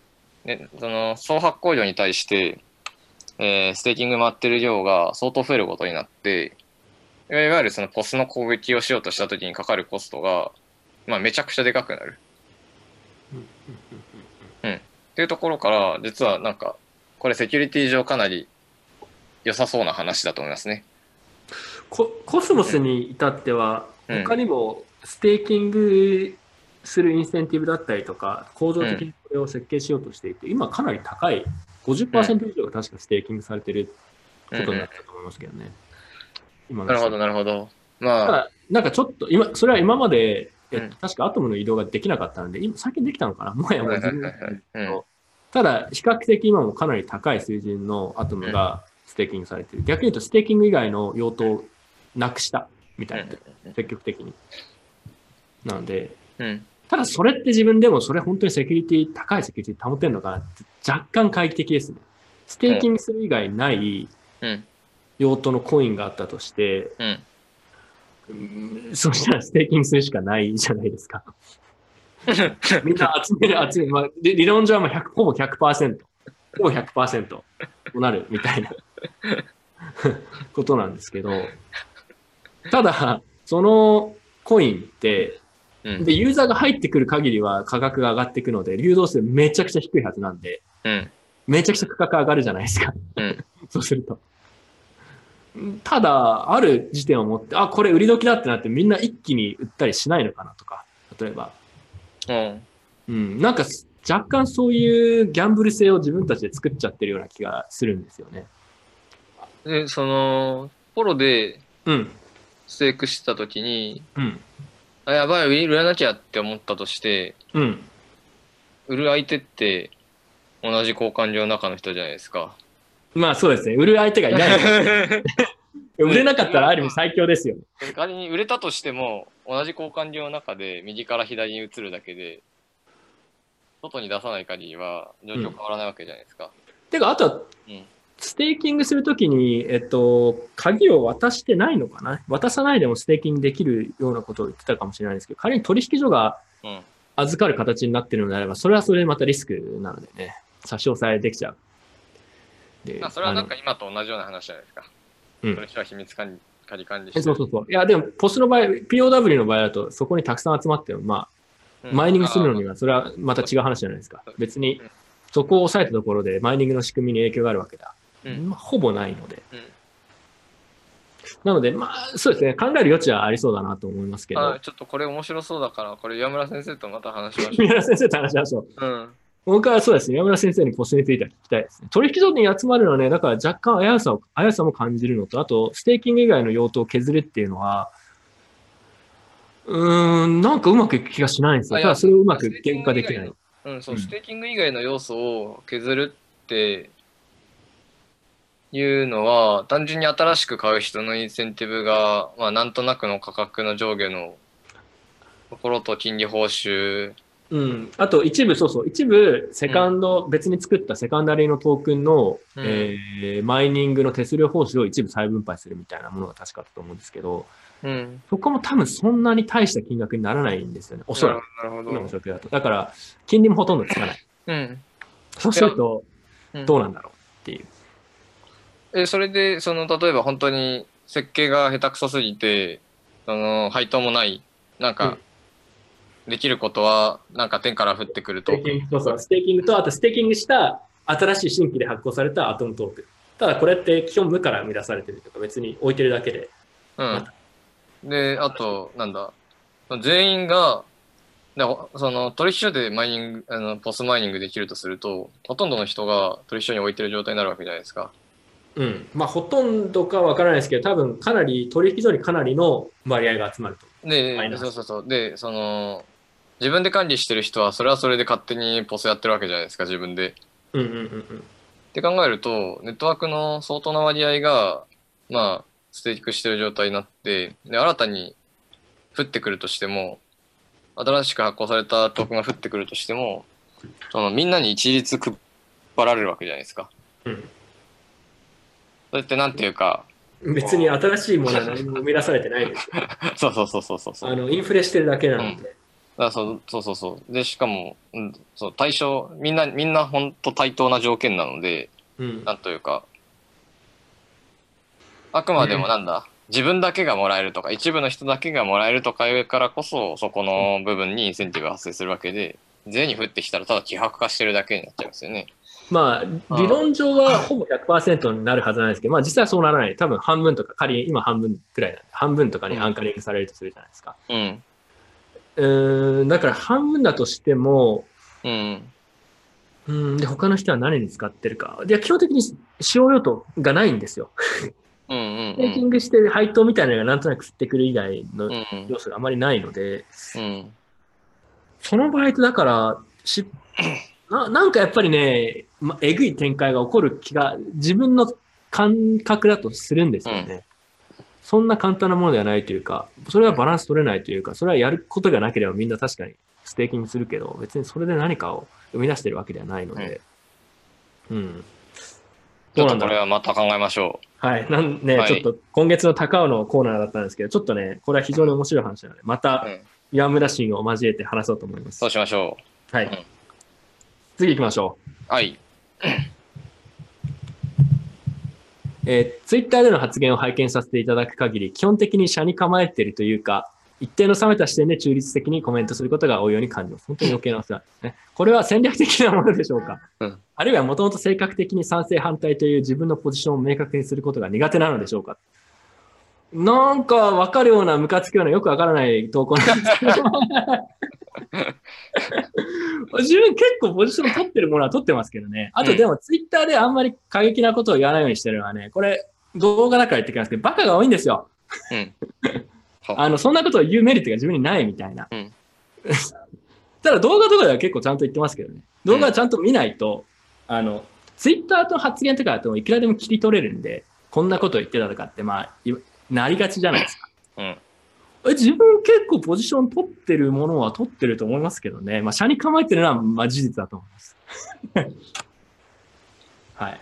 ね、その、総発行量に対して、えーステーキング回ってる量が相当増えることになって、いわゆるそのポスの攻撃をしようとした時にかかるコストが、まあ、めちゃくちゃでかくなる。うん。っていうところから、実はなんか、これセキュリティ上かなり良さそうな話だと思いますね。ココスモスに至っては、うん。他にもステーキングするインセンティブだったりとか、構造的にこれを設計しようとしていて、今かなり高い、50%以上が確かステーキングされてることになったと思いますけどね。今のなるほど、なるほど。まあ、ただ、なんかちょっと、今、それは今まで、えうん確か Atom の移動ができなかったので、今、最近できたのかな？もはやもうただ、比較的今もかなり高い水準の Atom がステーキングされてる。逆に言うと、ステーキング以外の用途をなくしたみたいな、積極的に。なので、うん。ただそれって自分でもそれ本当にセキュリティ、高いセキュリティ保てるのかなって若干懐疑的ですね。ステーキングする以外ないうん。用途のコインがあったとして、うん。うんそしたらステーキングするしかないじゃないですか。みんな集める、集める。まあ、理理論上はもう100ほぼ100%、ほぼ100%となるみたいな ことなんですけど、ただ、そのコインって、うん。で、ユーザーが入ってくる限りは価格が上がっていくので、流動性めちゃくちゃ低いはずなんで、うん。めちゃくちゃ価格上がるじゃないですか。うん。そうすると。ただ、ある時点を持って、あ、これ売り時だってなってみんな一気に売ったりしないのかなとか、例えば。うん。うん、なんか若干そういうギャンブル性を自分たちで作っちゃってるような気がするんですよね。で、その、ポロでうん、ステークしてた時に、うん、あ、やばい、売らなきゃって思ったとして、うん。売る相手って同じ交換量の中の人じゃないですか。まあそうですね。売る相手がいない。売れなかったらある意味最強ですよね。仮に売れたとしても、同じ交換量の中で右から左に移るだけで、外に出さない限りは状況変わらないわけじゃないですか。てか、あとはうん、ステーキングするときに、えっと、鍵を渡してないのかな？渡さないでもステーキングできるようなことを言ってたかもしれないですけど、仮に取引所がうん。預かる形になってるのであれば、それはそれでまたリスクなのでね、差し押さえできちゃう。でまあ、それはなんかあ今と同じような話じゃないですか。うんそれは秘密管理仮管理のえそうそうそう。いや、でも、ポスの場合、POW の場合だと、そこにたくさん集まっても、まあ、マイニングするのには。は、それはまた違う話じゃないですかうん。別にうん、そこを抑えたところで、マイニングの仕組みに影響があるわけだ。うんまあ、ほぼないので。うんなので、まあ、そうですね。考える余地はありそうだなと思いますけどあ、ちょっとこれ面白そうだから、これ岩村先生とまた話しましょ宮田 先生と話しましょう。う。うん。僕はそうですね。山村先生に PoS については聞きたいですね。取引所に集まるのはね、だから若干危うさを、危うさも感じるのと、あと、ステーキング以外の用途を削るっていうのは、うーん、なんかうまくいく気がしないんですよ。ただそれをうまく言語化できない。うん、そう、うんステーキング以外の要素を削るっていうのは、単純に新しく買う人のインセンティブが、まあ、なんとなくの価格の上下のところと金利報酬うん。あと一部、そうそう、一部、セカンド、別に作ったセカンダリーのトークンの、うんえーマイニングの手数料報酬を一部再分配するみたいなものが確かだと思うんですけど、うん。そこも多分そんなに大した金額にならないんですよね。おそらく。なるほ今のど。状況だと。だから、金利もほとんどつかない。うん。そうすると、うんどうなんだろうっていう。え、それで、その、例えば本当に設計が下手くそすぎて、その、配当もない、なんか、できることは、なんか天から降ってくるとステ。ーキングそうそうステーキングと、あとステーキングした新しい新規で発行された Atom トークン。ただこれって基本無から生み出されてるとか別に置いてるだけで。うん。で、あと、なんだ、全員が、でその取引所でマイニング、あの PoS マイニングできるとすると、ほとんどの人が取引所に置いてる状態になるわけじゃないですか。うん。まあほとんどかわからないですけど、多分かなり、取引所にかなりの割合が集まると。でそうそうそう。で、その、自分で管理してる人は、それはそれで勝手にポスやってるわけじゃないですか、自分で。うんうんうんうん。って考えると、ネットワークの相当な割合が、まあ、ステークしてる状態になって、で、新たに降ってくるとしても、新しく発行されたトークンが降ってくるとしても、そのみんなに一律配られるわけじゃないですか。うんそれってなんていうか、別に新しいものは何も生み出されてないですよ。そ うそうそうそうそうそう。あの、インフレしてるだけなので。だそうそうそうそう。で、しかも、うん、そう対象、みんな、みんな本当対等な条件なので、うん。なんというか、あくまでもなんだ、自分だけがもらえるとか、一部の人だけがもらえるとかいうからこそ、そこの部分にインセンティブが発生するわけで、税に降ってきたらただ希薄化してるだけになっちゃいますよね。まあ、理論上はほぼ100%になるはずなんですけど、まあ実際はそうならない。多分半分とか、仮に今半分くらいなんで、半分とかにアンカリングされるとするじゃないですか。うん。うーん、だから半分だとしても、うん。うん、で、他の人は何に使ってるか。いや、基本的に使用用途がないんですよ。うんうんステーキングして配当みたいなのがなんとなく振ってくる以外のうん。うん。要素があまりないので、うん。その場合とだから、し、ななんかやっぱりね、ま、えぐい展開が起こる気が、自分の感覚だとするんですよね。そんな簡単なものではないというか、それはバランス取れないというか、それはやることがなければみんな確かにステーキングするけど、別にそれで何かを生み出してるわけではないので、うん。ちょっとどうなんだろうこれはまた考えましょはい。なんね、はいちょっと今月の高尾のコーナーだったんですけど、ちょっとね、これは非常に面白い話なので、まう。たうん。岩村シを交えて話そうと思いますそう。しましょはい。うん次行きましょう。う。はい。えー、ツイッターでの発言を拝見させていただく限り、基本的に社に構えているというか、一定の冷めた視点で中立的にコメントすることが多いように感じます。本当に余計なお世話ですね。これは戦略的なものでしょうか、うんあるいはもともと性格的に賛成反対という自分のポジションを明確にすることが苦手なのでしょうかなんか分かるような、ムカつくような、よくわからない投稿なんですけど。自分結構ポジション取ってるものは取ってますけどね。あとでもツイッターであんまり過激なことを言わないようにしてるのはね、これ動画だから言ってきますけど、バカが多いんですよ。うん。あの、そんなことを言うメリットが自分にないみたいな。うん ただ動画とかでは結構ちゃんと言ってますけどね。動画はちゃんと見ないと、あの、ツイッターと発言とかだといくらでも切り取れるんで、こんなこと言ってたとかって、まあ、いなりがちじゃないですか。うん。自分結構ポジション取ってるものは取ってると思いますけどね。まあ、社に構えてるのは、まあ、事実だと思います。はい。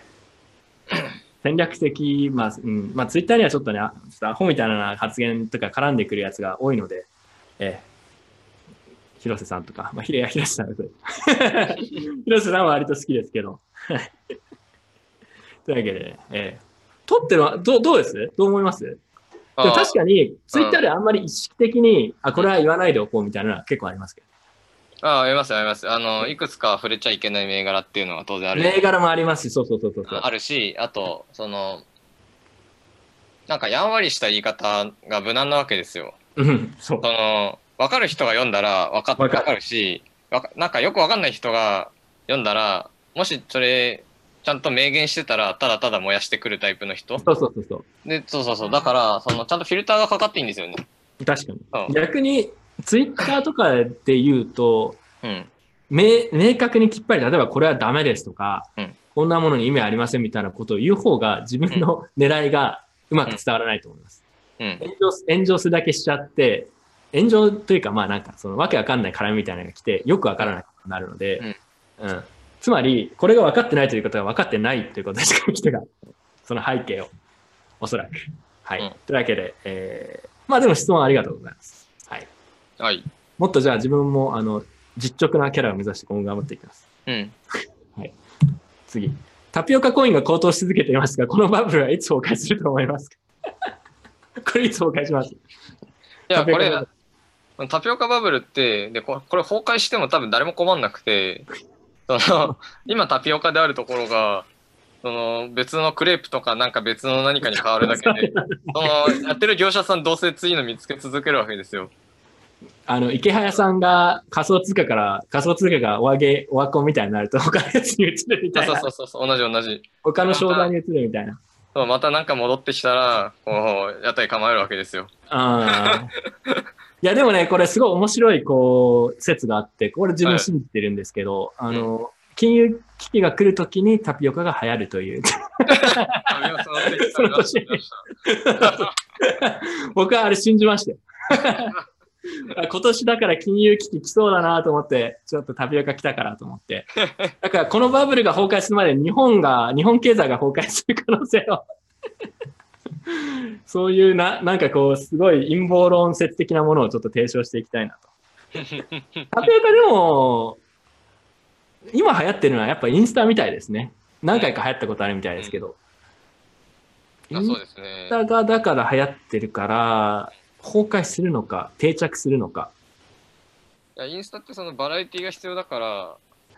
戦略的、まあ、うん、まあ、ツイッターにはちょっとね、アホみたいな発言とか絡んでくるやつが多いので、え、広瀬さんとか、まあ、ひれや 広瀬さん 広瀬さんは割と好きですけど。というわけで、え、取ってるのは、どどうです？どう思います？でも確かに、ツイッターであんまり意識的に、あ、これは言わないでおこうみたいなのは結構ありますけああ、ありますあります。あの、いくつか触れちゃいけない銘柄っていうのは当然あど。る。銘柄もありますし、そうそうそうそう。あるし、あと、その、なんかやんわりした言い方が無難なわけですよ。うん、そうそ。の、わかる人が読んだらわかわかるわかるし、わかなんかよくわかんない人が読んだら、もしそれ、ちゃんと明言してたら、ただただ燃やしてくるタイプの人？そうそうそうそで、そうそうそう。だから、その、ちゃんとフィルターがかかっていいんですよね。う。確かに。うん。逆に、ツイッターとかで言うと、うん。明明確にきっぱり、例えばこれはダメですとか、うんこんなものに意味ありませんみたいなことを言う方が自分の狙いがうまく伝わらないと思います。うん。炎上す炎上するだけしちゃって、炎上というか、まあなんか、そのわけわかんない絡みみたいなのが来て、よくわからなくなるので、うん。つまり、これが分かってないということは分かってないということですから、人が。その背景を。おそらく。はい。うんというわけで、えー、まあでも質問ありがとうございます。はい。はい。もっとじゃあ自分も、あの、実直なキャラを目指して今後頑張っていきます。うん。次。タピオカコインが高騰し続けていますが、このバブルはいつ崩壊すると思いますか？これいつ崩壊します？いや、これタピオカバブ、ルって、で、ここれ崩壊しても多分誰も困んなくて、その、今タピオカであるところが、その別のクレープとかなんか別の何かに変わるだけで、そのやってる業者さんどうせ次の見つけ続けるわけですよ。あの、池早さんが仮想通貨から、仮想通貨がお上げ、おわこみたいになると、他のやつに移るみたいそうな。そうそうそう、同じ同じ。他の商材に移るみたいな。そうまたなんか戻ってきたら、こう、屋台構えるわけですよ。ああ。いや、でもね、これすごい面白い、こう、説があって、これ自分信じてるんですけど、あの、金融危機が来るときにタピオカが流行るという。僕はあれ信じましたよ。今年だから金融危機来そうだなと思って、ちょっとタピオカ来たからと思って。だからこのバブルが崩壊するまで日本が、日本経済が崩壊する可能性を。そういうな、なんかこう、すごい陰謀論説的なものをちょっと提唱していきたいなと。タピオカでも、今流行ってるのはやっぱインスタみたいですね。何回か流行ったことあるみたいですけど。うですインねス。タがだから流行ってるから、崩壊するのか、定着するのか。いやインスタってそのバラエティが必要だから、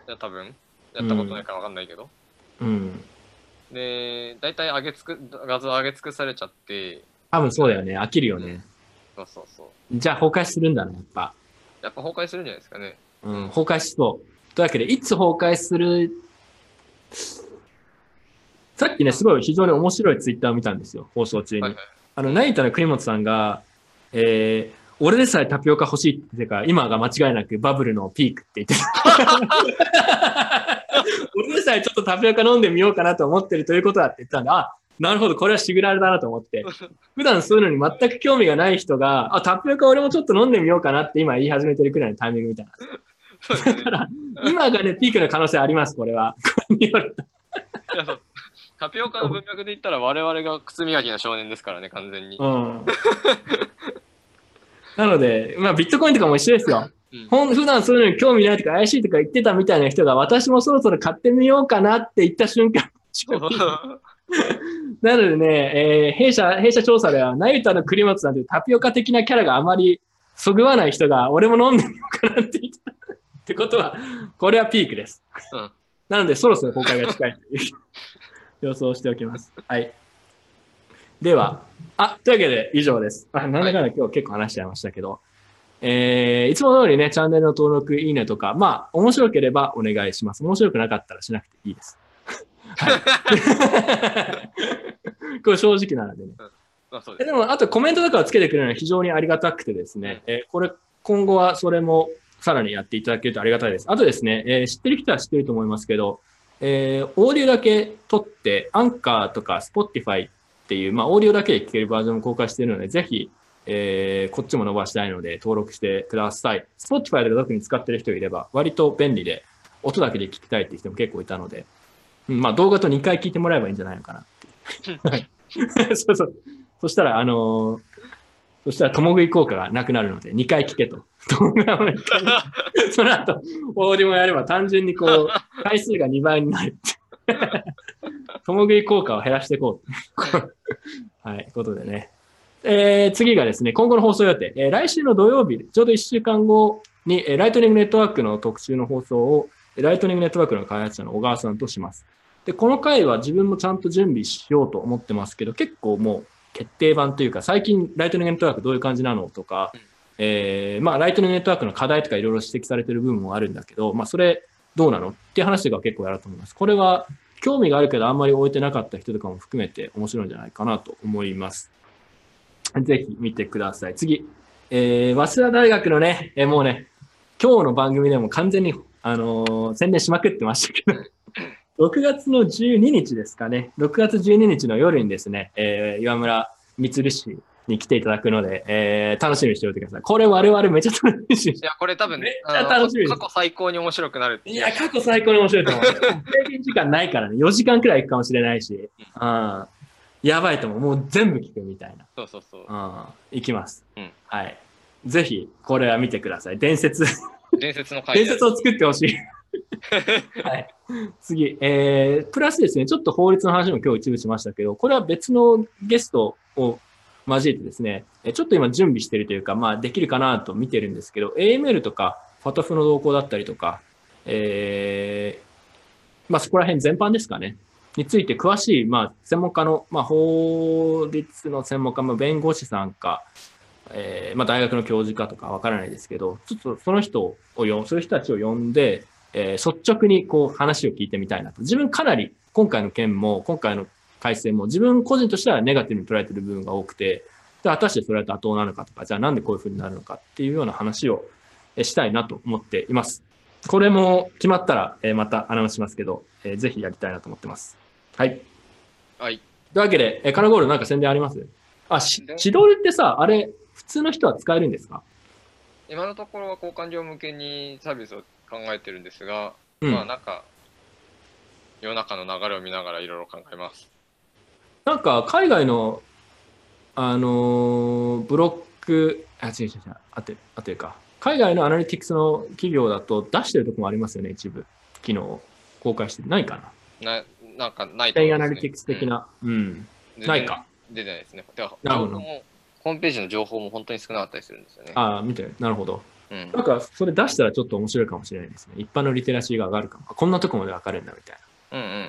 いや多分、やったことないからわかんないけど。うん。で、大体上げつく、画像上げ尽くされちゃって、多分そうだよね。飽きるよね。そうそうそう。じゃあ崩壊するんだね、やっぱ。やっぱ崩壊するんじゃないですかね。うん、崩壊しそう。というわけで、いつ崩壊する、さっきね、すごい非常に面白いツイッターを見たんですよ、放送中に。はいはい。あの、ナイタの栗本さんが、えー、俺でさえタピオカ欲しいって言ってたから、今が間違いなくバブルのピークって言ってた。俺でさえちょっとタピオカ飲んでみようかなと思ってるということだって言ったんで、あ、なるほど、これはシグナルだなと思って。普段そういうのに全く興味がない人が、あ、タピオカ俺もちょっと飲んでみようかなって今言い始めてるくらいのタイミングみたいな。だから、今がね、ピークの可能性あります、これは。これによるといやそうタピオカの文脈で言ったら我々が靴磨きの少年ですからね、完全に。うん。なので、まあ、ビットコインとかも一緒ですよ。うんほん普段そういうのに興味ないとか怪しいとか言ってたみたいな人が、私もそろそろ買ってみようかなって言った瞬間、なのでね、えー弊社、弊社調査では、ナユタの栗本さんというタピオカ的なキャラがあまりそぐわない人が、俺も飲んでみようかなって言った。ってことは、これはピークです。うんなので、そろそろ崩壊が近いという予想しておきます。はい。では、あ、というわけで以上です。あなんだかんだ今日結構話しちゃいましたけど、えー、いつも通りね、チャンネルの登録、いいねとか、まあ、面白ければお願いします。面白くなかったらしなくていいです。はい。これ正直なのでね。まあそうででも、あとコメントとかをつけてくれるのは非常にありがたくてですね、えーこれ、今後はそれもさらにやっていただけるとありがたいです。あとですね、えー知ってる人は知ってると思いますけど、えーオーディオだけ撮って、アンカーとか Spotify っていう、まあ、オーディオだけで聞けるバージョンを公開しているので、ぜひ、えーこっちも伸ばしたいので登録してください。Spotify で特に使ってる人いれば、割と便利で、音だけで聞きたいっていう人も結構いたので、うんまあ動画と2回聞いてもらえばいいんじゃないのかな そうそう。そしたら、あのーそしたら、共食い効果がなくなるので、2回聞けと。動画を2回 その後、オーディオもやれば単純にこう、回数が2倍になるって。共食い効果を減らしていこう。はい、ことでね。えー次がですね、今後の放送予定。えー来週の土曜日、ちょうど1週間後に、えーライトニングネットワークの特集の放送を、えーライトニングネットワークの開発者の小川さんとします。で、この回は自分もちゃんと準備しようと思ってますけど、結構もう決定版というか、最近ライトニングネットワークどういう感じなのとか、えーまあ、ライトニングネットワークの課題とかいろいろ指摘されてる部分もあるんだけど、まあ、それどうなのっていう話とか結構やると思います。これは興味があるけどあんまり終えてなかった人とかも含めて面白いんじゃないかなと思います。ぜひ見てください。次。えー、早稲田大学のね、えーもうね、今日の番組でも完全に、あのー宣伝しまくってましたけど、6月の12日ですかね。6月12日の夜にですね、えー岩村光氏に来ていただくので、えー楽しみにしておいてください。これ我々めっちゃ楽しみにしていや、これ多分、めっちゃ楽しみ過去最高に面白くなるっていや、過去最高に面白いと思う。制限時間ないからね。4時間くらい行くかもしれないし。うん。やばいと思う。もう全部聞くみたいな。そうそうそう。うん。行きます。うんはい。ぜひ、これは見てください。伝説、伝説の回伝説を作ってほしい。はい。次、えー、プラスですね、ちょっと法律の話も今日一部しましたけど、これは別のゲストを交えてですね、ちょっと今準備してるというか、まあできるかなと見てるんですけど、AML とか、ファトフの動向だったりとか、えー、まあそこら辺全般ですかね。について詳しい、まあ専門家の、まあ法律の専門家、まあ弁護士さんか、えーまあ、大学の教授かとかわからないですけど、ちょっとその人を呼、そういう人たちを呼んで、えー率直にこう話を聞いてみたいなと。自分かなり今回の件も、今回の改正も、自分個人としてはネガティブに捉えてる部分が多くて、で果たしてそれは妥当なのかとか、じゃあなんでこういうふうになるのかっていうような話をえーしたいなと思っています。これも決まったら、えーまたアナウンスしますけど、えーぜひやりたいなと思ってます。はい。はい。というわけで、えーカラゴールなんか宣伝あります？あ、しシドルってさ、あれ、普通の人は使えるんですか？今のところは交換料向けにサービスを考えてるんですが、うん。まあなんか、世の中の流れを見ながらいろいろ考えます。なんか、海外の、あのーブロック、あ、違う違う違う、あて、あというか、海外のアナリティクスの企業だと出してるとこもありますよね、一部。機能を公開してる。ないかなななんかないと思いますねアナリティクス的な。うん。うんないか。出てないですね。でなるほどホームページの情報も本当に少なかったりするんですよね。ああ、見て、なるほど。うんなんか、それ出したらちょっと面白いかもしれないですね。一般のリテラシーが上がるかも。あこんなとこまでわかるんだ、みたいな。うんうんうんうん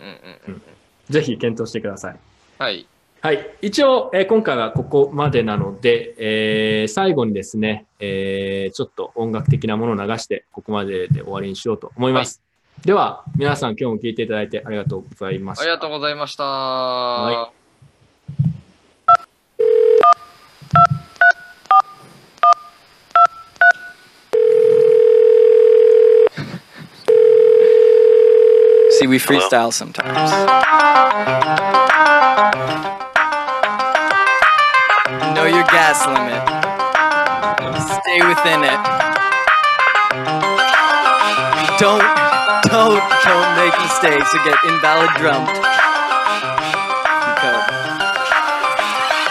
うんうん。ぜひ検討してください。はい。はい。一応、えー今回はここまでなので、えー最後にですね、えーちょっと音楽的なものを流して、ここまでで終わりにしようと思います。では、皆さん今日も聞いていただいてありがとうございました。ありがとうございました。は See, we freestyle sometimes. Know your gas limit. Stay within it. Don't, don't, don't make mistakes or get invalid drumped.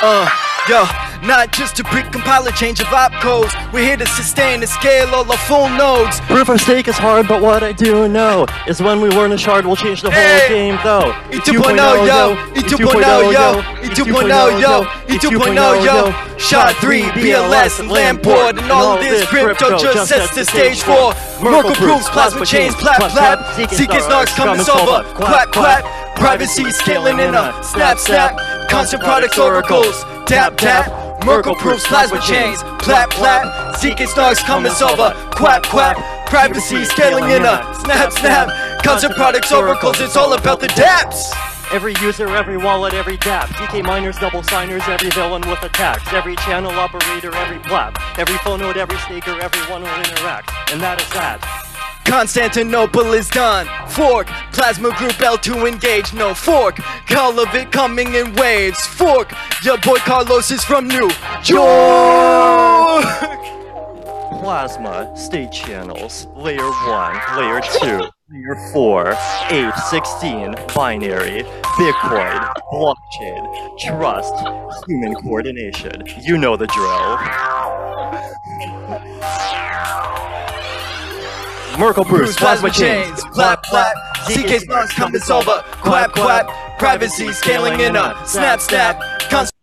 Uh, yo, not just to pre-compile a change of opcodes. We're here to sustain and scale all the full nodes. Proof of stake is hard, but what I do know is when we learn a shard, we'll change the whole Hey! game, though. E 2.0 yo, E 2.0 yo, E 2.0 yo, E 2.0 yo, Shot 3, BLS, and Lamport, and all this crypto just sets the stage for Merkle proofs, plasma chains, plap plap, Zca's knocks coming over, quack quack, privacy scaling in a snap snap, constant products oracles, tap tap, Merkle proofs, plasma chains, plap plap, Zca's knocks coming over, quack quack, privacy scaling in a snap snap, constant products oracles, it's all about the dApps. Every user, every wallet, every dApp. DK miners, double signers, every villain with attacks. Every channel operator, every plap. Every phone node, every staker, everyone will interact. And that is that. Constantinople is done. Fork, Plasma Group L2 engage. No fork, all of it coming in waves. Fork, your boy Carlos is from New York. Plasma, state channels, layer 1, layer 2, layer 4, 8, 16, binary, Bitcoin, blockchain, trust, human coordination. You know the drill. Merkle Bruce, plasma chains, plap plap. CK's box coming over. Quap quap. Privacy scaling in a snap snap. Const-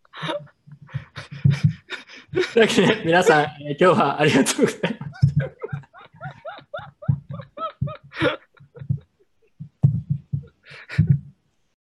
というわけで、皆さん、えー今日はありがとうございます。